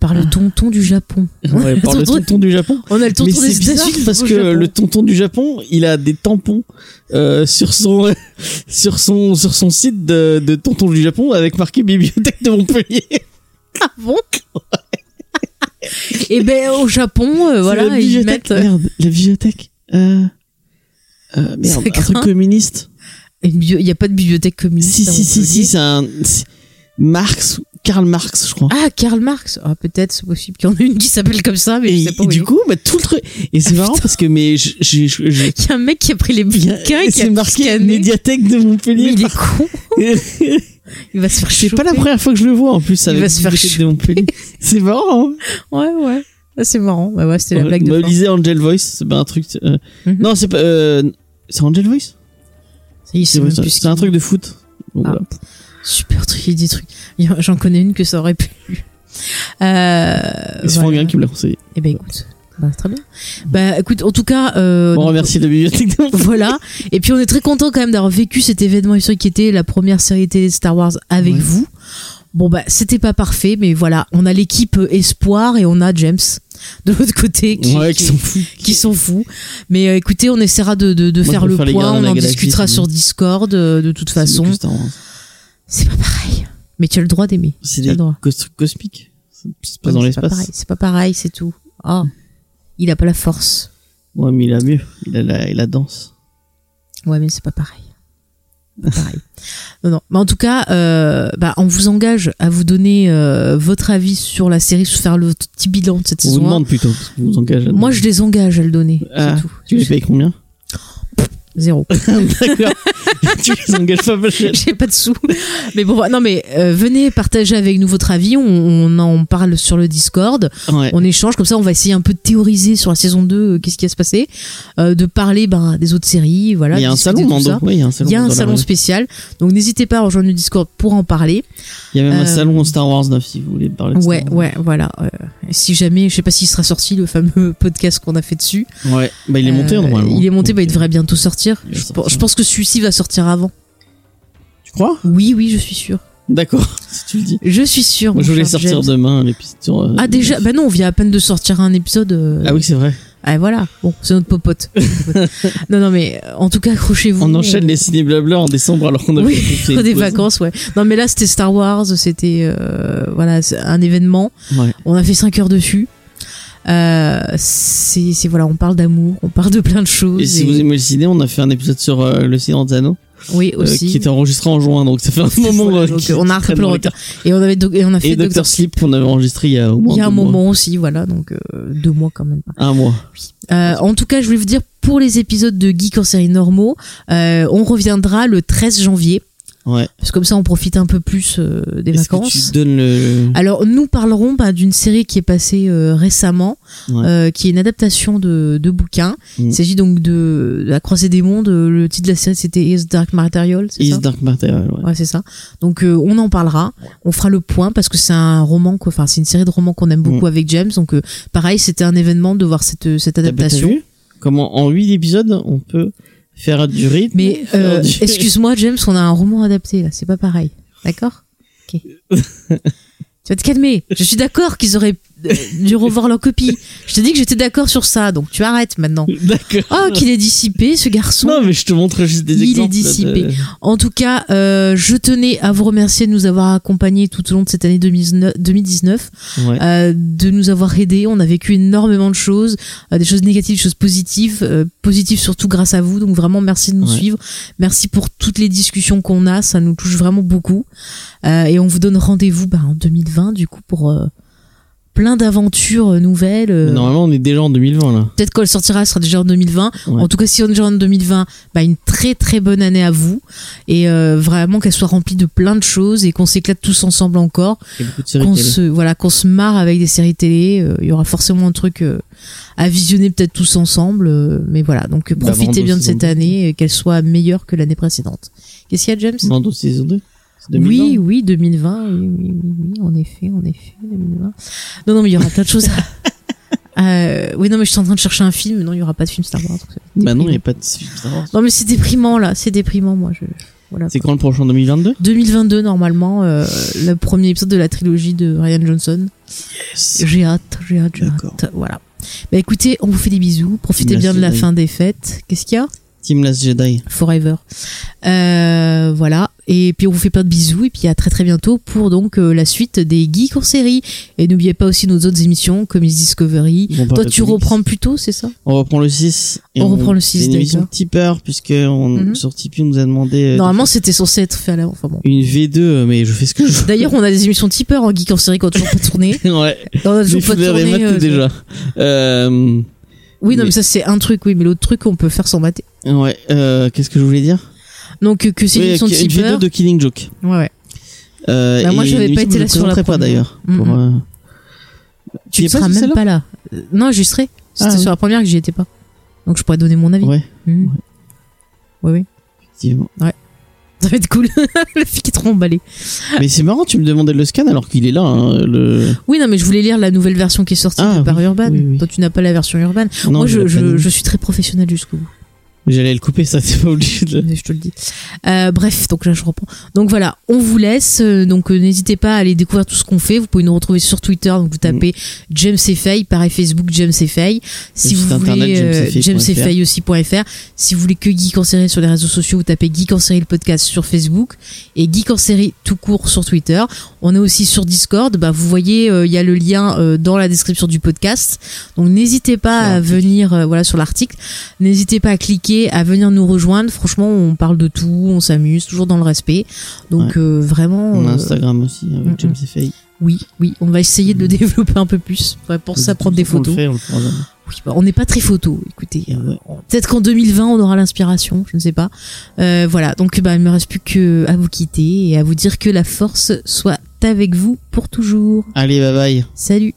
A: Par le tonton du Japon.
B: Ouais, par le
A: Tonton-
B: du Japon.
A: On a le tonton
B: Mais
A: des
B: c'est bizarre
A: États-Unis
B: parce que le tonton du Japon, il a des tampons euh, sur son sur son sur son site de, de tonton du Japon avec marqué bibliothèque de Montpellier.
A: Ah bon? Et ben au Japon, euh, voilà,
B: la
A: ils
B: bibliothèque.
A: mettent euh,
B: Merde, la bibliothèque. Merde, un truc communiste.
A: il y a pas de bibliothèque communiste.
B: Si
A: à
B: si si si, c'est un Marx, Karl Marx, je crois.
A: Ah, Karl Marx. Ah, peut-être, c'est possible qu'il y en ait une qui s'appelle comme ça, mais
B: et
A: je sais pas où
B: du
A: il
B: coup, bah, tout le truc. Et c'est
A: Ah,
B: marrant
A: putain.
B: parce que mais j'ai
A: Il y a un mec qui a pris les
B: il
A: bouquins et qui
B: c'est
A: a
B: marqué
A: scanné.
B: médiathèque de Montpellier.
A: il est con. Il va se faire
B: C'est pas la première fois que je le vois en plus
A: Il
B: avec
A: va se faire
B: de Montpellier. C'est marrant. Hein
A: Ouais, ouais. Ah, c'est marrant. Ouais, ouais, c'était la blague de fin.
B: lisez Angel Voice, c'est pas un truc. euh,
A: Mhm.
B: Non, c'est pas. euh, C'est Angel Voice.
A: C'est
B: un truc de foot. Donc,
A: Ah.
B: voilà.
A: Super truc, il dit des trucs. J'en connais une que ça aurait pu. Euh,
B: C'est
A: voilà.
B: Qui me l'a conseillé.
A: Eh ben écoute, bah, très bien. Bah écoute, en tout cas, euh,
B: On remercie la bibliothèque
A: voilà. Et puis on est très content quand même d'avoir vécu cet événement historique qui était la première série télé de Star Wars avec
B: Ouais.
A: vous. Bon bah c'était pas parfait, mais voilà, on a l'équipe euh, espoir et on a James de l'autre côté qui,
B: Ouais,
A: qui,
B: qui sont fous.
A: qui sont fous. Mais euh, écoutez, on essaiera de, de, de
B: Moi,
A: faire le point, on en discutera sur. Discord euh, de toute façon.
B: mieux que Star Wars.
A: C'est pas pareil. Mais tu as le droit d'aimer.
B: C'est des
A: le droit.
B: cos- cosmiques. C'est pas dans l'espace.
A: C'est pas pareil, c'est tout. Ah, il a pas la force.
B: Ouais, mais il a mieux. Il a la, il a danse.
A: Ouais, mais c'est pas pareil. Pas pareil. non, non. Mais en tout cas, euh, bah, on vous engage à vous donner euh, votre avis sur la série, sur faire le petit bilan de cette
B: On vous
A: saison 1.
B: demande plutôt. Parce que vous engagez. à-
A: Moi, je les engage à le donner.
B: Ah,
A: tout.
B: Tu les payes combien?
A: Zéro.
B: D'accord. tu les engages pas.
A: J'ai pas de sous. Mais bon, non, mais euh, venez partager avec nous votre avis. On, on en parle sur le Discord.
B: Ouais.
A: On échange comme ça. On va essayer un peu de théoriser sur la saison 2, euh, qu'est-ce qui va se passer, euh, de parler ben, des autres séries. Voilà.
B: Il y a un salon, Mando. il y a un salon.
A: Y a un spécial. Donc n'hésitez pas à rejoindre le Discord pour en parler.
B: Il y a même un salon Star Wars 9 si vous voulez parler de
A: Ouais,
B: Star Wars.
A: ouais, voilà. Si jamais, je sais pas s'il sera sorti le fameux podcast qu'on a fait dessus.
B: Ouais. Bah, il est monté normalement.
A: Il est monté, bah, il devrait bientôt sortir. Je,
B: sortir.
A: je pense que celui-ci va sortir avant.
B: Tu crois?
A: Oui, oui, je suis sûre.
B: D'accord, si tu le dis.
A: Je suis.
B: Moi,
A: mon
B: je voulais sortir
A: James.
B: demain l'épisode. euh,
A: Ah déjà, bah non, on vient à peine de sortir un épisode. euh,
B: Ah oui, c'est vrai.
A: Ah voilà, bon, c'est notre popote. non, non, mais euh, en tout cas, accrochez-vous.
B: On enchaîne les ciné blabla en décembre alors qu'on a
A: Oui,
B: fait
A: des vacances, ouais. Non, mais là, c'était Star Wars, c'était euh, voilà, un événement.
B: Ouais.
A: On a fait 5 heures dessus. Euh, c'est, c'est voilà, on parle d'amour, on parle de plein de choses.
B: Et si vous aimez le ciné, on a fait un épisode sur euh, le Anneaux,
A: oui
B: euh,
A: aussi.
B: qui était enregistré en juin, donc ça fait un moment.
A: Voilà,
B: euh,
A: donc, on a
B: traîne
A: rattrapé le retard. Et on avait et on a fait
B: Et Doctor Sleep, on avait enregistré il y a au moins
A: Il y a un
B: mois.
A: moment aussi, voilà, donc euh, deux mois quand même.
B: Un mois.
A: Euh, en tout cas, je voulais vous dire pour les épisodes de Geek en série normaux, euh, on reviendra le 13 janvier,
B: Ouais.
A: parce que comme ça on profite un peu plus euh, des
B: que
A: vacances.
B: tu donnes le.
A: Alors nous parlerons bah, d'une série qui est passée euh, récemment,
B: Ouais.
A: euh, qui est une adaptation de, de bouquin.
B: Mm.
A: Il s'agit donc de, de La Croisée des Mondes. Le titre de la série c'était Is Dark Material,
B: Is
A: ça
B: Dark Material, ouais.
A: Ouais, c'est ça. Donc euh, on en parlera. On fera le point parce que c'est un roman, enfin c'est une série de romans qu'on aime beaucoup
B: Mm.
A: avec James. Donc euh, pareil, c'était un événement de voir cette cette
B: T'as- t'as
A: adaptation.
B: Comment en 8 épisodes on peut faire du rythme
A: Mais euh,
B: du-
A: excuse-moi, James, on a un roman adapté là. C'est pas pareil, d'accord? Ok. tu vas te calmer. Je suis d'accord qu'ils auraient euh, dû revoir leur copie. Je te dis que j'étais d'accord sur ça, donc tu arrêtes maintenant.
B: D'accord.
A: Oh, qu'il est dissipé, ce garçon.
B: Non, mais je te montre juste des
A: Il est
B: exemples.
A: dissipé.
B: de-
A: En tout cas, euh, je tenais à vous remercier de nous avoir accompagnés tout au long de cette année 2019, 2019
B: Ouais.
A: euh, de nous avoir aidés. On a vécu énormément de choses, euh, des choses négatives, des choses positives, euh, positives surtout grâce à vous. Donc vraiment, merci de nous
B: Ouais.
A: suivre. Merci pour toutes les discussions qu'on a, ça nous touche vraiment beaucoup. Et on vous donne rendez-vous bah, en 2020 du coup pour plein d'aventures nouvelles. euh,
B: Mais Normalement, on est déjà en 2020 là.
A: Peut-être quand elle sortira, elle sera déjà en 2020.
B: Ouais.
A: En tout cas, si on est déjà en 2020, bah, une très très bonne année à vous. Et euh, vraiment qu'elle soit remplie de plein de choses et qu'on s'éclate tous ensemble encore. Qu'on se, voilà, qu'on se marre avec des séries télé. Euh, Il y aura forcément un truc euh, à visionner peut-être tous ensemble. mais voilà, donc
B: Bah,
A: profitez bien de cette année et qu'elle soit meilleure que l'année précédente. Qu'est-ce qu'il y a, James?
B: Mando saison 2 C'est 2020.
A: Oui, oui, 2020, oui, oui, oui, en effet, en effet, 2020. Non, non, mais il y aura plein de choses. Euh, oui, non, mais je suis en train de chercher un film. Non, il y aura pas de film Star Wars.
B: Bah non, il n'y a pas de film Star Wars.
A: Non, mais c'est déprimant, là. C'est déprimant, moi. Je... Voilà.
B: C'est quand le prochain 2022
A: 2022, normalement, euh, le premier épisode de la trilogie de Ryan Johnson. J'ai hâte, j'ai hâte, j'ai hâte. Voilà. Bah écoutez, on vous fait des bisous. Profitez bien de la
B: Jedi.
A: fin des fêtes. Qu'est-ce qu'il y a?
B: Team Last Jedi.
A: Forever. Euh, voilà. Et puis on vous fait plein de bisous et puis à très très bientôt pour donc euh, la suite des geeks en série. Et n'oubliez pas aussi nos autres émissions comme Is Discovery. Toi tu reprends plus tôt, c'est ça?
B: On reprend le 6. et
A: On reprend le 6,
B: C'est une émission tipeur, puisque on,
A: Mhm.
B: sur Tipeee, on nous a demandé euh,
A: Normalement c'était censé être fait à l'avant. Enfin bon.
B: une V2, euh, mais je fais ce que je veux.
A: D'ailleurs on a des émissions tipeurs en geek en série quand on pas tourné.
B: ouais.
A: On a toujours pas tourné. euh,
B: déjà. Euh,
A: Oui non
B: Mais-
A: mais ça c'est un truc oui mais l'autre truc on peut faire sans mater.
B: ouais. Euh, Qu'est-ce que je voulais dire?
A: Donc que c'est
B: Oui,
A: une de
B: une V2
A: tipeurs.
B: de Killing Joke.
A: Ouais ouais.
B: Euh,
A: Bah, moi, j'avais
B: une
A: pas été
B: je
A: là sur la première.
B: d'ailleurs.
A: Mhm.
B: Pour, euh,
A: Tu ne seras même pas là. Non j'y serai. C'était
B: Ah,
A: sur la première que j'y étais pas. Donc je pourrais donner mon avis.
B: Ouais.
A: Oui oui.
B: effectivement.
A: Ça va être cool. la fille qui est trop emballée.
B: Mais c'est marrant, tu me demandais le scan alors qu'il est là. hein, le...
A: Oui, non, mais je voulais lire la nouvelle version qui est sortie
B: Ah,
A: par
B: oui,
A: Urban.
B: oui, oui.
A: Toi, tu n'as pas la version Urban.
B: Non,
A: Moi,
B: je
A: je, je, je suis très professionnel jusqu'au bout.
B: J'allais le couper, ça, c'est pas obligé de le-
A: Je te le dis. Euh, bref, donc là, je reprends. Donc voilà, on vous laisse. Euh, Donc euh, n'hésitez pas à aller découvrir tout ce qu'on fait. Vous pouvez nous retrouver sur Twitter. Donc vous tapez James Effay, pareil Facebook James Effay. Si vous voulez euh, aussi.fr. Si vous voulez que Geek en série sur les réseaux sociaux, vous tapez Geek en série le podcast sur Facebook et Geek en série tout court sur Twitter. On est aussi sur Discord. Bah, vous voyez, il y a le lien dans la description du podcast. Donc n'hésitez pas à venir, voilà, sur l'article. N'hésitez pas à cliquer, à venir nous rejoindre. Franchement, on parle de tout, on s'amuse, toujours dans le respect. Donc
B: Ouais.
A: euh, vraiment,
B: On a
A: euh,
B: Instagram aussi,
A: mm,
B: avec James Effay.
A: oui, oui, on va essayer de le développer un peu plus. Ouais, pour ça, prendre des
B: On le
A: photos.
B: fait, on le fera jamais.
A: Oui, bah, on n'est pas très photo. Écoutez, euh,
B: Ouais.
A: peut-être qu'en 2020 on aura l'inspiration, je ne sais pas. Euh, voilà, donc bah, il me reste plus que à vous quitter et à vous dire que la force soit avec vous pour toujours.
B: Allez, bye bye.
A: Salut.